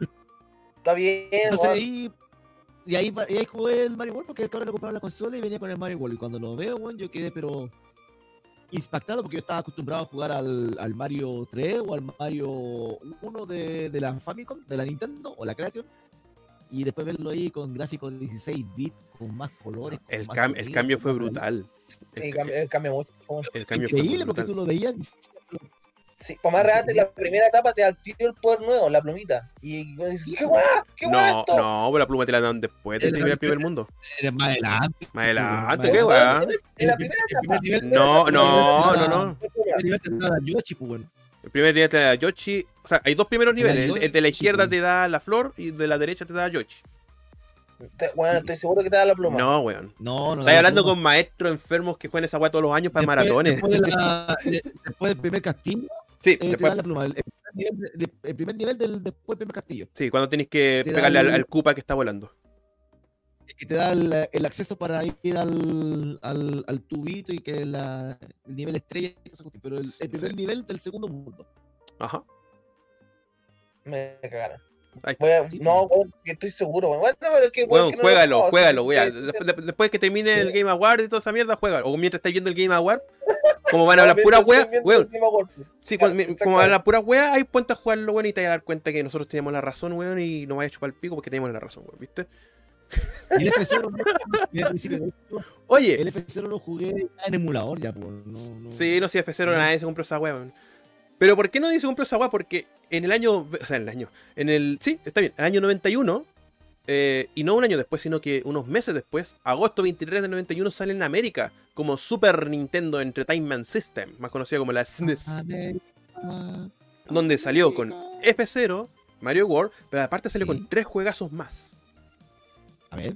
Speaker 2: Está bien,
Speaker 3: Entonces ahí, y ahí, y ahí jugué el Mario World porque el cabrón le compraba la consola y venía con el Mario World. Y cuando lo veo, weón, yo quedé pero impactado porque yo estaba acostumbrado a jugar al, al Mario 3 o al Mario 1 de, de la Famicom, de la Nintendo o la Creation. Y después verlo ahí con gráficos de 16 bits, con más colores. con
Speaker 1: El,
Speaker 3: más
Speaker 1: cam- el cambio fue brutal.
Speaker 2: Sí,
Speaker 1: El,
Speaker 2: cambia mucho.
Speaker 1: el cambio fue
Speaker 3: Increíble porque tú lo veías.
Speaker 2: Sí, para más real, la primera etapa te activa el poder nuevo, la plumita. Y dices, ¿qué guá? ¿Qué guá
Speaker 1: No,
Speaker 2: esto?
Speaker 1: no, pues la pluma te la dan después de terminar el primer mundo.
Speaker 3: Más adelante.
Speaker 1: Más adelante,
Speaker 3: Más
Speaker 1: qué
Speaker 2: Weón,
Speaker 1: weá.
Speaker 2: En, en la primera
Speaker 3: nivel,
Speaker 1: No, no,
Speaker 3: Era-
Speaker 1: no, no.
Speaker 3: El primer nivel te da Yoshi.
Speaker 1: O sea, hay dos primeros niveles. El, el de la izquierda te da la flor y de la derecha te da Yoshi.
Speaker 2: Bueno, estoy seguro que te da la pluma.
Speaker 1: No, weón.
Speaker 3: No, no.
Speaker 1: Estás hablando
Speaker 3: pluma.
Speaker 1: con maestros enfermos que juegan esa weá todos los años para
Speaker 3: Después-
Speaker 1: maratones.
Speaker 3: Después, de la- de- después del primer castillo,
Speaker 1: Sí,
Speaker 3: eh, te
Speaker 1: después-
Speaker 3: la pluma. El, el primer nivel, de- el primer nivel del después del primer castillo.
Speaker 1: sí, cuando tienes que
Speaker 3: te
Speaker 1: pegarle al,
Speaker 3: el-
Speaker 1: al Koopa que está volando.
Speaker 3: Es que te da el, el acceso para ir al, al, al tubito y que la, el nivel estrella. Pero el, el primer
Speaker 1: Sí.
Speaker 3: nivel del segundo mundo.
Speaker 1: Ajá.
Speaker 2: Me cagaron. A-
Speaker 3: Sí,
Speaker 2: no, que estoy seguro, weón. Bueno, pero es que, weón,
Speaker 1: Bueno,
Speaker 2: que no lo
Speaker 1: juégalo, juégalo, weá.
Speaker 2: que-
Speaker 1: Después, de- después que termine el Game Award y toda esa mierda, juégalo. O mientras estáis viendo el Game Award, como van a hablar pura
Speaker 2: viendo
Speaker 1: weón. Sí,
Speaker 2: Claro,
Speaker 1: cuando- como
Speaker 2: exactamente.
Speaker 1: hablan pura weá, ahí ponte a jugarlo, weón, y te vas a dar cuenta que nosotros teníamos la razón, weón, y no vayas a chupar el pico porque teníamos la razón, weón, ¿viste?
Speaker 3: Y el F0, no,
Speaker 1: Oye,
Speaker 3: el F0 lo jugué en emulador ya, pues. No, no.
Speaker 1: Sí, no sé, F0 nadie se compró esa weá. Pero ¿por qué no se compró esa weá? Porque en el año. O sea, en el año. En el. Sí, está bien. En el año 91. eh, y no un año después, sino que unos meses después, agosto 23 del 91, sale en América como Super Nintendo Entertainment System, más conocida como la SNES,
Speaker 3: América,
Speaker 1: donde salió con
Speaker 3: América.
Speaker 1: F0, Mario World, pero aparte salió
Speaker 3: Sí.
Speaker 1: con tres juegazos más.
Speaker 3: A ver.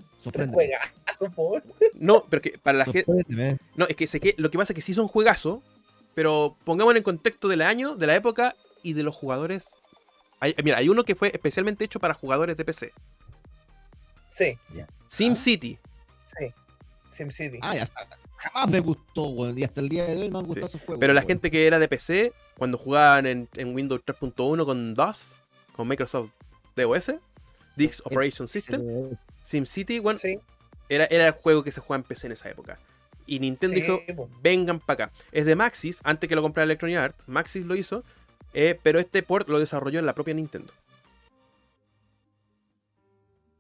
Speaker 1: No, pero que para la gente. No, es que sé que lo que pasa es que sí son juegazos, pero pongámoslo en contexto del año, de la época y de los jugadores. Hay- mira, hay uno que fue especialmente hecho para jugadores de PC.
Speaker 2: Sí,
Speaker 1: SimCity.
Speaker 2: SimCity.
Speaker 3: Ah, ya está. Jamás me gustó, weón. Y hasta el día de hoy me han gustado esos juegos.
Speaker 1: Pero la gente que era de PC, cuando jugaban en, en Windows 3.1 con DOS, con Microsoft DOS, Dix Operation System, SimCity, bueno,
Speaker 2: Sí,
Speaker 1: era, era el juego que se jugaba en PC en esa época. Y Nintendo
Speaker 2: sí,
Speaker 1: dijo, vengan para acá. Es de Maxis, antes que lo comprara Electronic Arts, Maxis lo hizo, eh, pero este port lo desarrolló en la propia Nintendo.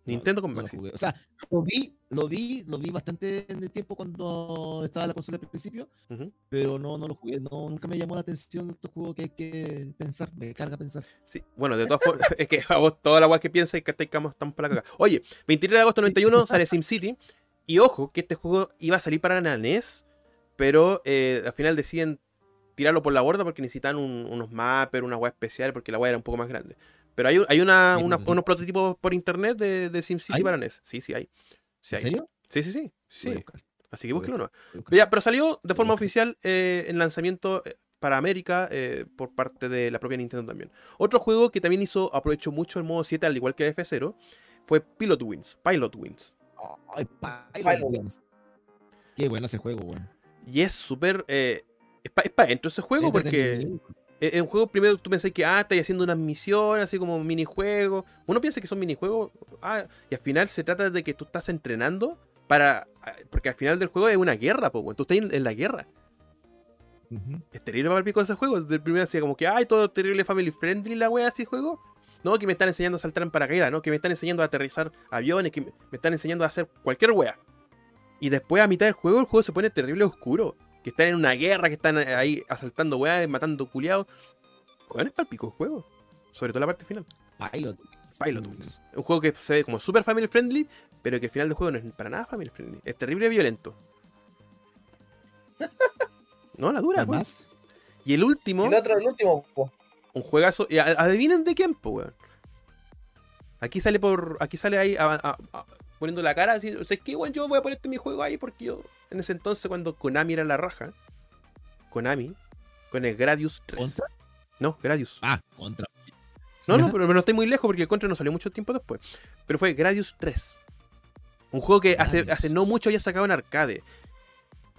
Speaker 1: Nintendo con Maxis.
Speaker 3: O sea, lo vi, lo vi, lo vi bastante en el tiempo cuando estaba la consola al principio, pero no, no lo jugué. No, nunca me llamó la atención estos juegos que hay que pensar, me carga pensar.
Speaker 1: Sí, bueno, de todas formas, es que a vos toda la weá que piensas y que estamos para la caga. Oye, 23 de agosto de 91 sale SimCity. Y ojo, que este juego iba a salir para la NES, pero eh, al final deciden tirarlo por la borda porque necesitan un- unos mappers, una weá especial, porque la weá era un poco más grande. Pero hay, hay una,
Speaker 3: prototipo.
Speaker 1: unos prototipos por internet de, de SimCity para NES. Sí, sí, hay. Sí,
Speaker 3: ¿En
Speaker 1: hay.
Speaker 3: serio?
Speaker 1: Sí, sí, sí. sí, Así que búsquelo no. Ya, pero salió de forma oficial eh, en lanzamiento eh, para América eh, por parte de la propia Nintendo también. Otro juego que también hizo, aprovechó mucho el modo 7, al igual que el F0, fue Pilot Wings. Pilot Wings.
Speaker 3: Ay, Pilot Wings. Qué bueno ese juego, weón.
Speaker 1: Y es súper. eh, es para dentro ese juego porque. Es un juego primero tú pensás que ah, estáis haciendo unas misiones, así como minijuegos. Uno piensa que son minijuegos. Ah, y al final se trata de que tú estás entrenando para. ah, Porque al final del juego es una guerra, pues, tú estás en- en la guerra. Es terrible para el pico ese juego. Desde el primero decía como que, ay, todo terrible family friendly la wea así juego. No, que me están enseñando a saltar en paracaídas, ¿no? Que me están enseñando a aterrizar aviones, que me me están enseñando a hacer cualquier wea. Y después a mitad del juego el juego se pone terrible oscuro. Que están en una guerra, que están ahí asaltando weas, matando culiados. Weón, es para el pico juego. Sobre todo la parte final.
Speaker 3: Pilot Wings.
Speaker 1: Pilot
Speaker 3: Mm.
Speaker 1: Wings. Un juego que se ve como super family friendly, pero que al final del juego no es para nada family friendly. Es terrible y violento. No, la dura,
Speaker 3: ¿Hay
Speaker 1: weón.
Speaker 3: más?
Speaker 1: Y el último.
Speaker 2: El otro, el último, po.
Speaker 1: Un juegazo. Y adivinen de quién, po, weón. Aquí sale por. Aquí sale ahí a- a- a- poniendo la cara así. O sea, es que weón, yo voy a ponerte mi juego ahí porque yo. En ese entonces, cuando Konami era la raja. Konami. Con el Gradius 3.
Speaker 3: ¿Contra?
Speaker 1: No, Gradius.
Speaker 3: Ah, contra.
Speaker 1: No, no, pero, no estoy muy lejos porque el Contra no salió mucho tiempo después. Pero fue Gradius 3. Un juego que hace, hace no mucho había sacado en arcade.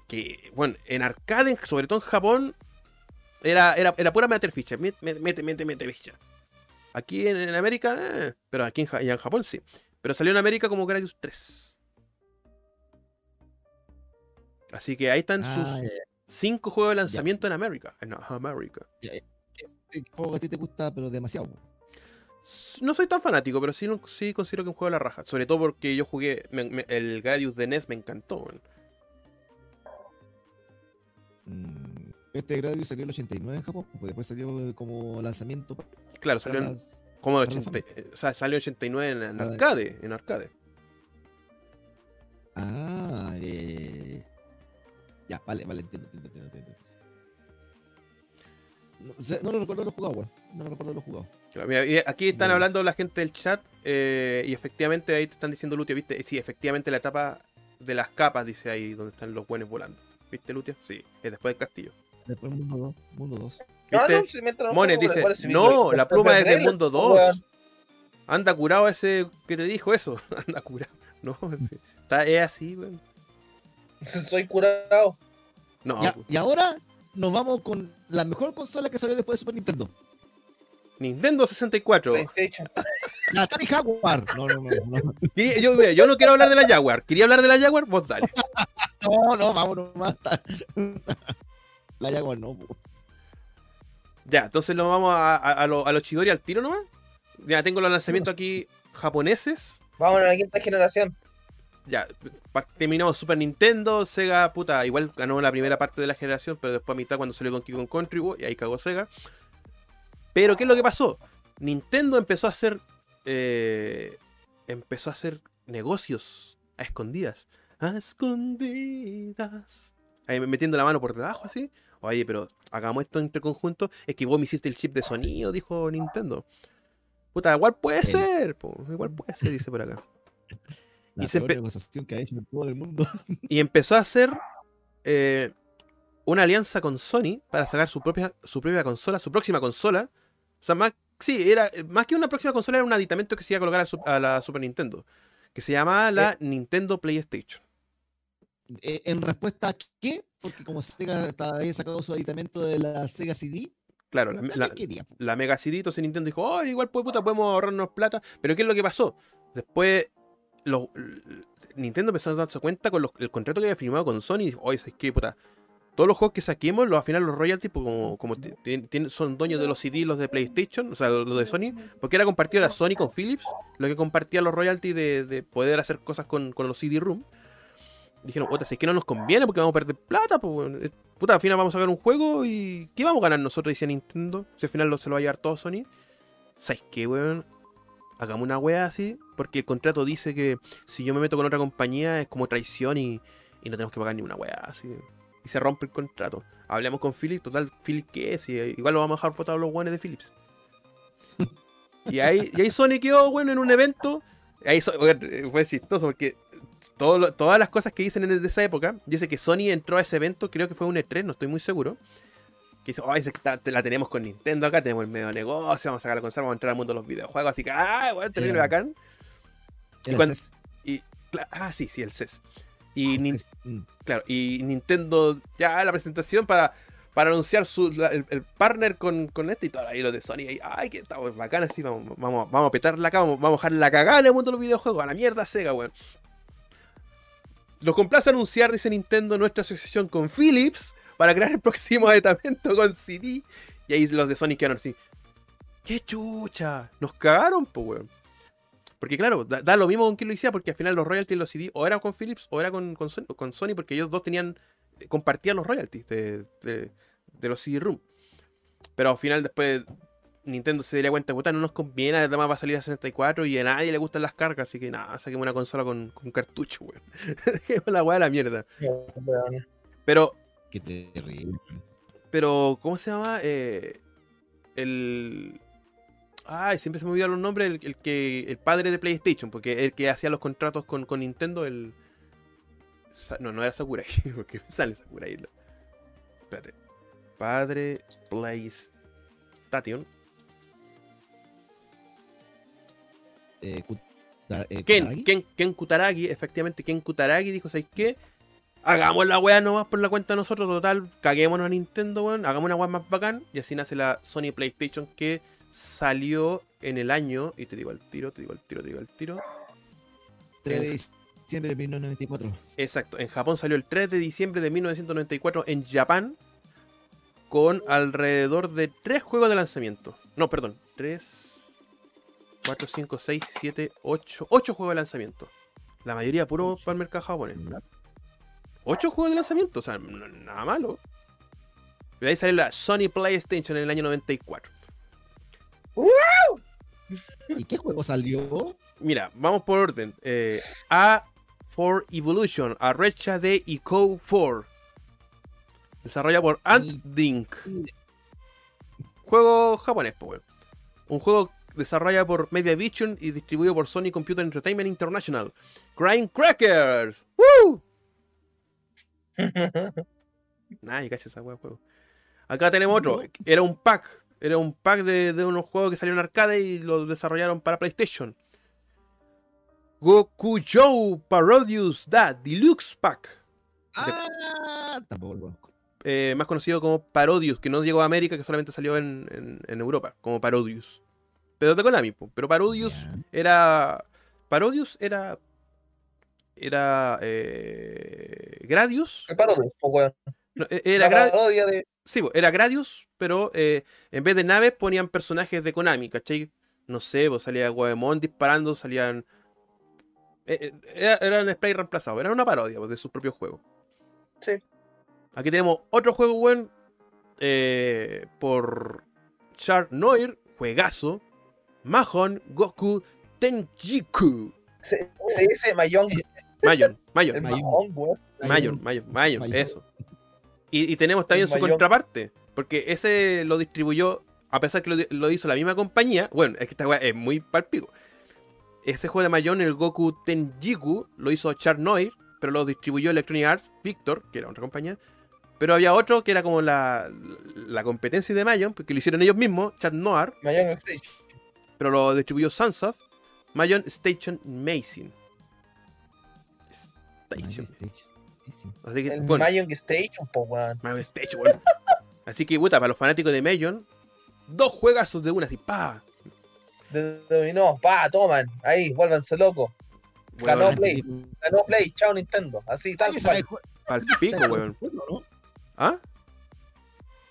Speaker 1: Que, bueno, en arcade, sobre todo en Japón, era, era, era pura meter ficha. Mete, mete, mete, mete ficha. Aquí en, en América, eh, pero aquí en, en Japón sí. Pero salió en América como Gradius 3. Así que ahí están
Speaker 3: Ah,
Speaker 1: sus cinco juegos de lanzamiento en América. En América.
Speaker 3: Este juego que a ti te gusta, pero demasiado.
Speaker 1: No soy tan fanático, pero sí, sí considero que un juego de la raja. Sobre todo porque yo jugué me- me- el Gradius de NES, me encantó.
Speaker 3: Mm, Este Gradius salió en el 89 en Japón, pues después salió como lanzamiento
Speaker 1: Claro, salió en,
Speaker 3: las-
Speaker 1: como
Speaker 3: para la
Speaker 1: 80, eh, o sea, salió en 89 en, en arcade. En arcade.
Speaker 3: Ah, eh... ya, vale, vale, entiendo, entiendo, entiendo. entiendo. No, no lo recuerdo lo jugado, weón. No lo recuerdo lo jugado.
Speaker 1: Claro, mira, y aquí están hablando la gente del chat eh, y efectivamente ahí te están diciendo Lutia, ¿viste? Sí, efectivamente la etapa de las capas dice ahí donde están los buenos volando. ¿Viste, Lutia? Sí, es después del castillo.
Speaker 3: Después Mundo 2, Mundo 2.
Speaker 2: No,
Speaker 1: ¿Viste?
Speaker 2: no,
Speaker 1: dice, no, la pluma es del mundo
Speaker 2: po,
Speaker 1: 2.
Speaker 2: weón.
Speaker 1: Anda curado ese que te dijo eso. Anda curado. No, sí. Está, es así, weón.
Speaker 2: Soy curado.
Speaker 1: No,
Speaker 3: Ya,
Speaker 1: pues.
Speaker 3: y ahora nos vamos con la mejor consola que salió después de Super Nintendo.
Speaker 1: Nintendo 64.
Speaker 2: PlayStation.
Speaker 3: La Atari Jaguar. No, no, no.
Speaker 1: Yo, yo no quiero hablar de la Jaguar. ¿Quería hablar de la Jaguar? Vos dale.
Speaker 3: no, no vámonos más. La Jaguar no. po.
Speaker 1: Ya, entonces lo vamos a, a, a lo- a los Chidori al tiro nomás. Ya, tengo los lanzamientos aquí japoneses.
Speaker 2: Vamos a la quinta generación.
Speaker 1: Ya, terminamos Super Nintendo, Sega, puta, igual ganó la primera parte de la generación, pero después a mitad cuando salió Donkey Kong Country, uy, y ahí cagó Sega. Pero, ¿qué es lo que pasó? Nintendo empezó a hacer. eh, empezó a hacer negocios a escondidas. A escondidas. Ahí metiendo la mano por debajo así. Oye, pero hagamos esto entre conjunto. Es que vos me hiciste el chip de sonido, dijo Nintendo. Puta, igual puede ser, po, igual puede ser, dice por acá.
Speaker 3: La
Speaker 1: Y se
Speaker 3: peor
Speaker 1: empe-
Speaker 3: negociación que ha hecho en todo el mundo.
Speaker 1: y empezó a hacer eh, una alianza con Sony para sacar su propia, su propia consola, su próxima consola. O sea, más, sí, era, más que una próxima consola, era un aditamento que se iba a colocar a, su- a la Super Nintendo. Que se llamaba la Nintendo PlayStation.
Speaker 3: Eh, en respuesta a qué, porque como Sega está- había sacado su aditamento de la Sega CD,
Speaker 1: Claro, la, la- la Mega CD, entonces Nintendo dijo, oh, igual pues, puta, podemos ahorrarnos plata. Pero ¿qué es lo que pasó? Después, los- Nintendo empezó a darse cuenta con los- el contrato que había firmado con Sony. Y dijo, oye, ¿sabes qué, puta? Todos los juegos que saquemos, los, al final los royalties, pues, como, son dueños de los CD, los de PlayStation, o sea, los de Sony, porque era compartido era Sony con Philips, lo que compartía los royalties de, de poder hacer cosas con, con los CD-ROOM. Dijeron, puta, si es que no nos conviene porque vamos a perder plata, pues. Eh, puta, al final vamos a sacar un juego y ¿qué vamos a ganar nosotros? Decía Nintendo, si al final lo, se lo va a llevar todo Sony. ¿Sabes qué, weón? Hagamos una wea así, porque el contrato dice que si yo me meto con otra compañía es como traición y, y no tenemos que pagar ni una wea así. Y se rompe el contrato. Hablemos con Philips, total, Philips qué es, y igual lo vamos a dejar votados los guanes de Philips. y ahí, y ahí Sony quedó, bueno, en un evento. Ahí so- fue chistoso porque todo todas las cosas que dicen en esa época, dice que Sony entró a ese evento, creo que fue un E3, no estoy muy seguro. Que dice, ay, la tenemos con Nintendo acá, tenemos el medio de negocio, vamos a sacar la consola, vamos a entrar al mundo de los videojuegos, así que, ah, bueno, terrible
Speaker 3: Era-
Speaker 1: bacán.
Speaker 3: Era
Speaker 1: cuando-
Speaker 3: CES.
Speaker 1: Cla- Ah, sí, sí, el CES. Y, Nin-
Speaker 3: CES, mm.
Speaker 1: claro, y Nintendo ya la presentación para, para anunciar su, el, el partner con, con este y todo ahí lo de Sony. Ahí, ay, que está pues, bacán así, vamos, vamos, vamos a petarla acá, vamos, vamos a dejar la cagada en el mundo de los videojuegos, a la mierda Sega, weón. Los complace anunciar, dice Nintendo, nuestra asociación con Philips para crear el próximo aditamento con CD. Y ahí los de Sony quedaron así. ¡Qué chucha! Nos cagaron, pues, weón. Porque claro, da, lo mismo con quien lo hiciera, porque al final los royalties de los CD o eran con Philips o era con, con, Sony, porque ellos dos tenían, compartían los royalties de, de, de los CD-ROOM. Pero al final después Nintendo se daría cuenta, puta, no nos conviene, además va a salir a 64 y a nadie le gustan las cargas, así que nada, saquemos una consola con, con cartucho, weón. Dejemos la weá de la mierda. Pero,
Speaker 3: Qué terrible.
Speaker 1: pero, ¿cómo se llama? Eh, el... Ay, siempre se me olvidan los nombres, el, el que el padre de PlayStation, porque el que hacía los contratos con, con Nintendo, el... No, no era Sakurai, porque me sale Sakurai. no. Espérate. Padre PlayStation.
Speaker 3: Eh, eh,
Speaker 1: Ken,
Speaker 3: Kutaragi.
Speaker 1: Ken, Ken Kutaragi, efectivamente, Ken Kutaragi dijo, ¿sabes qué? Hagamos la weá nomás por la cuenta de nosotros, total, caguémonos a Nintendo, weón, hagamos una weá más bacán, y así nace la Sony PlayStation que salió en el año, y te digo el tiro, te digo el tiro, te digo el tiro.
Speaker 3: 3 de diciembre de 1994.
Speaker 1: Exacto, en Japón salió el 3 de diciembre de 1994 en Japón, con alrededor de 3 juegos de lanzamiento. No, perdón, 3, 4, 5, 6, 7, 8, 8 juegos de lanzamiento. La mayoría puro para el mercado japonés. 8 juegos de lanzamiento, o sea, nada malo. Y ahí sale la Sony PlayStation en el año 94.
Speaker 3: ¿Y qué juego salió?
Speaker 1: Mira, vamos por orden. Eh, A for Evolution, Arrecha de Eco 4. Desarrollado por Ant-Dink. Juego japonés, pues. Un juego desarrollado por Media Vision y distribuido por Sony Computer Entertainment International. Crime Crackers. ¡Woo! Nadie cacha esa juego. Acá tenemos otro. Era un pack. Era un pack de, de unos juegos que salieron en arcade y lo desarrollaron para PlayStation. Goku Joe Parodius Da Deluxe Pack.
Speaker 3: Ah, tampoco lo conozco.
Speaker 1: eh, más conocido como Parodius, que no llegó a América, que solamente salió en, en- en Europa, como Parodius. Pero de Konami, pero Parodius era. Parodius era. Era. Eh, Gradius. No, e- era
Speaker 2: La
Speaker 1: Gra-
Speaker 2: parodia de.
Speaker 1: Sí, era Gradius, pero eh, en vez de naves ponían personajes de Konami, ¿cachai? No sé, pues salía Goemon disparando, salían. Eh, eh, era- eran spray reemplazados, era una parodia pues, de sus propios juegos.
Speaker 2: Sí.
Speaker 1: Aquí tenemos otro juego, weón, eh, por Char Noir, juegazo. Mahon Goku Tenjiku.
Speaker 2: Se, se dice.
Speaker 1: Mayon, Mayon,
Speaker 3: Mayon.
Speaker 1: Mayon, Mayon, Mayon,
Speaker 3: Mayon.
Speaker 1: eso. Y, y tenemos también su
Speaker 2: Mayon.
Speaker 1: contraparte, porque ese lo distribuyó, a pesar que lo, lo hizo la misma compañía, bueno, es que esta weá es muy palpico. Ese juego de Mayon, el Goku Tenjiku, lo hizo Char Noir, pero lo distribuyó Electronic Arts Victor, que era otra compañía. Pero había otro que era como la, la competencia de Mayon, porque lo hicieron ellos mismos, Chat Noir,
Speaker 2: Mayong Stage.
Speaker 1: pero lo distribuyó Sunsoft, Mayon Station Amazing. Station.
Speaker 3: Sí, sí.
Speaker 1: Así que,
Speaker 2: El
Speaker 1: bueno,
Speaker 2: Mayong Station, po, weón.
Speaker 1: Mayon Station, bueno. Así que, puta, para los fanáticos de Mayon, dos juegazos de una, así, pa.
Speaker 2: De dominó. Pa, toman. Ahí, vuélvanse locos. Ganó Play. Ganó Play. Chao Nintendo. Así, tal
Speaker 3: ¿Alguien
Speaker 2: cual.
Speaker 3: alguien
Speaker 1: pico, weón. ¿Ah?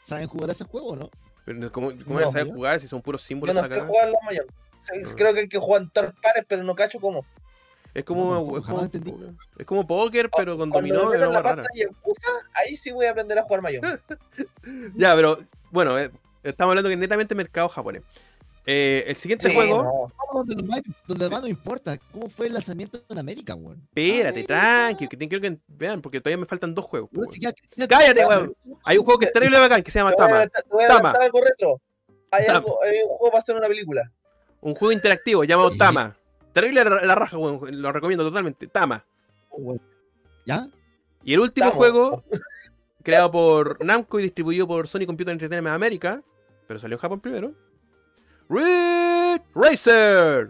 Speaker 3: ¿Saben jugar ese juego, no?
Speaker 1: Pero ¿cómo, cómo
Speaker 2: No,
Speaker 1: a saber jugar si son puros
Speaker 2: Yo
Speaker 1: símbolos
Speaker 2: no
Speaker 1: acá?
Speaker 2: jugar los Mayong. Sí,
Speaker 1: Ah.
Speaker 2: Creo que hay que jugar en third pares, pero no cacho cómo.
Speaker 1: Es como,
Speaker 3: No,
Speaker 1: es como,
Speaker 3: entendí.
Speaker 1: es como póker, pero con
Speaker 2: Cuando
Speaker 1: dominó
Speaker 2: la
Speaker 1: rara.
Speaker 2: ahí sí voy a aprender a jugar Mayong.
Speaker 1: Ya, pero bueno, eh, estamos hablando que netamente mercado japonés. Eh, el siguiente
Speaker 2: Sí,
Speaker 1: juego,
Speaker 2: no.
Speaker 3: Vamos donde, más, donde más no importa. ¿Cómo fue el lanzamiento en América, weón?
Speaker 1: espérate,
Speaker 3: América.
Speaker 1: tranqui, que te- quiero que vean, porque todavía me faltan dos juegos. po,
Speaker 3: Weón,
Speaker 1: weón.
Speaker 3: si ya- ya-
Speaker 1: Cállate, weón. Hay un juego que es terrible bacán que se llama Tama. Tama.
Speaker 2: algo retro. Hay,
Speaker 1: Tama.
Speaker 2: algo, hay un juego para hacer una película.
Speaker 1: Un juego interactivo llamado
Speaker 3: Sí.
Speaker 1: Tama. Terrible la, la raja, weón. Lo recomiendo totalmente. Tama.
Speaker 3: ¿Ya?
Speaker 1: Y el último juego, creado por Namco y distribuido por Sony Computer Entertainment América, pero salió en Japón primero. Red Racer.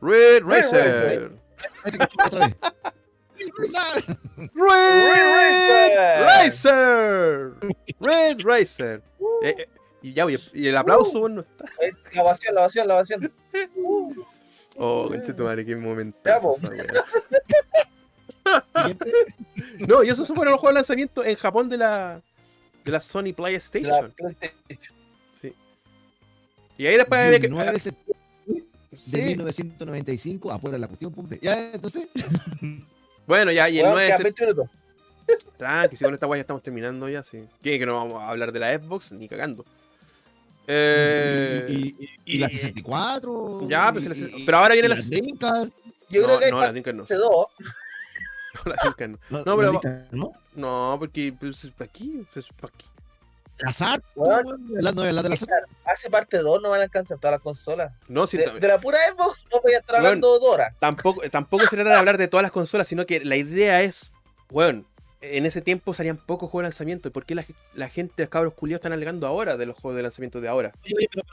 Speaker 1: Red
Speaker 2: Red
Speaker 1: Racer.
Speaker 3: Otra vez.
Speaker 1: Red
Speaker 2: Racer.
Speaker 1: Red Racer. Eh, eh, y ya, oye, y el aplauso, bueno, está.
Speaker 2: Eh, La ovación, la ovación, la ovación. Uh,
Speaker 1: Oh, conchetumare, qué momento.
Speaker 2: Ya, po.
Speaker 3: Siguiente.
Speaker 1: No, y esos fueron los juegos de lanzamiento en Japón de la, de la Sony
Speaker 2: la
Speaker 1: PlayStation. Y ahí después había que.
Speaker 3: 19 de septiembre de
Speaker 1: Sí.
Speaker 3: 1995. Apura la cuestión, pumpe. Ya, entonces.
Speaker 1: Bueno, ya, y el
Speaker 2: Weón,
Speaker 1: 9 de
Speaker 2: quedan
Speaker 1: septiembre.
Speaker 2: 20 minutos.
Speaker 1: Tranqui, si con esta guay ya estamos terminando ya, sí. ¿Quién que no vamos a hablar de la Xbox? Ni cagando. Eh,
Speaker 3: y, y- y
Speaker 1: y-
Speaker 3: la 64.
Speaker 1: ya, pues,
Speaker 3: y-
Speaker 1: la- pero ahora viene
Speaker 3: y
Speaker 1: la.
Speaker 3: las Dreamcast.
Speaker 2: Yo
Speaker 1: no,
Speaker 2: creo que
Speaker 1: no, las Dreamcast no.
Speaker 2: 2.
Speaker 1: No, las Dreamcast no.
Speaker 3: No,
Speaker 1: No, pero-
Speaker 3: la ¿no?
Speaker 1: No, porque pues, es para aquí, es para aquí.
Speaker 2: Weón,
Speaker 3: la, de la.
Speaker 2: Hace parte 2, no van a alcanzar todas las consolas.
Speaker 1: No, sí,
Speaker 2: De, de la pura Xbox, no voy a estar hablando de horas.
Speaker 1: tampoco, tampoco se trata de hablar de todas las consolas, sino que la idea es, bueno, en ese tiempo salían pocos juegos de lanzamiento. ¿Y por qué la, la gente, los cabros culiados, están alegando ahora de los juegos de lanzamiento de ahora?
Speaker 3: Oye, oye, pero,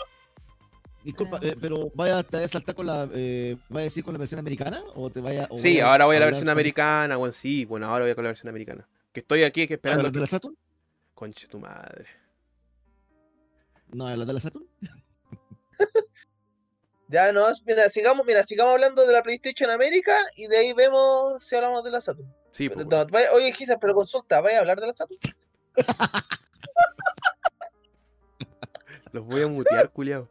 Speaker 3: disculpa, eh, pero vaya a saltar con la. Eh, ¿Vaya a decir con la versión americana? ¿O te vaya, o
Speaker 1: Sí,
Speaker 3: vaya
Speaker 1: ahora voy a la versión americana, bueno, sí, bueno, ahora voy a con la versión americana. Que estoy aquí que esperando.
Speaker 3: ¿Hablar de la Saturn?
Speaker 1: Conche tu madre.
Speaker 3: No, hablar de la Saturn.
Speaker 2: Ya no, mira, sigamos, mira, sigamos hablando de la PlayStation América y de ahí vemos si hablamos de la Saturn.
Speaker 1: Sí,
Speaker 2: Pero,
Speaker 1: pues,
Speaker 2: no, vaya- oye, Gisa, pero consulta, ¿vaya a hablar de la Saturn?
Speaker 1: los voy a mutear, culiao.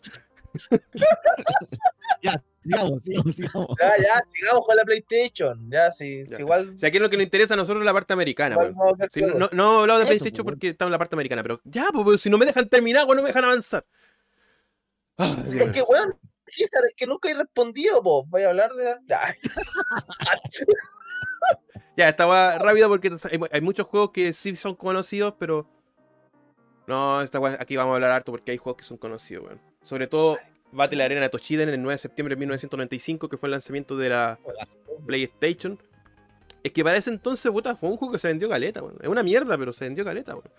Speaker 3: Ya, sigamos, sigamos, sigamos.
Speaker 2: Ya, ya, sigamos con la PlayStation. Ya, sí,
Speaker 1: Ya.
Speaker 2: sí, igual.
Speaker 1: O sea, aquí lo que nos interesa a nosotros es la parte americana,
Speaker 2: igual
Speaker 1: weón. Sí, no, no hemos hablado de
Speaker 3: Eso,
Speaker 1: PlayStation
Speaker 3: pues,
Speaker 1: porque estamos en la parte americana, pero ya, pues, si no me dejan terminar, weón, no me dejan avanzar. Ah,
Speaker 2: Es
Speaker 1: Dios.
Speaker 2: que, weón, es que nunca he respondido, vos. Voy a hablar de. Ya.
Speaker 1: Ya, estaba rápido porque hay, hay muchos juegos que sí son conocidos, pero. No, esta aquí vamos a hablar harto porque hay juegos que son conocidos, weón. Sobre todo Battle Arena Toshiden en el 9 de septiembre de 1995, que fue el lanzamiento de la PlayStation. Es que para ese entonces, puta, fue un juego que se vendió caleta, weón. Es una mierda, pero se vendió caleta, weón.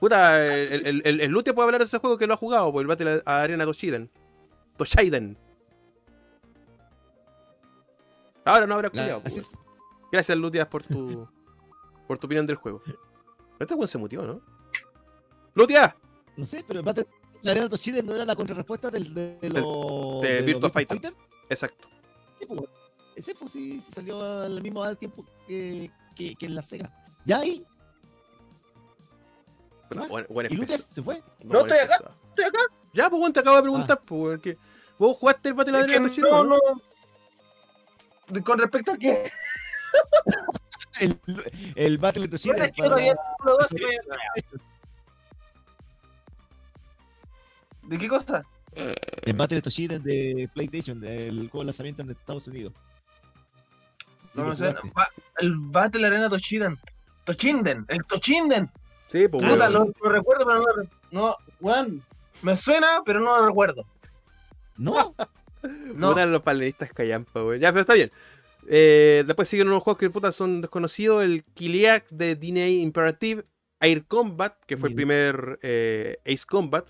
Speaker 1: Puta, el, el, el, el- el Lute puede hablar de ese juego que lo ha jugado, por el Battle Arena Toshiden. Toshiden. Ahora no habrá culiado, pues,
Speaker 3: Gracias.
Speaker 1: Gracias, Lutias, por tu, por tu opinión del juego. Este weón se mutió, ¿no? ¡Lutia!
Speaker 3: No sé, pero el Battle Arena Toshiden no era la contrarrespuesta del, de, de los.
Speaker 1: de
Speaker 3: los
Speaker 1: Virtua Fighter. Exacto.
Speaker 3: Sí, pues, Ese pues sí, sí salió al mismo tiempo que, que, que en la Sega. Ya ahí,
Speaker 1: Pero
Speaker 3: ¿Ah?
Speaker 1: buen, buen
Speaker 3: y
Speaker 1: especial.
Speaker 3: se fue.
Speaker 2: No,
Speaker 1: buen
Speaker 2: estoy acá.
Speaker 1: especial.
Speaker 2: Estoy acá.
Speaker 1: Ya, pues, weón, te acabo de preguntar, pues, weón, que ¿Vos jugaste el Battle
Speaker 2: Es
Speaker 1: Arena
Speaker 2: que
Speaker 1: Toshiden?
Speaker 2: no,
Speaker 1: no?
Speaker 2: no. De- Con respecto a qué.
Speaker 3: El, el Battle
Speaker 2: te quiero
Speaker 3: para-
Speaker 2: ¿De qué cosa?
Speaker 3: El Battle Toshiden de PlayStation, del juego de lanzamiento en Estados Unidos. Sí,
Speaker 2: No, sé. El Battle Arena Toshiden. Toshinden, el Toshinden.
Speaker 1: Sí, pues,
Speaker 2: Puta, lo, lo recuerdo, pero no No, weón. Me suena, pero no lo recuerdo.
Speaker 3: No,
Speaker 2: No.
Speaker 1: Puta, los panelistas callampa, weón. Ya, pero está bien. Eh, después siguen unos juegos que puta son desconocidos. El Kiliak de DNA Imperative. Air Combat, que fue el primer eh, Ace Combat.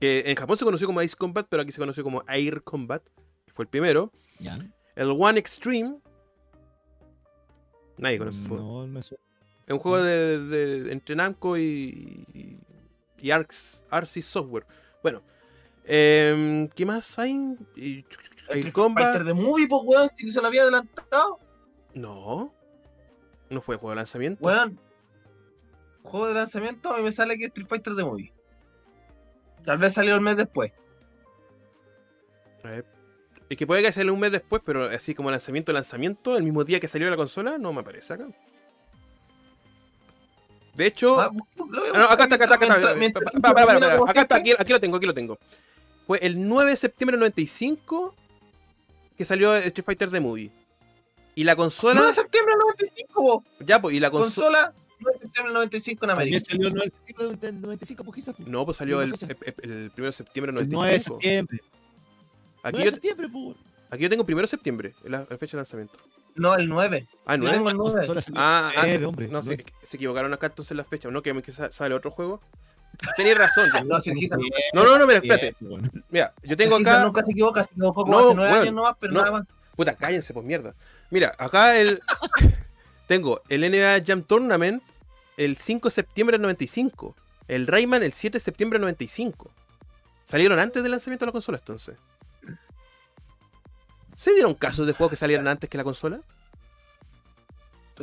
Speaker 1: Que en Japón se conoció como Ace Combat, pero aquí se conoció como Air Combat. Que fue el primero.
Speaker 3: ya.
Speaker 1: El One Extreme. Nadie conoce ese juego.
Speaker 3: No, me suena.
Speaker 1: Es un juego de, de- entre Namco y, y, y Arx, Arxis Software. Bueno, em, ¿qué más hay? Air
Speaker 2: Street
Speaker 1: Combat.
Speaker 2: Fighter de Movie, pues, weón, si se lo había adelantado.
Speaker 1: No. No fue juego de lanzamiento.
Speaker 2: Weón. Juego de lanzamiento, a mí me sale que Street Fighter de Movie. Tal vez salió el mes después.
Speaker 1: Ver. Es que puede que salga un mes después, pero así como lanzamiento, lanzamiento, el mismo día que salió la consola, no me aparece acá. De hecho,
Speaker 2: Ah,
Speaker 1: Ah, no, acá está, acá está, acá está.
Speaker 2: mientras-
Speaker 1: Pa- pa- pa- Acá está, aquí, aquí lo tengo, aquí lo tengo. Fue el 9 de septiembre del 95 que salió Street Fighter The Movie. Y la
Speaker 2: 9
Speaker 1: consola.
Speaker 2: de septiembre del 95, po.
Speaker 1: Ya, pues, y la consola
Speaker 2: 9 de septiembre del 95 en
Speaker 3: También
Speaker 2: América.
Speaker 3: salió el 9 de septiembre del 95, pues quizás.
Speaker 1: No, pues salió el, el, el 1 de septiembre del
Speaker 3: El 9 de
Speaker 1: 95.
Speaker 3: septiembre.
Speaker 1: Aquí
Speaker 3: 9 de
Speaker 1: yo,
Speaker 3: septiembre, pues.
Speaker 1: aquí yo tengo 1 de septiembre, la, la fecha de lanzamiento.
Speaker 2: No, el 9.
Speaker 1: Ah,
Speaker 2: Yo
Speaker 1: 9.
Speaker 2: tengo el 9.
Speaker 3: Consola salió
Speaker 1: Ah, ah,
Speaker 3: nueve,
Speaker 1: se-
Speaker 3: hombre,
Speaker 1: no, se, se equivocaron acá entonces las fechas. No, que, que sa- sale otro juego. Tenías razón. ya.
Speaker 2: No, el
Speaker 1: No, no, no, mira, espérate. Mira, yo tengo
Speaker 2: el
Speaker 1: acá.
Speaker 2: nunca se equivoca, se equivocó como
Speaker 1: No,
Speaker 2: hace 9
Speaker 1: weón,
Speaker 2: años nomás, pero
Speaker 1: no.
Speaker 2: nada más.
Speaker 1: Puta, cállense, pues mierda. Mira, acá el. tengo el NBA Jam Tournament el 5 de septiembre del 95. El Rayman el 7 de septiembre del 95. Salieron antes del lanzamiento de la consola, entonces. ¿Se dieron casos de juegos que salieron antes que la consola?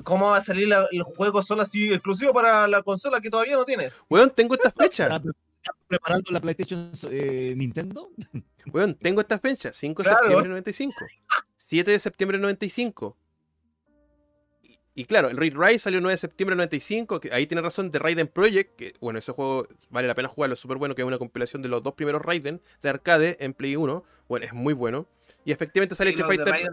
Speaker 2: ¿Cómo va a salir la- el juego solo así exclusivo para la consola que todavía no tienes?
Speaker 1: Weón, tengo estas fechas.
Speaker 3: ¿Está pre- está preparando la PlayStation eh, Nintendo?
Speaker 1: Weón, tengo estas fechas. 5 de
Speaker 2: Claro.
Speaker 1: septiembre del 95. 7 de septiembre del 95. Y, claro, el Raid Rise salió el 9 de septiembre del 95. Que ahí tiene razón, de Raiden Project. Que bueno, ese juego vale la pena jugarlo, es súper bueno. Que es una compilación de los dos primeros Raiden de arcade en Play 1. Bueno, es muy bueno. Y efectivamente sale
Speaker 2: Sí,
Speaker 1: Street Fighter.
Speaker 2: Raiden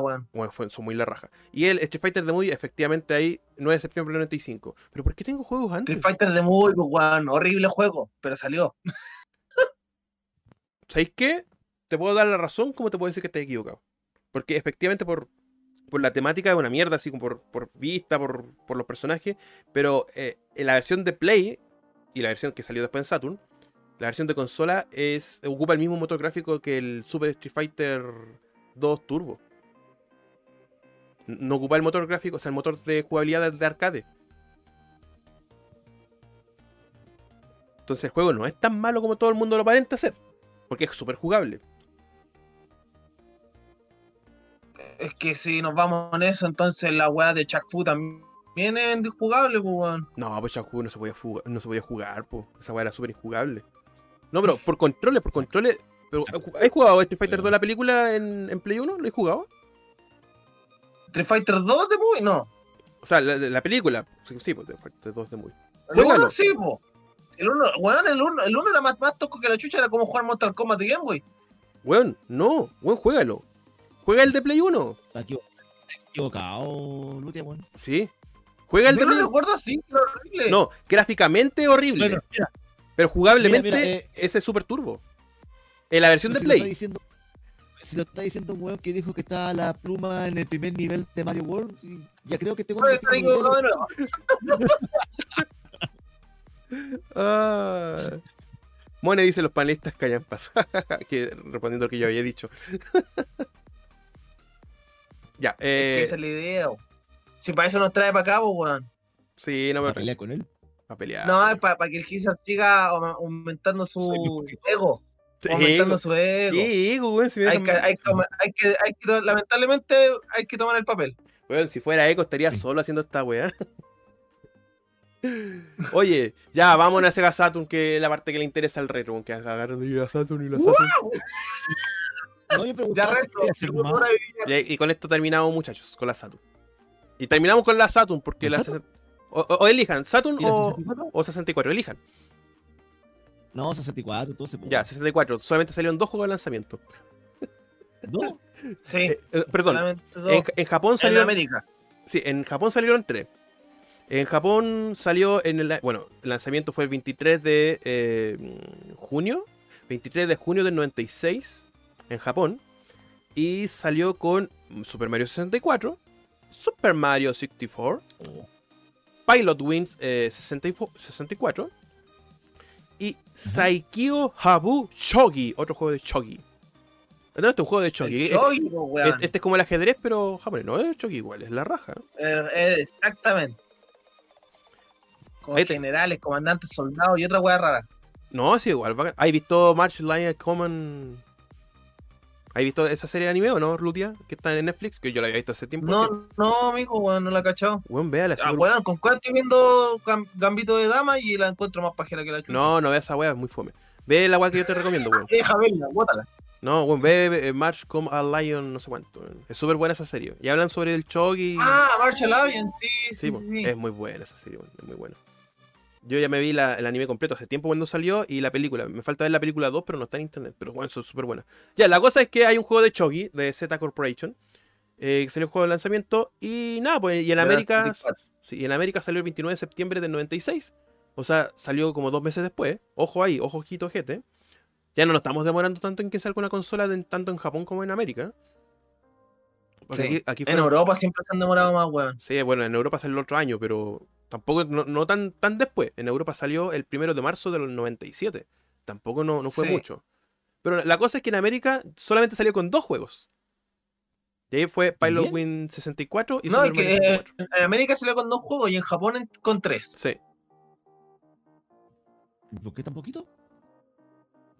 Speaker 1: Bueno. Bueno, fue- son muy la raja. Y el Street Fighter de Movie, efectivamente ahí, 9 de septiembre del 95. Pero ¿por qué tengo juegos antes?
Speaker 2: Street Fighter de muy, pues, weón. Horrible juego, pero salió.
Speaker 1: ¿Sabéis qué? Te puedo dar la razón como te puedo decir que estás equivocado. Porque efectivamente por, por la temática es una mierda, así como por, vista, por, por los personajes. Pero eh, en la versión de Play y la versión que salió después en Saturn, la versión de consola es ocupa el mismo motor gráfico que el Super Street Fighter 2 Turbo. No ocupa el motor gráfico, o sea, el motor de jugabilidad de arcade. Entonces el juego no es tan malo como todo el mundo lo aparenta ser. Porque es súper jugable.
Speaker 2: Es que si nos vamos en eso, entonces la weá de Chuck Fu también es jugable, pues, weón.
Speaker 1: No, pues Shaku no se podía jugar, no se podía jugar, po. Esa weá era súper injugable. No, pero por controles, por controles. Pero, ¿Has jugado Street Fighter 2 la película en, en Play 1? ¿Lo has jugado?
Speaker 2: Street Fighter 2 de Movie, no.
Speaker 1: O sea, la, la película. Sí, sí, pues Street Fighter 2 de muy.
Speaker 2: El
Speaker 1: Juégalo.
Speaker 2: 1 sí, po. El 1, weón, el 1 el uno era más, más toco que la chucha, era como jugar Mortal Kombat de Game Boy.
Speaker 1: Weón, no, weón, juégalo. Juega el de Play 1.
Speaker 3: Está equivo- está equivocado, Lutia, bueno.
Speaker 1: Sí. Juega el
Speaker 2: Yo
Speaker 1: de
Speaker 2: lo
Speaker 1: Play 1.
Speaker 2: recuerdo así, horrible.
Speaker 1: No, gráficamente horrible.
Speaker 3: Bueno, mira,
Speaker 1: pero jugablemente
Speaker 3: mira, mira, eh,
Speaker 1: ese es super turbo. En la versión de
Speaker 3: si lo está
Speaker 1: Play.
Speaker 3: diciendo, si lo está diciendo un weón que dijo que estaba la pluma en el primer nivel de Mario World, ya creo que este weón
Speaker 2: Oye,
Speaker 3: no
Speaker 2: está
Speaker 3: lo.
Speaker 1: Ah. Mone dice los panelistas callampas. que, respondiendo a lo que yo había dicho. ya,
Speaker 2: Es que
Speaker 1: eh,
Speaker 2: esa es la idea, weón. Si para eso nos trae para acá, pues, weón.
Speaker 1: sí, no
Speaker 3: para
Speaker 1: me
Speaker 3: pelear con él.
Speaker 1: a pelear.
Speaker 2: No, es para que el Gizar siga aum- aumentando su ego.
Speaker 1: Sí,
Speaker 2: Aumentando su ego.
Speaker 1: ¿Qué ego, weón? Si,
Speaker 2: Hay que, hay, que, toma- hay que, hay que to- lamentablemente, hay que tomar el papel.
Speaker 1: Weón, si fuera Eco estaría solo haciendo esta weá. Oye, ya, vamos a Sega Saturn, que es la parte que le interesa al retro, que agarran y la Saturn y la Saturn.
Speaker 2: Ya
Speaker 3: si.
Speaker 1: Y, y con esto terminamos, muchachos, con la Saturn. Y terminamos con la Saturn, porque
Speaker 3: ¿La. Saturn?
Speaker 1: O, o- elijan, Saturn
Speaker 3: ¿Y la
Speaker 1: o,
Speaker 3: 64?
Speaker 1: o 64, elijan.
Speaker 3: No, 64, todo se puede.
Speaker 1: Ya, 64. Solamente salieron dos juegos de lanzamiento.
Speaker 3: No,
Speaker 2: Sí,
Speaker 1: Eh, eh, perdón,
Speaker 2: dos.
Speaker 1: en, en Japón
Speaker 2: en
Speaker 1: salieron...
Speaker 2: América.
Speaker 1: Sí, en Japón salieron tres. En Japón salió en el. Bueno, el lanzamiento fue el 23 de eh, junio. 23 de junio del 96 en Japón. Y salió con Super Mario 64, Super Mario 64, Pilot Wings eh, 64, 64 y Saikyo Habu Shogi, otro juego de Shogi. No, este es un juego de Shogi. Este-
Speaker 2: Shogi,
Speaker 1: este, este es como el ajedrez, pero japonés. No es Shogi igual, es la raja.
Speaker 2: Eh, eh, exactamente. Con generales, comandantes, soldados y otra weá rara.
Speaker 1: No, sí, igual. ¿Has visto March Lion Common? ¿Has visto esa serie de anime o no, Lutia? Que está en Netflix, que yo la había visto hace tiempo. sí.
Speaker 2: No, no, amigo, weón, no la he cachado.
Speaker 1: Weón, véala.
Speaker 2: Ah, weón, ¿con cuál estoy viendo Gam- Gambito de Dama y la encuentro más pajera que la chucha?
Speaker 1: No, no ve esa weá, es muy fome. Ve la weá que yo te recomiendo, weón.
Speaker 2: Deja verla, bótala.
Speaker 1: No, weón, ve eh, March Come a Lion, no sé cuánto. weón. Es súper buena esa serie. Y hablan sobre el Chogi.
Speaker 2: Ah, Marshall Alien, sí, sí,
Speaker 1: sí,
Speaker 2: sí.
Speaker 1: weón,
Speaker 2: sí.
Speaker 1: es muy buena esa serie, weón, es muy buena. Yo ya me vi la- el anime completo hace tiempo cuando salió y la película. Me falta ver la película 2, pero no está en internet. Pero bueno, son súper buenas. Ya, la cosa es que hay un juego de Chogi, de Z Corporation. Eh, que salió el juego de lanzamiento. Y nada, pues, y en América.
Speaker 2: 64.
Speaker 1: Sí, y en América salió el 29 de septiembre del 96. O sea, salió como dos meses después. Ojo ahí, ojo ojito, gente. Ya no nos estamos demorando tanto en que salga una consola de- tanto en Japón como en América. Porque
Speaker 2: Sí.
Speaker 1: aquí, aquí
Speaker 2: En Europa siempre se han demorado más, weón.
Speaker 1: Sí, bueno, en Europa salió el otro año, pero tampoco, no, no tan, tan después. En Europa salió el primero de marzo del 97. Tampoco no, no fue
Speaker 2: Sí.
Speaker 1: mucho. Pero la cosa es que en América solamente salió con dos juegos. Y ahí fue Pilot. Win 64 y
Speaker 2: No,
Speaker 1: Super
Speaker 2: es que
Speaker 1: Mario 64.
Speaker 2: en América salió con dos juegos y en Japón con tres.
Speaker 1: Sí.
Speaker 3: ¿por qué tan poquito?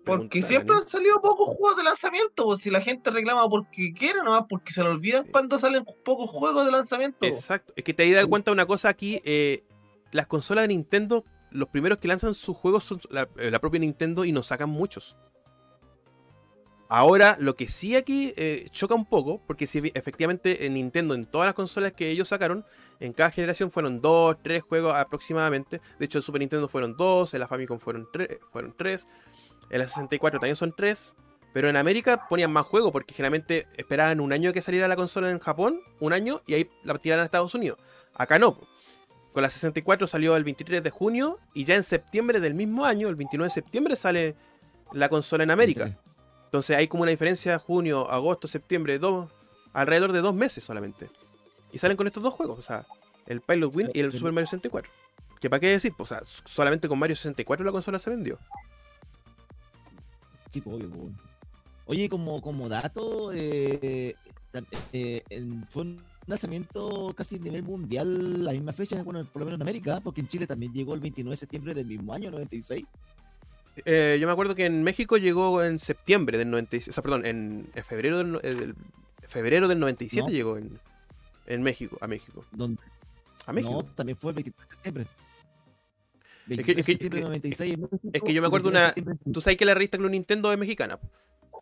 Speaker 2: Porque siempre han salido pocos juegos de lanzamiento. Si la gente reclama porque quiere, nomás porque se le olvidan cuando salen pocos juegos de lanzamiento.
Speaker 1: Exacto. Es que te das cuenta de una cosa aquí. eh, las consolas de Nintendo, los primeros que lanzan sus juegos son la, eh, la propia Nintendo y nos sacan muchos. Ahora, lo que sí aquí eh, choca un poco, porque si efectivamente en Nintendo, en todas las consolas que ellos sacaron, en cada generación fueron dos, tres juegos aproximadamente. De hecho, en Super Nintendo fueron dos, en la Famicom fueron, tres fueron tres, en la 64 también son tres. Pero en América ponían más juegos, porque generalmente esperaban un año que saliera la consola en Japón, un año, y ahí la tiraran a Estados Unidos. Acá no. Con la 64 salió el 23 de junio, y ya en septiembre del mismo año, el 29 de septiembre, sale la consola en América. Entonces hay como una diferencia junio, agosto, septiembre, dos, alrededor de dos meses solamente. Y salen con estos dos juegos, o sea, el Pilot Win y el Super Mario 64. Que para qué decir, o sea, solamente con Mario 64 la consola se vendió.
Speaker 3: Sí, pues, obvio, pues. Oye, como, como dato, eh, eh, fue un lanzamiento casi a nivel mundial la misma fecha, bueno, por lo menos en América, porque en Chile también llegó el 29 de septiembre del mismo año, 96.
Speaker 1: Eh, yo me acuerdo que en México llegó en septiembre del 96, o sea, perdón, en, en febrero, del, no- el- febrero del 97
Speaker 3: No.
Speaker 1: llegó en, en México, a México.
Speaker 3: Donde,
Speaker 1: A México.
Speaker 3: No, también fue el 23 de septiembre.
Speaker 1: Que-
Speaker 3: 23 de
Speaker 1: es que-
Speaker 3: septiembre del 96 en México,
Speaker 1: es que yo me acuerdo
Speaker 3: 29 de
Speaker 1: una-. Tú sabes que la revista Club Nintendo es mexicana.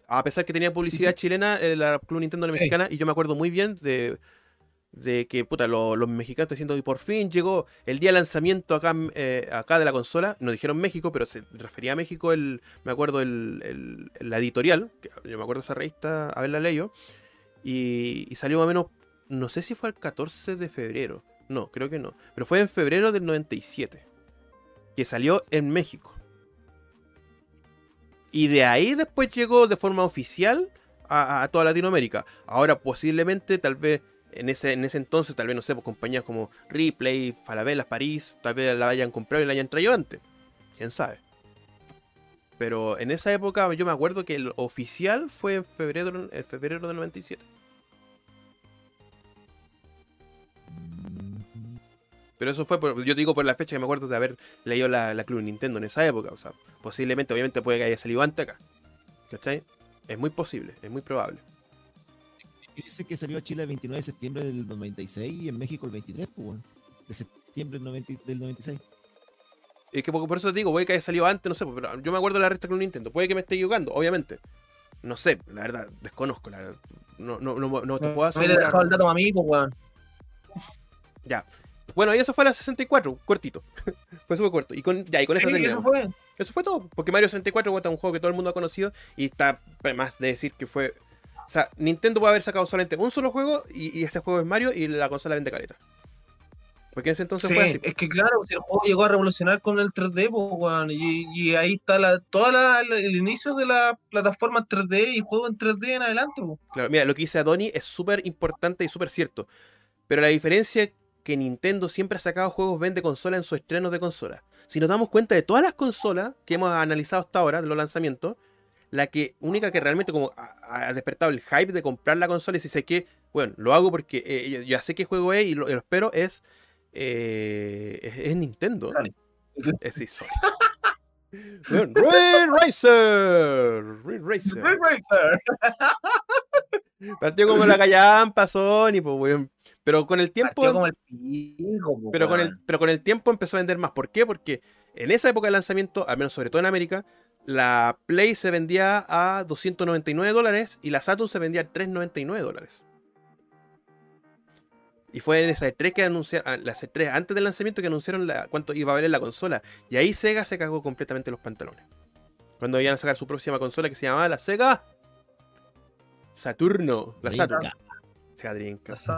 Speaker 1: A pesar que tenía publicidad
Speaker 3: Sí,
Speaker 1: chilena, eh, la Club Nintendo era
Speaker 2: Sí.
Speaker 1: mexicana. Y yo me acuerdo muy bien de, de que puta, lo- los mexicanos están diciendo que por fin llegó el día de lanzamiento acá, eh, acá de la consola. Nos dijeron México, pero se refería a México el, me acuerdo el, el- la editorial. Que yo me acuerdo esa revista, haberla leído. Y, y salió más o menos, no sé si fue el 14 de febrero. No, creo que no. Pero fue en febrero del 97. Que salió en México. Y de ahí después llegó de forma oficial a, toda Latinoamérica. Ahora posiblemente, tal vez, en ese, en ese entonces, tal vez, no sé, pues, compañías como Ripley, Falabella, París, tal vez la hayan comprado y la hayan traído antes. ¿Quién sabe? Pero en esa época yo me acuerdo que el oficial fue en febrero, en febrero del 97. Pero eso fue, por, yo te digo por la fecha que me acuerdo de haber leído la, la Club Nintendo en esa época. O sea, posiblemente, obviamente puede que haya salido antes acá. ¿Cachai? Es muy posible, es muy probable.
Speaker 3: Dice que salió a Chile el 29 de septiembre del 96 y en México el 23, pues. De septiembre del 90 del 96.
Speaker 1: Es que por, por eso te digo, puede que haya salido antes, no sé, pero yo me acuerdo de la resta Club Nintendo. Puede que me esté equivocando, obviamente. No sé, la verdad, desconozco, la verdad. No, no, no, no te puedo
Speaker 2: Me hubiera
Speaker 1: asegurar.
Speaker 2: dejado el dato a mí, pues, weón.
Speaker 1: Ya. Bueno, y eso fue la 64, cortito. fue súper corto. Y con, ya, y con
Speaker 2: Sí,
Speaker 1: eso
Speaker 2: fue.
Speaker 1: Eso fue todo. Porque Mario 64 es un juego que todo el mundo ha conocido. Y está más de decir que fue. O sea, Nintendo puede haber sacado solamente un solo juego. Y, y ese juego es Mario. Y la consola vende caleta. Porque en ese entonces
Speaker 2: Sí,
Speaker 1: fue así.
Speaker 2: es que claro, el juego llegó a revolucionar con el 3D, pues, y, y ahí está la, toda la- la- el inicio de la plataforma 3D y juego en 3D en adelante, pues.
Speaker 1: Claro, mira, lo que dice Adoni es súper importante y súper cierto. Pero la diferencia que Nintendo siempre ha sacado juegos vende consola en sus estrenos de consola. Si nos damos cuenta de todas las consolas que hemos analizado hasta ahora, de los lanzamientos, la que única que realmente como ha, despertado el hype de comprar la consola y si sé que, bueno, lo hago porque eh, yo- ya sé qué juego es y lo, espero, es, eh, es, es Nintendo.
Speaker 2: Sony.
Speaker 1: Es sí, Sony. Bueno, Red Racer. Red Racer.
Speaker 2: Red Racer.
Speaker 1: Partió como la callampa, Sony, pues, weón. Pero con el tiempo.
Speaker 2: Partió como el pico, pues,
Speaker 1: Pero con, el, pero con el tiempo empezó a vender más. ¿Por qué? Porque en esa época de lanzamiento, al menos sobre todo en América, la Play se vendía a 299 dólares y la Saturn se vendía a 399 dólares. Y fue en esa E3 que anunciaron, las E3 antes del lanzamiento que anunciaron la- cuánto iba a valer la consola. Y ahí Sega se cagó completamente los pantalones. Cuando iban a sacar su próxima consola que se llamaba la Sega Saturno. La Saturn. Sega Dreamcast.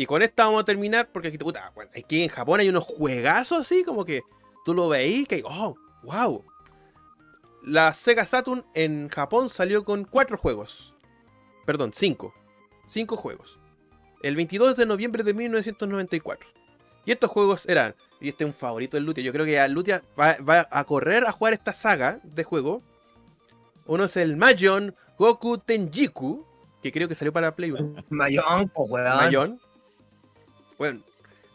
Speaker 1: Y con esta vamos a terminar porque aquí, puta, bueno, aquí en Japón hay unos juegazos así, como que tú lo veís que, oh, wow. La Sega Saturn en Japón salió con cuatro juegos. Perdón, cinco. Cinco juegos. El 22 de noviembre de 1994. Y estos juegos eran, y este es un favorito del Lutia, yo creo que Lutia va, va a correr a jugar esta saga de juego. Uno es el Majon Goku Tenjiku, que creo que salió para Play 1.
Speaker 2: Mayón, pues, weón.
Speaker 1: Mayón. Bueno,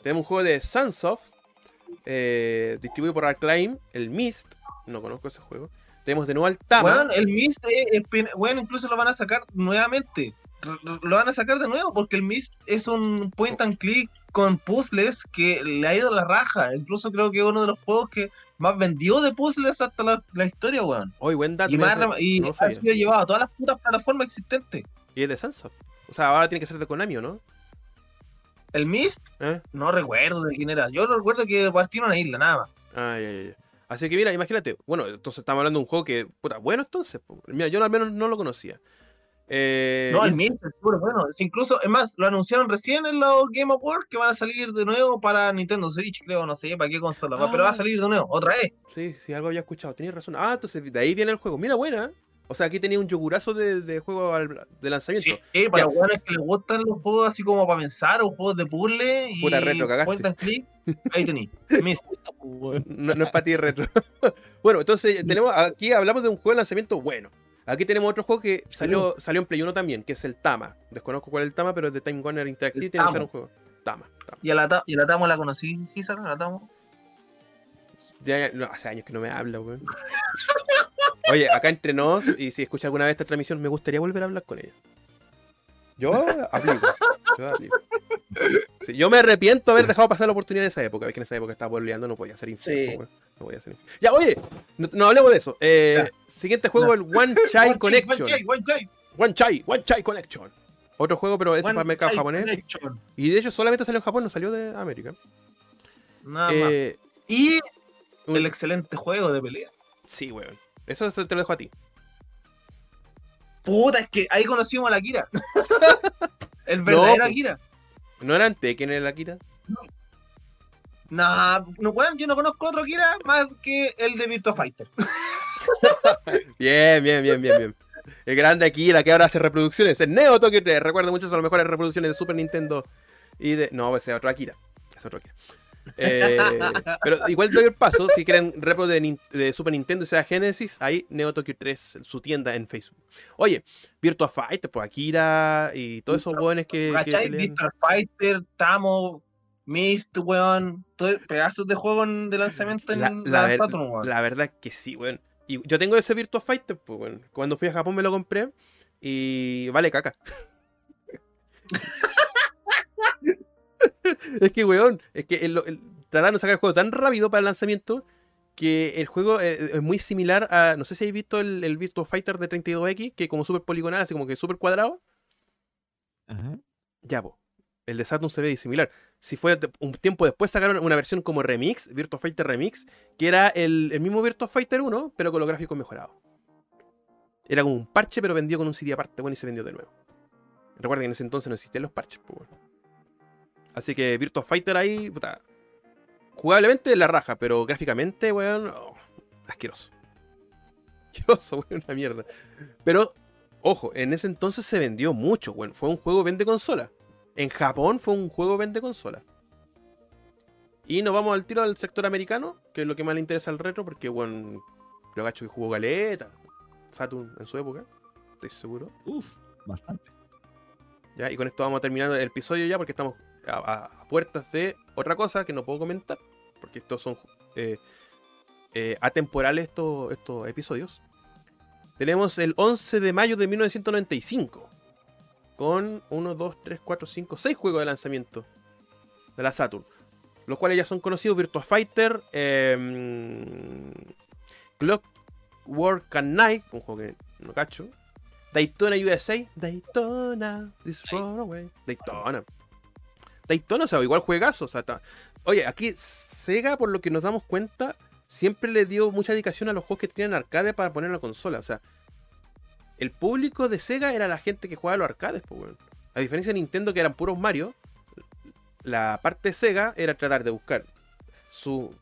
Speaker 1: tenemos un juego de Sunsoft, eh, distribuido por Acclaim, el Mist. No conozco ese juego. Tenemos de nuevo al Tama.
Speaker 2: Weón, el Mist, eh, es pen- weón, incluso lo van a sacar nuevamente. Lo van a sacar de nuevo porque el Mist es un point and click con puzzles que le ha ido a la raja. Incluso creo que es uno de los juegos que más vendió de puzzles hasta la, la historia, weón.
Speaker 1: Hoy, buen dato.
Speaker 2: Y, más, y
Speaker 1: no
Speaker 2: ha sido llevado a todas las putas plataformas existentes.
Speaker 1: Y es de Sunsoft. O sea, ahora tiene que ser de Konami, ¿o no?
Speaker 2: El Mist,
Speaker 1: ¿Eh?
Speaker 2: no recuerdo de quién era. Yo recuerdo que partieron a isla, nada más.
Speaker 1: Ay, ay, ay. Así que mira, imagínate. Bueno, entonces estamos hablando de un juego que. Puta, bueno, entonces. Mira, yo al menos no lo conocía. Eh,
Speaker 2: No, el Mist es súper bueno. Es incluso, es más, lo anunciaron recién en los Game Awards que van a salir de nuevo para Nintendo Switch, creo, no sé para qué consola, va, pero va a
Speaker 1: Ah.
Speaker 2: salir de nuevo, otra vez.
Speaker 1: Sí, sí, algo había escuchado. Tenías razón. Ah, entonces de ahí viene el juego. Mira, buena. O sea, aquí tenía un yogurazo de, de juego al- de lanzamiento.
Speaker 2: Sí, eh, para los buenos que les gustan los juegos así como para pensar, o juegos de puzzle y
Speaker 1: Puta, retro, cagaste.
Speaker 2: click, ahí.
Speaker 3: Weón.
Speaker 1: No, no es para ti retro. bueno, entonces tenemos aquí hablamos de un juego de lanzamiento bueno. Aquí tenemos otro juego que salió, salió en Play 1 también, que es el Tama. Desconozco cuál es el Tama, pero es de Time Warner Interactive. Tiene que ser un juego. Tama. Tama.
Speaker 2: Y a la, ta- y a la Tamo la conocí, Gisar, a la Tamo.
Speaker 1: Ya, no, hace años que no me habla, weón. Oye, acá entre nos, y si escucha alguna vez esta transmisión, me gustaría volver a hablar con ella. Yo aplico. Yo aplico. Sí, yo me arrepiento de haber dejado pasar la oportunidad en esa época. Es que en esa época estaba boleando, no podía ser infiel.
Speaker 2: Sí.
Speaker 1: No podía ser infiel. Ya, oye, no, no hablemos de eso. Eh, siguiente juego, el One Chai Connection.
Speaker 2: One Chai,
Speaker 1: One Chai, One Chai Connection. Otro juego, pero este es para el mercado japonés.
Speaker 2: Connection.
Speaker 1: Y de hecho solamente salió en Japón, no salió de América.
Speaker 2: Nada más.
Speaker 1: Eh,
Speaker 2: Y
Speaker 1: un-
Speaker 2: el excelente juego de pelea.
Speaker 1: Sí, weón. Eso te te lo dejo a ti.
Speaker 2: Puta, es que ahí conocimos a la Kira. el verdadero
Speaker 1: po.
Speaker 2: Akira.
Speaker 1: ¿No eran Tekken en el Akira?
Speaker 2: Nah, no, weón, yo no conozco otro Akira más que el de Virtua Fighter.
Speaker 1: Bien, bien, bien, bien, bien. El grande Akira que ahora hace reproducciones. El Neo Tokyo 3. Recuerda muchas de las mejores reproducciones de Super Nintendo y de. No, ese es otro Akira. Es otro Akira. Eh, pero igual doy el paso. Si quieren repro de, Super Nintendo y sea Genesis, ahí Neo Tokyo 3, su tienda en Facebook. Oye, Virtua Fighter, pues Akira y todos esos buenos que. que
Speaker 2: ¿Cachai? Virtua Fighter, Tamo, Myst, weón. todo- pedazos de juego de lanzamiento en
Speaker 1: La,
Speaker 2: la,
Speaker 1: ver-
Speaker 2: Saturn, weón.
Speaker 1: la verdad que sí, weón. Y yo tengo ese Virtua Fighter, pues, weón. Cuando fui a Japón me lo compré y vale caca. es que, weón, es que el, el- trataron de sacar el juego tan rápido para el lanzamiento que el juego eh, es muy similar a. No sé si habéis visto el, el Virtua Fighter de 32X, que como súper poligonal, así como que súper cuadrado.
Speaker 3: Ajá.
Speaker 1: Ya, po. El de Saturn se ve similar. Si fue un tiempo después sacaron una versión como Remix, Virtua Fighter Remix, que era el, el mismo Virtua Fighter 1, pero con los gráficos mejorados. Era como un parche, pero vendido con un CD aparte, bueno, y se vendió de nuevo. Recuerden que en ese entonces no existían los parches, pues, bueno. Así que Virtua Fighter ahí, puta. Jugablemente la raja, pero gráficamente, weón, oh, asqueroso. Asqueroso, weón, una mierda. Pero, ojo, en ese entonces se vendió mucho, weón. Fue un juego vende consola. En Japón fue un juego vende consola. Y nos vamos al tiro al sector americano, que es lo que más le interesa al retro, porque, bueno, lo gacho que jugó Galeta, Saturn en su época, estoy seguro.
Speaker 3: Uf, bastante.
Speaker 1: ¿ya? Y con esto vamos a terminar el episodio ya, porque estamos a, a- puertas de otra cosa que no puedo comentar, porque estos son eh, eh, atemporales estos, estos episodios. Tenemos el 11 de mayo de 1995, con 1, 2, 3, 4, 5, 6 juegos de lanzamiento de la Saturn, los cuales ya son conocidos: Virtua Fighter, eh, Clockwork and Night, un juego que no cacho. Daytona USA. Daytona, this far away. Daytona. Daytona, o sea, igual juegazo. O sea, Oye, aquí Sega, por lo que nos damos cuenta, siempre le dio mucha dedicación a los juegos que tenían arcade para poner en la consola. O sea, el público de Sega era la gente que jugaba a los arcades, pues, weón. A diferencia de Nintendo, que eran puros Mario, la parte de Sega era tratar de buscar su.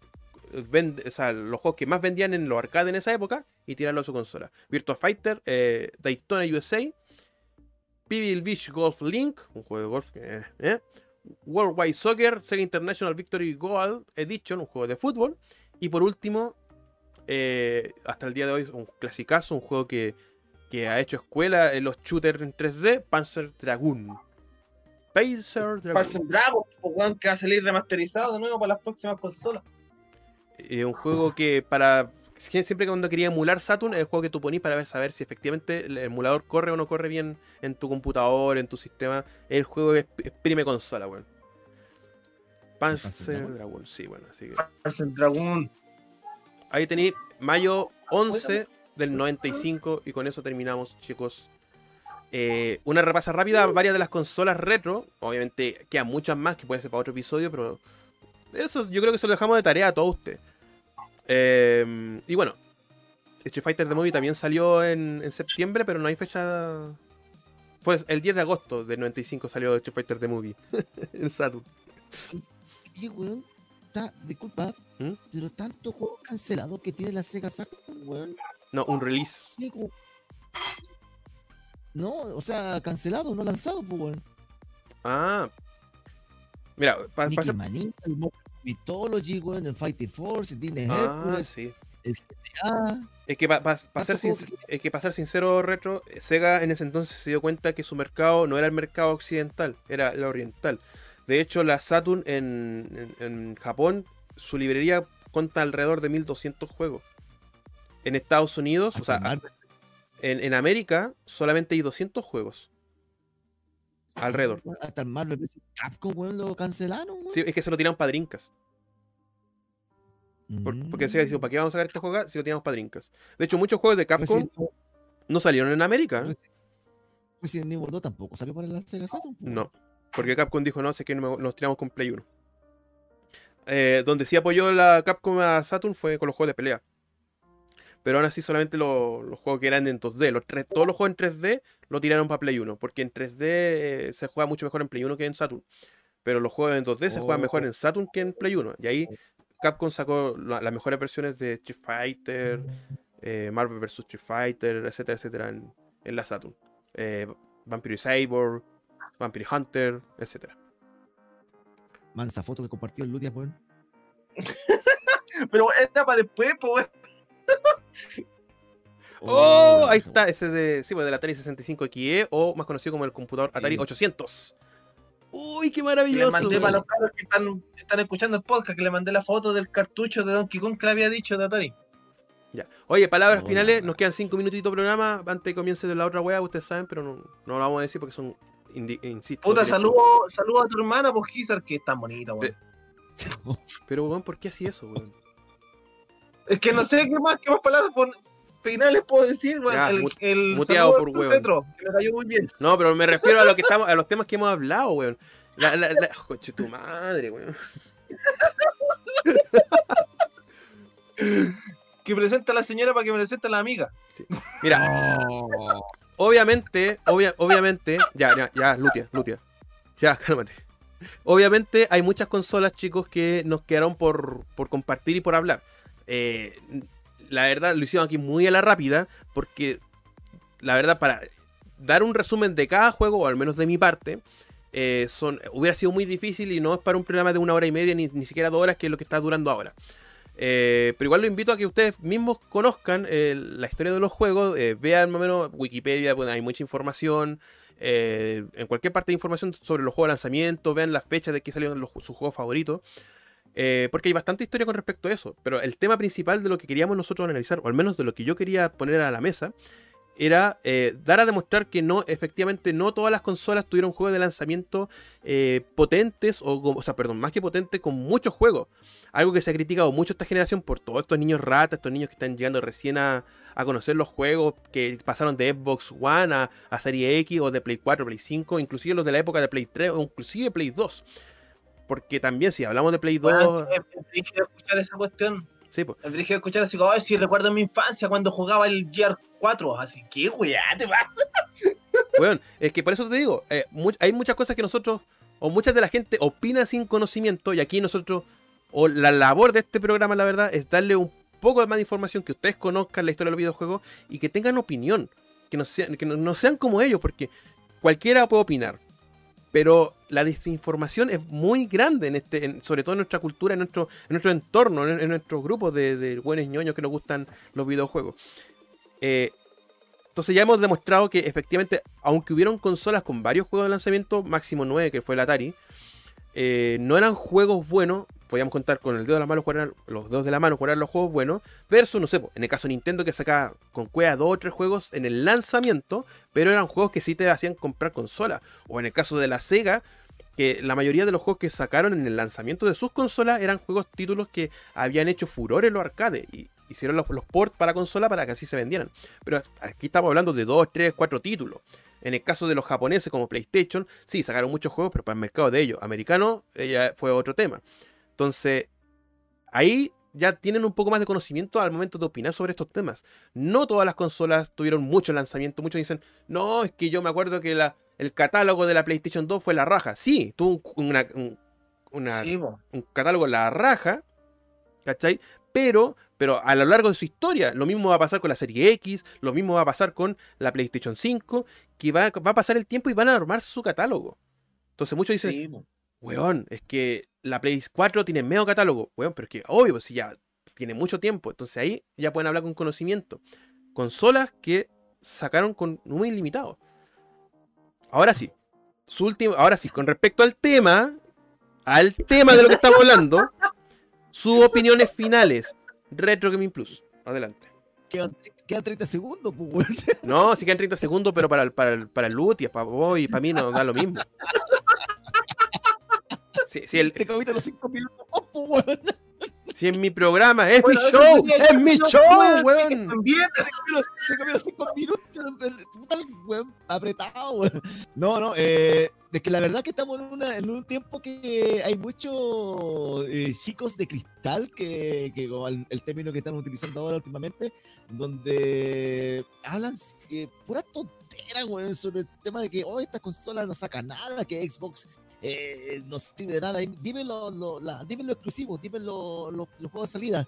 Speaker 1: vend- o sea, los juegos que más vendían en los arcades en esa época y tirarlo a su consola. Virtua Fighter, eh, Daytona USA, Pebble Beach Golf Link, un juego de golf que. eh, eh, Worldwide Soccer, Sega International Victory Gold Edition, un juego de fútbol. Y por último, eh, hasta el día de hoy, un clasicazo, un juego que, que ha hecho escuela en los shooters en 3D, Panzer Dragoon. Panzer Dragoon.
Speaker 2: Parson Dragon, po, weón, que va a salir remasterizado de nuevo para las próximas consolas.
Speaker 1: Eh, un juego que para. Sie- Siempre cuando quería emular Saturn, es el juego que tú ponís para ver, saber si efectivamente el emulador corre o no corre bien en tu computador, en tu sistema. Es el juego que exprime consola, weón. Panzer
Speaker 3: Panzer? Dragoon,
Speaker 1: sí, bueno, así que.
Speaker 2: Parson Dragon.
Speaker 1: Ahí tenéis mayo 11 del 95 y con eso terminamos, chicos. Eh, una repasa rápida a varias de las consolas retro. Obviamente quedan muchas más que pueden ser para otro episodio, pero eso yo creo que se lo dejamos de tarea a todos ustedes. Eh, y bueno, Street Fighter The Movie también salió en, en septiembre, pero no hay fecha. Fue el 10 de agosto del 95 salió Street Fighter The Movie en Saturn.
Speaker 3: Oye, weón, ta- disculpa,
Speaker 1: ¿Mm?
Speaker 3: pero tantos juegos cancelados que tiene la Sega Saturn, weón.
Speaker 1: No, un release.
Speaker 3: No, o sea, cancelado, no lanzado, pues, weón.
Speaker 1: Ah. Mira, para
Speaker 3: el Mortal Mythology, weón, el Fighting Force, Disney
Speaker 1: Ah,
Speaker 3: Hercules,
Speaker 1: sí.
Speaker 3: el GTA.
Speaker 1: Es que para ser,
Speaker 3: Tantos
Speaker 1: sin-
Speaker 3: juegos
Speaker 1: es que pa' ser sincero, Retro, Sega en ese entonces se dio cuenta que su mercado no era el mercado occidental, era el oriental. De hecho, la Saturn en, en- en Japón, su librería cuenta alrededor de 1200 juegos. En Estados Unidos, o sea, en, en América, solamente hay 200 juegos. Alrededor.
Speaker 3: Hasta el Marvel vs. Capcom, weón, lo cancelaron, weón.
Speaker 1: Sí, es que se lo tiraron para Drinkas. Por- porque Sega dijo, ¿para qué vamos a sacar este juego si lo tiramos para Drinkas? De hecho, muchos juegos de Capcom
Speaker 3: Resident,
Speaker 1: no salieron en América. ¿eh?
Speaker 3: Resident Evil 2 tampoco salió para la Sega Saturn.
Speaker 1: No, porque Capcom dijo, no, sé que nos tiramos con Play 1. Eh, donde sí apoyó la Capcom a Saturn fue con los juegos de pelea. Pero aún así solamente lo- los juegos que eran en 2D. Los tres- todos los juegos en 3D lo tiraron para Play 1. Porque en 3D eh, se juega mucho mejor en Play 1 que en Saturn. Pero los juegos en 2D se juegan mejor
Speaker 3: Oh.
Speaker 1: en Saturn que en Play 1. Y ahí Capcom sacó la- las mejores versiones de Street Fighter, eh, Marvel vs. Street Fighter, etcétera, etcétera, en, en la Saturn. Eh, Vampire Cyborg, Vampire Hunter, etcétera.
Speaker 3: Mansa foto que compartió el Ludia, weón.
Speaker 2: Pero era para después, pues,
Speaker 1: ¡Oh!
Speaker 3: la
Speaker 1: Ahí está, ese de, sí, pues, del Atari 65 XE o más conocido como el computador Atari
Speaker 3: Sí.
Speaker 1: 800. Uy, qué
Speaker 2: Que le
Speaker 1: maravilloso.
Speaker 2: mandé para los que están, que están escuchando el podcast, que le mandé la foto del cartucho de Donkey Kong que le había dicho de Atari.
Speaker 1: Ya. Oye, palabras
Speaker 3: Hola.
Speaker 1: finales, nos quedan cinco minutitos de programa antes de que comience de la otra wea, ustedes saben, pero no, no lo vamos a decir porque son, insisto.
Speaker 2: Puta, saludo, saludo a tu hermana, pues Gizar, que es tan bonita, weón.
Speaker 1: Pero, weón, ¿por qué así eso, weón?
Speaker 2: Es que no sé qué más, qué más palabras finales puedo decir.
Speaker 1: Ya,
Speaker 2: el, el
Speaker 1: muteado por.
Speaker 2: Petro, que me cayó muy bien.
Speaker 1: No, pero me refiero a lo que estamos, a los temas que hemos hablado, weón. La, la, la, coche tu madre, weón.
Speaker 2: Que presenta a la señora para que presente a la amiga.
Speaker 1: Mira, obviamente, obvia- obviamente, ya, ya, ya, Lutia, Lutia. Ya, cálmate. Obviamente hay muchas consolas, chicos, que nos quedaron por, por compartir y por hablar. Eh, la verdad, lo hicieron aquí muy a la rápida, porque la verdad, para dar un resumen de cada juego, o al menos de mi parte, eh, son, hubiera sido muy difícil y no es para un programa de una hora y media, ni, ni siquiera dos horas, que es lo que está durando ahora. Eh, pero igual lo invito a que ustedes mismos conozcan la historia de los juegos, vean más o menos Wikipedia, bueno, hay mucha información, en cualquier parte de información sobre los juegos de lanzamiento, vean las fechas de que salieron los, sus juegos favoritos, eh, porque hay bastante historia con respecto a eso. Pero el tema principal de lo que queríamos nosotros analizar, o al menos de lo que yo quería poner a la mesa, era eh, dar a demostrar que no, efectivamente, no todas las consolas tuvieron juegos de lanzamiento eh, potentes, o, o sea, perdón, más que potentes, con muchos juegos. Algo que se ha criticado mucho esta generación por todos estos niños ratas, estos niños que están llegando recién a, a conocer los juegos, que pasaron de Xbox One a, a Serie X o de Play 4, Play 5, inclusive los de la época de Play 3 o inclusive Play 2. Porque también si hablamos de Play 2...
Speaker 2: Weón, es escuchar esa cuestión.
Speaker 1: sí, pues,
Speaker 2: Es brígido escuchar así como, "Ay, si recuerdo mi infancia cuando jugaba el GR4. Así que, weá, te va.
Speaker 1: Weón, es que por eso te digo, eh, hay muchas cosas que nosotros, o muchas de la gente opina sin conocimiento, y aquí nosotros, o la labor de este programa, la verdad, es darle un poco más de información, que ustedes conozcan la historia de los videojuegos y que tengan opinión, que no sean, que no, no sean como ellos, porque cualquiera puede opinar. Pero la desinformación es muy grande, en este, en- sobre todo en nuestra cultura, en nuestro, en nuestro entorno, en, en nuestros grupos de, de buenos ñoños que nos gustan los videojuegos. Eh, entonces ya hemos demostrado que efectivamente, aunque hubieron consolas con varios juegos de lanzamiento, máximo 9, que fue el Atari, eh, no eran juegos buenos. Podíamos contar con el dedo de la mano, eran- los dedos de la mano, eran los juegos buenos. Versus, no sé, en el caso de Nintendo que sacaba con cueva dos o tres juegos en el lanzamiento, pero eran juegos que sí te hacían comprar consola. O en el caso de la Sega, que la mayoría de los juegos que sacaron en el lanzamiento de sus consolas eran juegos títulos que habían hecho furor en los arcades y hicieron los, los ports para consola para que así se vendieran. Pero aquí estamos hablando de 2, 3, 4 títulos. En el caso de los japoneses como PlayStation, sí, sacaron muchos juegos, pero para el mercado de ellos, americano, ya fue otro tema. Entonces, ahí ya tienen un poco más de conocimiento al momento de opinar sobre estos temas. No todas las consolas tuvieron mucho lanzamiento. Muchos dicen, no, es que yo me acuerdo que la, el catálogo de la PlayStation 2 fue la raja. Sí, tuvo un, una- un- una-
Speaker 2: Sí, po.
Speaker 1: un catálogo la raja, ¿cachai? Pero, pero a lo largo de su historia, lo mismo va a pasar con la serie X, lo mismo va a pasar con la PlayStation 5, que va, va a pasar el tiempo y van a armar su catálogo. Entonces muchos dicen,
Speaker 2: Sí,
Speaker 1: weón, es que la Play 4 tiene medio catálogo, weón, pero es que, obvio, pues si ya tiene mucho tiempo, entonces ahí ya pueden hablar con conocimiento. Consolas que sacaron con número ilimitado. Ahora sí, su último, ahora sí, con respecto al tema, al tema de lo que estamos hablando, sus opiniones finales. Retro Gaming Plus. Adelante.
Speaker 3: Quedan, quedan 30 segundos, pues.
Speaker 1: No, sí quedan 30 segundos, pero para el, para el, para el Lutias, para vos y para mí no da lo mismo. Sí, sí, el-
Speaker 3: Te comiste los 5 minutos, pues.
Speaker 1: Si en mi programa, es
Speaker 2: Bueno,
Speaker 1: mi show, es mi show,
Speaker 2: weón, También,
Speaker 3: Se los 5 minutos. Weón apretado, weón. No, no, eh, es que la verdad que estamos en, una- en un tiempo que hay muchos eh, chicos de cristal, que, que como el, el término que están utilizando ahora últimamente, donde hablan eh, pura tontera, weón, sobre el tema de que hoy esta consola no saca nada, que Xbox eh, no sirve de nada. Dime lo, lo, la- dime lo exclusivo, dime lo- lo- los juegos de salida.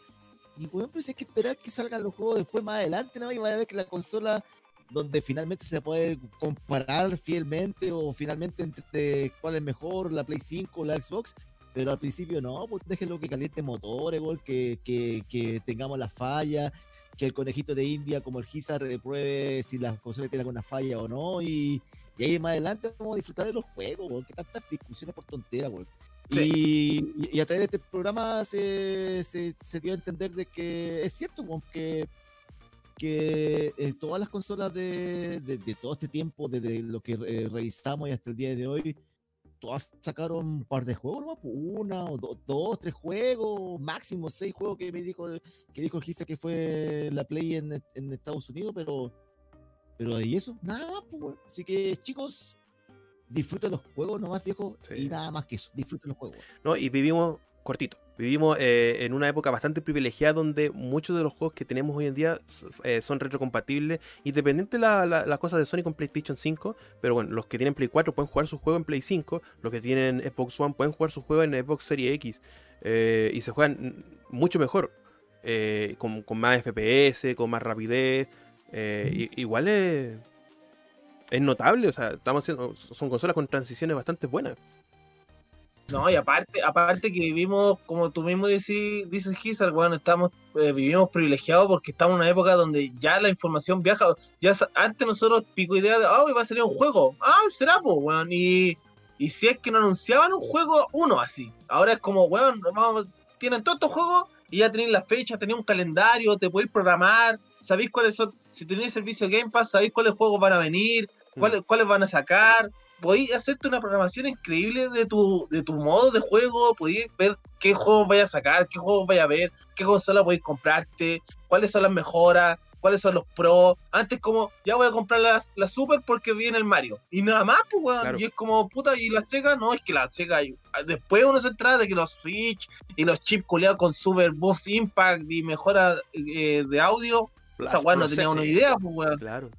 Speaker 3: Y weón, pues hay que esperar que salgan los juegos después más adelante, ¿no? Y vaya a ver que la consola donde finalmente se puede comparar fielmente o finalmente entre cuál es mejor, la Play 5 o la Xbox. Pero al principio no, pues déjenlo que caliente motores, que, que, que tengamos la falla. Que el conejito de India, como el Gizar, pruebe si las consolas tienen alguna falla o no. Y, y ahí más adelante vamos a disfrutar de los juegos, weón. Que tantas discusiones por tonteras, weón. Y, y a través de este programa se, se, se dio a entender de que es cierto, weón, que que eh, todas las consolas de, de, de, todo este tiempo, desde lo que eh, revisamos y hasta el día de hoy, todas sacaron un par de juegos, ¿no? Una o do, dos, tres juegos, máximo seis juegos que me dijo, que dijo Gisa que fue la Play en, en, Estados Unidos, pero, pero y eso, nada más, pues, Así que chicos, disfruten los juegos nomás, viejo, sí. y nada más que eso, disfruten los juegos.
Speaker 1: No, y vivimos cortito. Vivimos eh, en una época bastante privilegiada donde muchos de los juegos que tenemos hoy en día eh, son retrocompatibles, independiente de las la, la cosas de Sony con PlayStation 5, pero bueno, los que tienen Play 4 pueden jugar su juego en Play 5, los que tienen Xbox One pueden jugar su juego en Xbox Series X eh, y se juegan mucho mejor, con, con, más FPS, con más rapidez, y, igual es, es notable, o sea, estamos haciendo, son consolas con transiciones bastante buenas.
Speaker 2: No, y aparte, aparte que vivimos, como tú mismo dices, dices Gizar, bueno, estamos, eh, vivimos privilegiados porque estamos en una época donde ya la información viaja. Ya antes nosotros pico idea de, oh, va a salir un juego. Ah, será, pues, weón. Y, y si es que no anunciaban un juego, uno así. Ahora es como, weón, vamos, tienen todos estos juegos y ya tenéis la fecha, tenéis un calendario, te podéis programar, sabéis cuáles son, si tenéis servicio Game Pass, sabéis cuáles juegos van a venir, cuáles, cuáles van a sacar, podéis hacerte una programación increíble de tu, de tu modo de juego, podéis ver qué juegos vaya a sacar, qué juegos vaya a ver, qué consola podéis comprarte, cuáles son las mejoras, cuáles son los pros. Antes como, ya voy a comprar la, la Super porque viene el Mario. Y nada más, pues, weón. Claro. Y es como, puta, y la Sega, no, es que la Sega, después uno se entra de que los Switch y los chips culiados con Super Boost Impact y mejora eh, de audio, o sea, weón, no tenía una idea, pues, weón.
Speaker 1: Claro.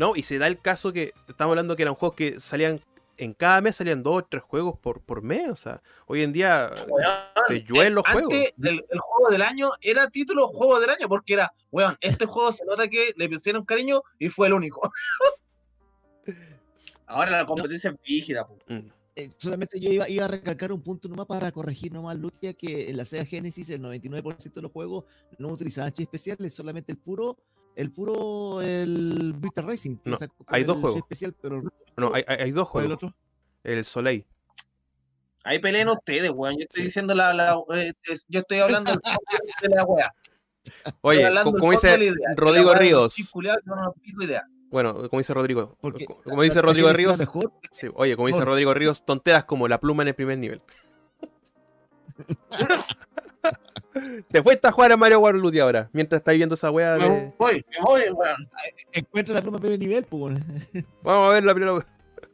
Speaker 1: No, y se da el caso que estamos hablando que eran juegos que salían en cada mes salían dos o tres juegos por, por mes. O sea, hoy en día weón, te llueven los
Speaker 2: antes,
Speaker 1: juegos.
Speaker 2: El, el, juego del año era título juego del año porque era, weón, este juego se nota que le pusieron cariño y fue el único. Ahora la competencia no. es rígida.
Speaker 3: Mm. Eh, solamente yo iba, iba, a recalcar un punto nomás para corregir nomás, Lucia, que en la Sega Genesis el 99% de los juegos no utilizaban chips especiales, solamente el puro el puro el Brita Racing.
Speaker 1: No, hay dos juegos.
Speaker 3: Especial, pero...
Speaker 1: No, hay, hay dos juegos. ¿El otro? El Soleil.
Speaker 2: Ahí peleen ustedes, weón. Yo estoy diciendo la, la eh, yo estoy hablando de la wea.
Speaker 1: Oye, como dice Rodrigo Ríos. Bueno, como dice Rodrigo, Porque, como dice Rodrigo Ríos, sí, oye, como dice Rodrigo Ríos, tonteras como la pluma en el primer nivel. Te fuiste a jugar a Mario Waterloo ahora, mientras estás viendo esa weá de.
Speaker 2: Me voy, me voy, weón.
Speaker 3: Encuentra la pluma primer nivel, pues.
Speaker 1: Vamos a ver la primera.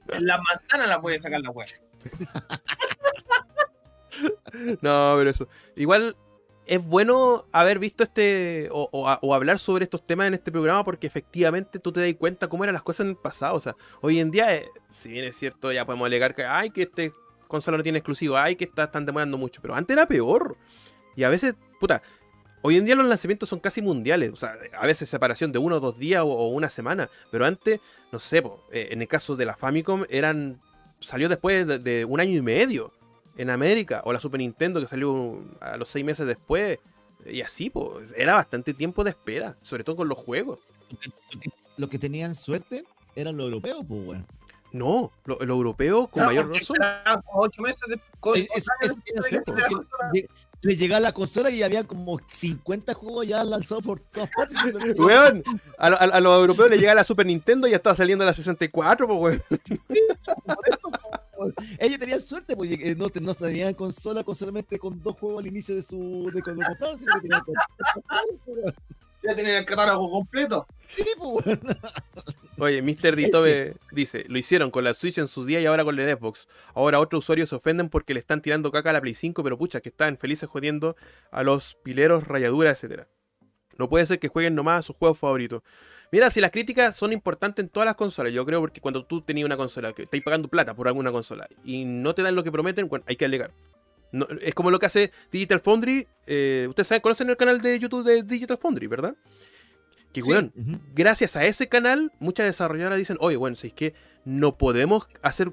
Speaker 2: En la manzana la puede sacar la weá.
Speaker 1: no, pero eso. Igual es bueno haber visto este o, o, o, hablar sobre estos temas en este programa porque efectivamente tú te das cuenta cómo eran las cosas en el pasado. O sea, hoy en día, eh, si bien es cierto, ya podemos alegar que, ay, que este consola no tiene exclusivo, ay, que está, están demorando mucho, pero antes era peor. Y a veces, puta, hoy en día los lanzamientos son casi mundiales. O sea, a veces separación de uno o dos días o, o una semana. Pero antes, no sé, po, eh, en el caso de la Famicom, eran. Salió después de, de, un año y medio en América. O la Super Nintendo que salió a los seis meses después. Y así, pues, era bastante tiempo de espera. Sobre todo con los juegos.
Speaker 3: Lo que, lo que tenían suerte eran los europeos, pues, bueno.
Speaker 1: No, lo, lo europeo con no, mayor razón.
Speaker 2: Ocho meses de. Con,
Speaker 3: es, es, es, es cierto, le llegaba la consola y había como 50 juegos ya lanzados por todas partes.
Speaker 1: weón, a, a, a, los europeos le llega la Super Nintendo y ya estaba saliendo la 64, pues, weón.
Speaker 3: Sí, por eso, por... Ellos tenían suerte, porque no, no tenían consola con solamente con dos juegos al inicio de su. de cuando compraron, sino que tenían.
Speaker 2: Ya tenían el catálogo completo.
Speaker 3: Sí, pues.
Speaker 1: Oye, Mr. Ditobe dice, lo hicieron con la Switch en su día y ahora con la Xbox. Ahora otros usuarios se ofenden porque le están tirando caca a la Play 5, pero pucha, que están felices jodiendo a los pileros, rayaduras, etc. No puede ser que jueguen nomás a sus juegos favoritos. Mira, si las críticas son importantes en todas las consolas, yo creo porque cuando tú tenías una consola, que estáis pagando plata por alguna consola y no te dan lo que prometen, bueno, hay que alegar. No, es como lo que hace Digital Foundry. Eh, Ustedes saben, conocen el canal de YouTube de Digital Foundry, ¿verdad? Que, sí. weón, uh -huh. gracias a ese canal, muchas desarrolladoras dicen, oye, bueno, si es que no podemos hacer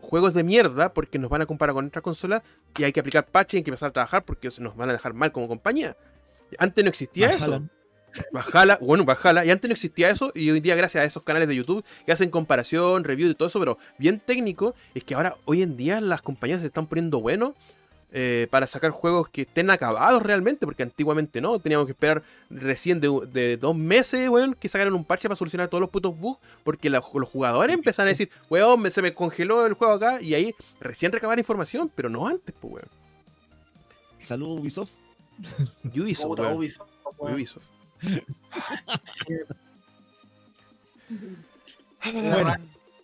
Speaker 1: juegos de mierda porque nos van a comparar con otras consolas y hay que aplicar patch y hay que empezar a trabajar porque nos van a dejar mal como compañía. Antes no existía eso. Bajala, bueno, bajala. Y antes no existía eso. Y hoy día, gracias a esos canales de YouTube que hacen comparación, review y todo eso, pero bien técnico, es que ahora, hoy en día, las compañías se están poniendo buenos eh, para sacar juegos que estén acabados realmente, porque antiguamente no, teníamos que esperar recién de, de dos meses, weón, que sacaran un parche para solucionar todos los putos bugs, porque la- los jugadores empezaron a decir, weón, me- se me congeló el juego acá, y ahí recién recabar información, pero no antes, pues, weón.
Speaker 3: Saludos Ubisoft.
Speaker 1: Ubisoft, weón.
Speaker 2: Ubisoft, weón.
Speaker 1: Ubisoft.
Speaker 2: Sí.
Speaker 3: Bueno.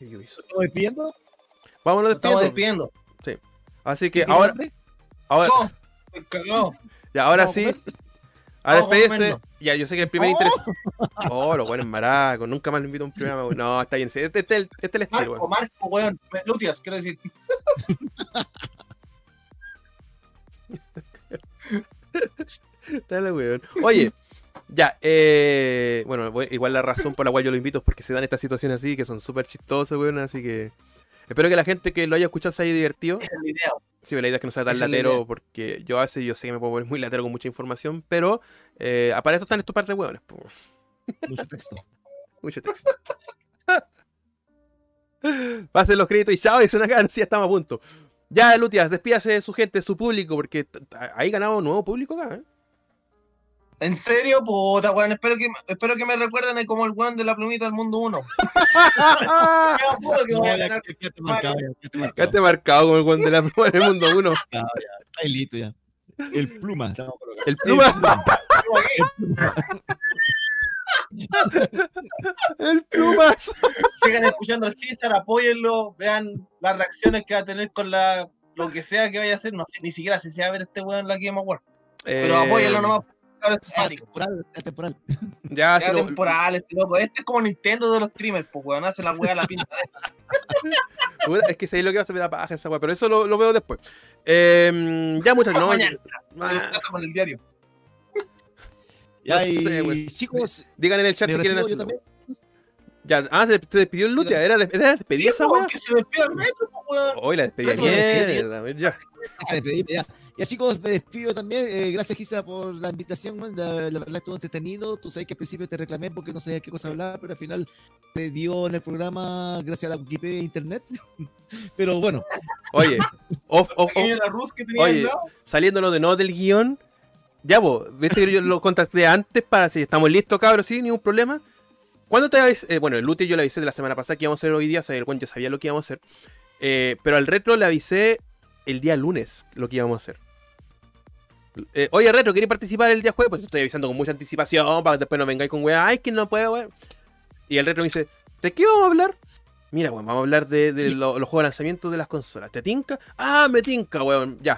Speaker 3: ¿Estamos despidiendo?
Speaker 1: Vámonos
Speaker 2: Nos estamos
Speaker 1: despidiendo.
Speaker 2: despidiendo.
Speaker 1: Así que
Speaker 3: ¿Tiene
Speaker 1: ahora,
Speaker 3: hambre?
Speaker 1: Ahora,
Speaker 2: No,
Speaker 1: ya, ahora
Speaker 3: ¿Vamos a
Speaker 1: sí, a despedirse. Ya, yo sé que el primer interés. Oh, lo bueno es maraco. Nunca más lo invito a un programa. weón. No, está bien. Este, este, es el- este es el estilo,
Speaker 2: Marco,
Speaker 1: weón.
Speaker 2: Marco, weón. Lucias, quiero decir.
Speaker 1: Dale, weón. Oye, ya, eh, bueno, igual la razón por la cual yo lo invito es porque se dan estas situaciones así que son súper chistosas, weón, así que espero que la gente que lo haya escuchado se haya divertido.
Speaker 2: Es el video.
Speaker 1: Sí, la idea es que no sea tan
Speaker 2: es la
Speaker 1: latero, porque yo a veces yo sé que me puedo poner muy latero con mucha información, pero eh, para eso están estos par de weones, po.
Speaker 3: Mucho texto.
Speaker 1: mucho texto. Pasen los créditos y chao, es una ya estamos a punto. Ya, Lutias, despídase de su gente, de su público, porque ahí ganamos nuevo público acá, ¿eh?
Speaker 2: ¿En serio? Puta, weón. Espero que, espero que me recuerden como el weón de la plumita del mundo 1.
Speaker 3: No, ya, ya, ya te marcado, ya, ya te marcado.
Speaker 1: Quedaste marcado como el weón de la prueba del mundo 1.
Speaker 3: Está listo ya. El pluma.
Speaker 1: El pluma, el plumas.
Speaker 2: Sigan escuchando el teaser, apóyenlo, vean las reacciones que va a tener con la lo que sea que vaya a hacer. No sé ni siquiera si se va a ver este weón en la Game Award. Pero
Speaker 1: Eh,
Speaker 2: apóyenlo nomás. Es
Speaker 3: Es temporal, es temporal.
Speaker 1: Ya,
Speaker 2: Ya
Speaker 1: se lo-
Speaker 2: temporal, este loco. Este es como Nintendo de los streamers, pues weón. Hace la weá la pinta de
Speaker 1: es que sé lo que va a hacer la paja esa weá, pero eso lo, lo veo después. Eh, ya, muchachos, no.
Speaker 2: Mañana.
Speaker 1: ah,
Speaker 2: con el diario.
Speaker 3: Ya,
Speaker 1: No sé,
Speaker 3: chicos,
Speaker 1: digan en el chat si quieren
Speaker 3: despido yo
Speaker 1: hacerlo.
Speaker 3: también.
Speaker 1: Ya, ah, se, se despidió el Lutia, era, era despedir esa
Speaker 2: Sí,
Speaker 1: weá.
Speaker 2: Que se despida el metro, pues weón.
Speaker 1: Hoy la
Speaker 3: despedida.
Speaker 1: mierda, ya.
Speaker 3: Pedirme, ya. Ya chicos, me despido también. Eh, gracias Gisa por la invitación. man. La, la verdad estuvo entretenido. Tú sabes que al principio te reclamé porque no sabía qué cosa hablar, pero al final te dio en el programa gracias a la Wikipedia e Internet. pero bueno,
Speaker 1: Oye, off, off, off,
Speaker 2: Pequeño la Rus que tenía
Speaker 1: Oye. saliéndonos de no del guion. Ya, vos, viste que yo lo contacté antes para si estamos listos, cabros, sí, ningún problema. ¿Cuándo te avisé? Eh, bueno, el Lute yo le avisé de la semana pasada que íbamos a hacer hoy día, o sea, el buen ya sabía lo que íbamos a hacer. Eh, pero al retro le avisé el día lunes lo que íbamos a hacer. Eh, Oye, retro, ¿quieres participar el día jueves? Pues yo estoy avisando con mucha anticipación para que después no vengáis con weá. Ay, que no puedo, weón. Y el retro me dice, ¿de qué vamos a hablar? Mira, weón, vamos a hablar de, de lo- los juegos de lanzamiento de las consolas. ¿Te tinca? Ah, me tinca, weón. Ya,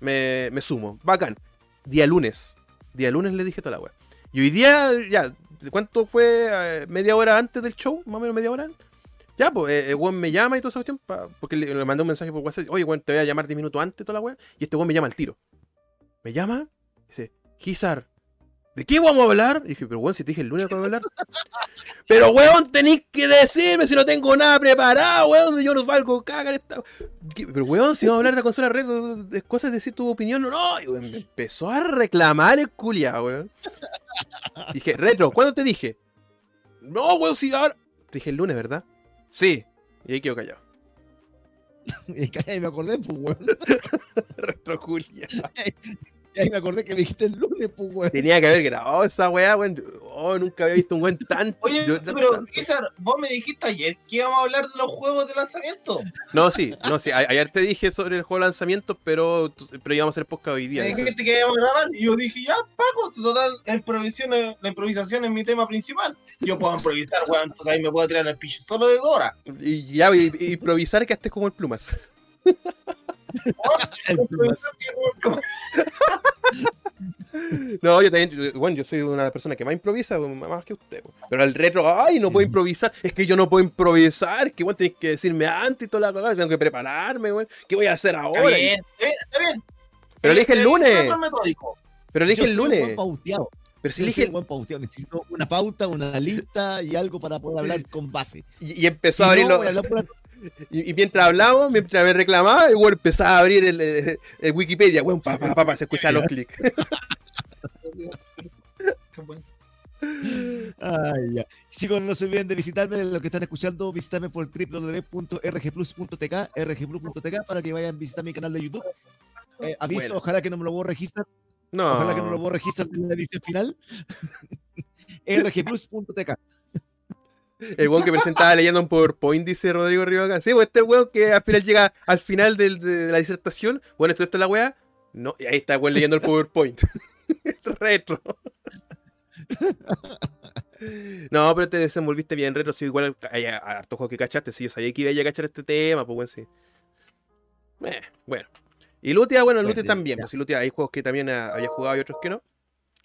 Speaker 1: me, me sumo. Bacán. Día lunes. Día lunes le dije toda la weá. Y hoy día, ya, ¿cuánto fue? Eh, ¿Media hora antes del show? ¿Más o menos media hora? Ya, pues, eh, el weón me llama y toda esa cuestión. porque le, le mandé un mensaje por WhatsApp. Oye, weón, te voy a llamar 10 minutos antes, toda la weá. Y este weón me llama al tiro. Me llama, dice, Gizar, ¿de qué vamos a hablar? Y dije, pero weón, si te dije el lunes que vamos a hablar. pero weón, tenéis que decirme si no tengo nada preparado, weón. Yo no valgo cagar esta. Pero weón, si vamos a hablar de la consola red, de, de cosas, decir tu opinión, no. Y weón, me empezó a reclamar el culiao, weón. Dije, retro, ¿cuándo te dije? No, weón, si ahora. Te dije el lunes, ¿verdad? Sí. Y ahí quedó callado.
Speaker 3: y me acordé, pues, weón.
Speaker 1: retro culiao.
Speaker 3: Y ahí me acordé que me dijiste el lunes, pues, weón.
Speaker 1: Tenía que haber grabado esa weá, weón. Oh, nunca había visto un weón tan.
Speaker 2: Oye,
Speaker 1: yo- tan-
Speaker 2: pero
Speaker 1: tan-
Speaker 2: César, vos me dijiste ayer que íbamos a hablar de los juegos de lanzamiento.
Speaker 1: No, sí, no, sí. a- Ayer te dije sobre el juego de lanzamiento, pero, pero íbamos a hacer podcast hoy día.
Speaker 2: Me
Speaker 1: eso.
Speaker 2: dijiste que íbamos a grabar y yo dije, ya, Paco, total, la improvisación, es- la improvisación es mi tema principal. Yo puedo improvisar, weón, entonces ahí me puedo tirar en el piso solo de Dora.
Speaker 1: Y ya, y- y improvisar que estés como el plumas.
Speaker 3: El
Speaker 1: No, yo también, yo- bueno, yo soy una persona que más improvisa, más que usted. Pero al retro, ay, no
Speaker 3: Sí.
Speaker 1: puedo improvisar. Es que yo no puedo improvisar, que weón, tenés que decirme antes y toda la cagada, tengo que prepararme. ¿Qué voy a hacer
Speaker 2: Está
Speaker 1: ahora? Y-
Speaker 2: bien, está bien, está bien.
Speaker 1: Pero le dije el lunes. Pero
Speaker 3: Yo
Speaker 1: el lunes.
Speaker 3: pauteado.
Speaker 1: Pero si
Speaker 3: un buen pauteado. Necesito una pauta, una lista y algo para poder hablar con base.
Speaker 1: y, y empezó
Speaker 3: Si
Speaker 1: a
Speaker 3: no,
Speaker 1: abrirlo.
Speaker 3: Voy
Speaker 1: Y, y mientras hablamos, mientras me reclamaba, el weón empezaba a abrir el, el- el Wikipedia, weón, pa, pa, pa, pa, se escuchaban los clics.
Speaker 3: Ay, ya. Chicos, no se olviden de visitarme, los que están escuchando, visitarme por www.rgplus.tk, rgplus.tk, para que vayan a visitar mi canal de YouTube. Eh, aviso,
Speaker 1: Bueno.
Speaker 3: ojalá que no me lo borre registrar,
Speaker 1: No.
Speaker 3: ojalá que no lo borre registrar en la edición final. rgplus.tk.
Speaker 1: El weón que presentaba leyendo un PowerPoint, dice Rodrigo Rivaca. Sí, pues este weón que al final llega al final del- de, la disertación. Bueno, esto, esto es la weá. No, y ahí está el weón leyendo el PowerPoint. retro. no, pero te desenvolviste bien, retro. Sí, igual hay a- a harto juego que cachaste. Sí, yo sabía que iba a cachar este tema, pues bueno, sí. Eh, bueno. Y Lutia, bueno, Lutia también.
Speaker 3: ya.
Speaker 1: Pues sí, Lutia, hay juegos que también había jugado y otros que no.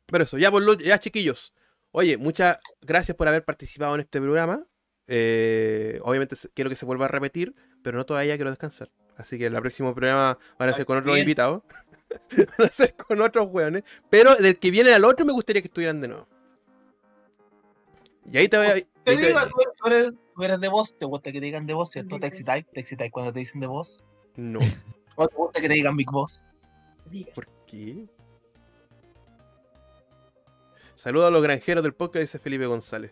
Speaker 1: Pero eso, ya, por Lut- ya chiquillos. Oye, muchas gracias por haber participado en este programa. Eh, obviamente quiero que se vuelva a repetir, pero no todavía quiero descansar. Así que el próximo programa van a ser con otros
Speaker 2: bien.
Speaker 1: invitados. van a ser con otros weones. Pero del que viene al otro me gustaría que estuvieran de nuevo. Y ahí te voy a.
Speaker 2: Te digo, eres- tú eres de voz, te gusta que te digan de voz, ¿cierto? ¿Te excitáis? ¿Te excitáis cuando te dicen de voz?
Speaker 1: No.
Speaker 2: ¿O te gusta que te digan Big Boss?
Speaker 1: ¿Por qué? Saludos a los granjeros del podcast, dice Felipe González.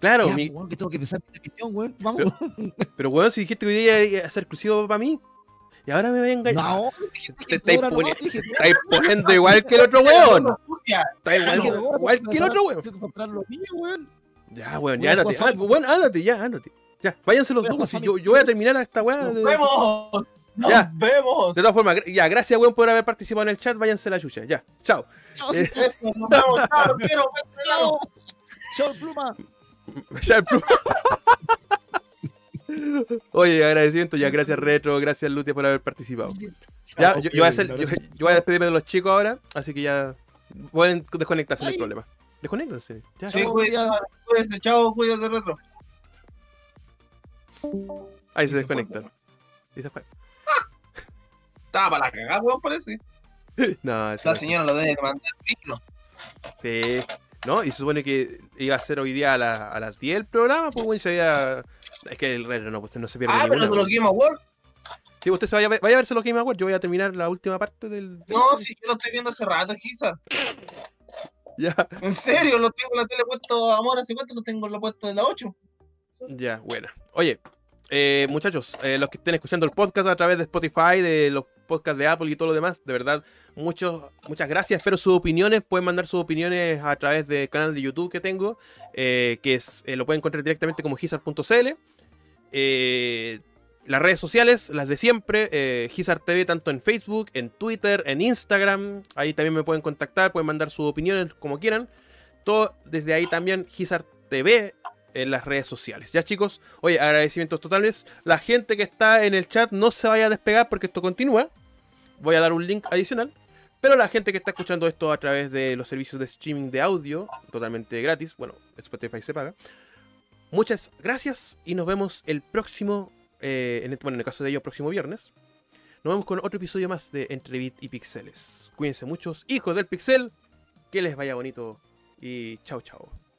Speaker 1: Claro,
Speaker 3: Ya,
Speaker 1: mi-
Speaker 3: pues, weón, que tengo que empezar mi edición, weón. Vamos.
Speaker 1: pero weón, si dijiste que hoy día iba a ser exclusivo para mí. Y ahora me voy a engañar.
Speaker 3: No,
Speaker 1: te estáis poni- poniendo igual que el otro weón. Estáis igual, igual que el otro weón. Ya, weón, ya
Speaker 3: a
Speaker 1: ándate. Ah, weón, ándate, ya, ándate. Ya, váyanse los
Speaker 3: a
Speaker 1: dos. si yo, yo voy a terminar esta weá.
Speaker 2: ¡Nos vemos! ¡Nos
Speaker 1: Ya.
Speaker 2: vemos!
Speaker 1: De todas formas, ya, gracias, weón, por haber participado en el chat. Váyanse a la chucha. Ya, chao.
Speaker 3: Chao,
Speaker 1: Eh,
Speaker 2: Eso, nos vemos, chao, quiero,
Speaker 3: pluma.
Speaker 1: Oye, agradecimiento, ya, gracias Retro, gracias Lutia por haber participado. Ya, yo, yo voy a hacer-
Speaker 3: un
Speaker 1: yo-
Speaker 3: abrazo.
Speaker 1: yo voy a despedirme de los chicos ahora, así que ya pueden desconectarse, no hay
Speaker 3: Ay.
Speaker 1: problema. Desconéctense. Ya.
Speaker 2: Sí, cuídate, chao, cuídate, retro.
Speaker 1: Ahí se desconectan. Y se fue.
Speaker 2: Estaba para la cagada, weón, parece.
Speaker 1: No,
Speaker 2: La
Speaker 1: no
Speaker 2: señora lo debe mandar líquido.
Speaker 1: Sí. ¿No? Y se supone que iba a ser hoy día a, la- a las 10 el programa, pues bueno, y se había... Es que el retro no, pues no se pierde
Speaker 2: Ah, pero
Speaker 1: ninguna.
Speaker 2: los
Speaker 1: pues.
Speaker 2: Game Awards.
Speaker 1: Sí, usted se vaya, vaya a verse los Game Awards, yo voy a terminar la última parte del... del-
Speaker 2: No, si yo lo estoy viendo hace rato, quizás.
Speaker 1: Ya,
Speaker 2: En serio, lo tengo en la tele puesto, amor, ¿hace cuánto lo tengo en la puesto de la 8?
Speaker 1: ya, buena. Oye, eh, muchachos, eh, los que estén escuchando el podcast a través de Spotify, de los podcasts de Apple y todo lo demás, de verdad, muchos, muchas gracias. Espero sus opiniones. Pueden mandar sus opiniones a través del canal de YouTube que tengo, eh, que es eh, lo pueden encontrar directamente como gizar.cl. Las redes sociales, las de siempre, Gizar TV, tanto en Facebook, en Twitter, en Instagram. Ahí también me pueden contactar, pueden mandar sus opiniones como quieran. Todo desde ahí también, Gizar TV en las redes sociales. Ya chicos, oye, agradecimientos totales. La gente que está en el chat no se vaya a despegar porque esto continúa. Voy a dar un link adicional. Pero la gente que está escuchando esto a través de los servicios de streaming de audio, totalmente gratis, bueno, Spotify se paga. Muchas gracias y nos vemos el próximo, eh, en el, bueno, en el caso de ellos, próximo viernes. Nos vemos con otro episodio más de Entre Bit y Pixeles. Cuídense muchos, hijos del pixel, que les vaya bonito y chao chao.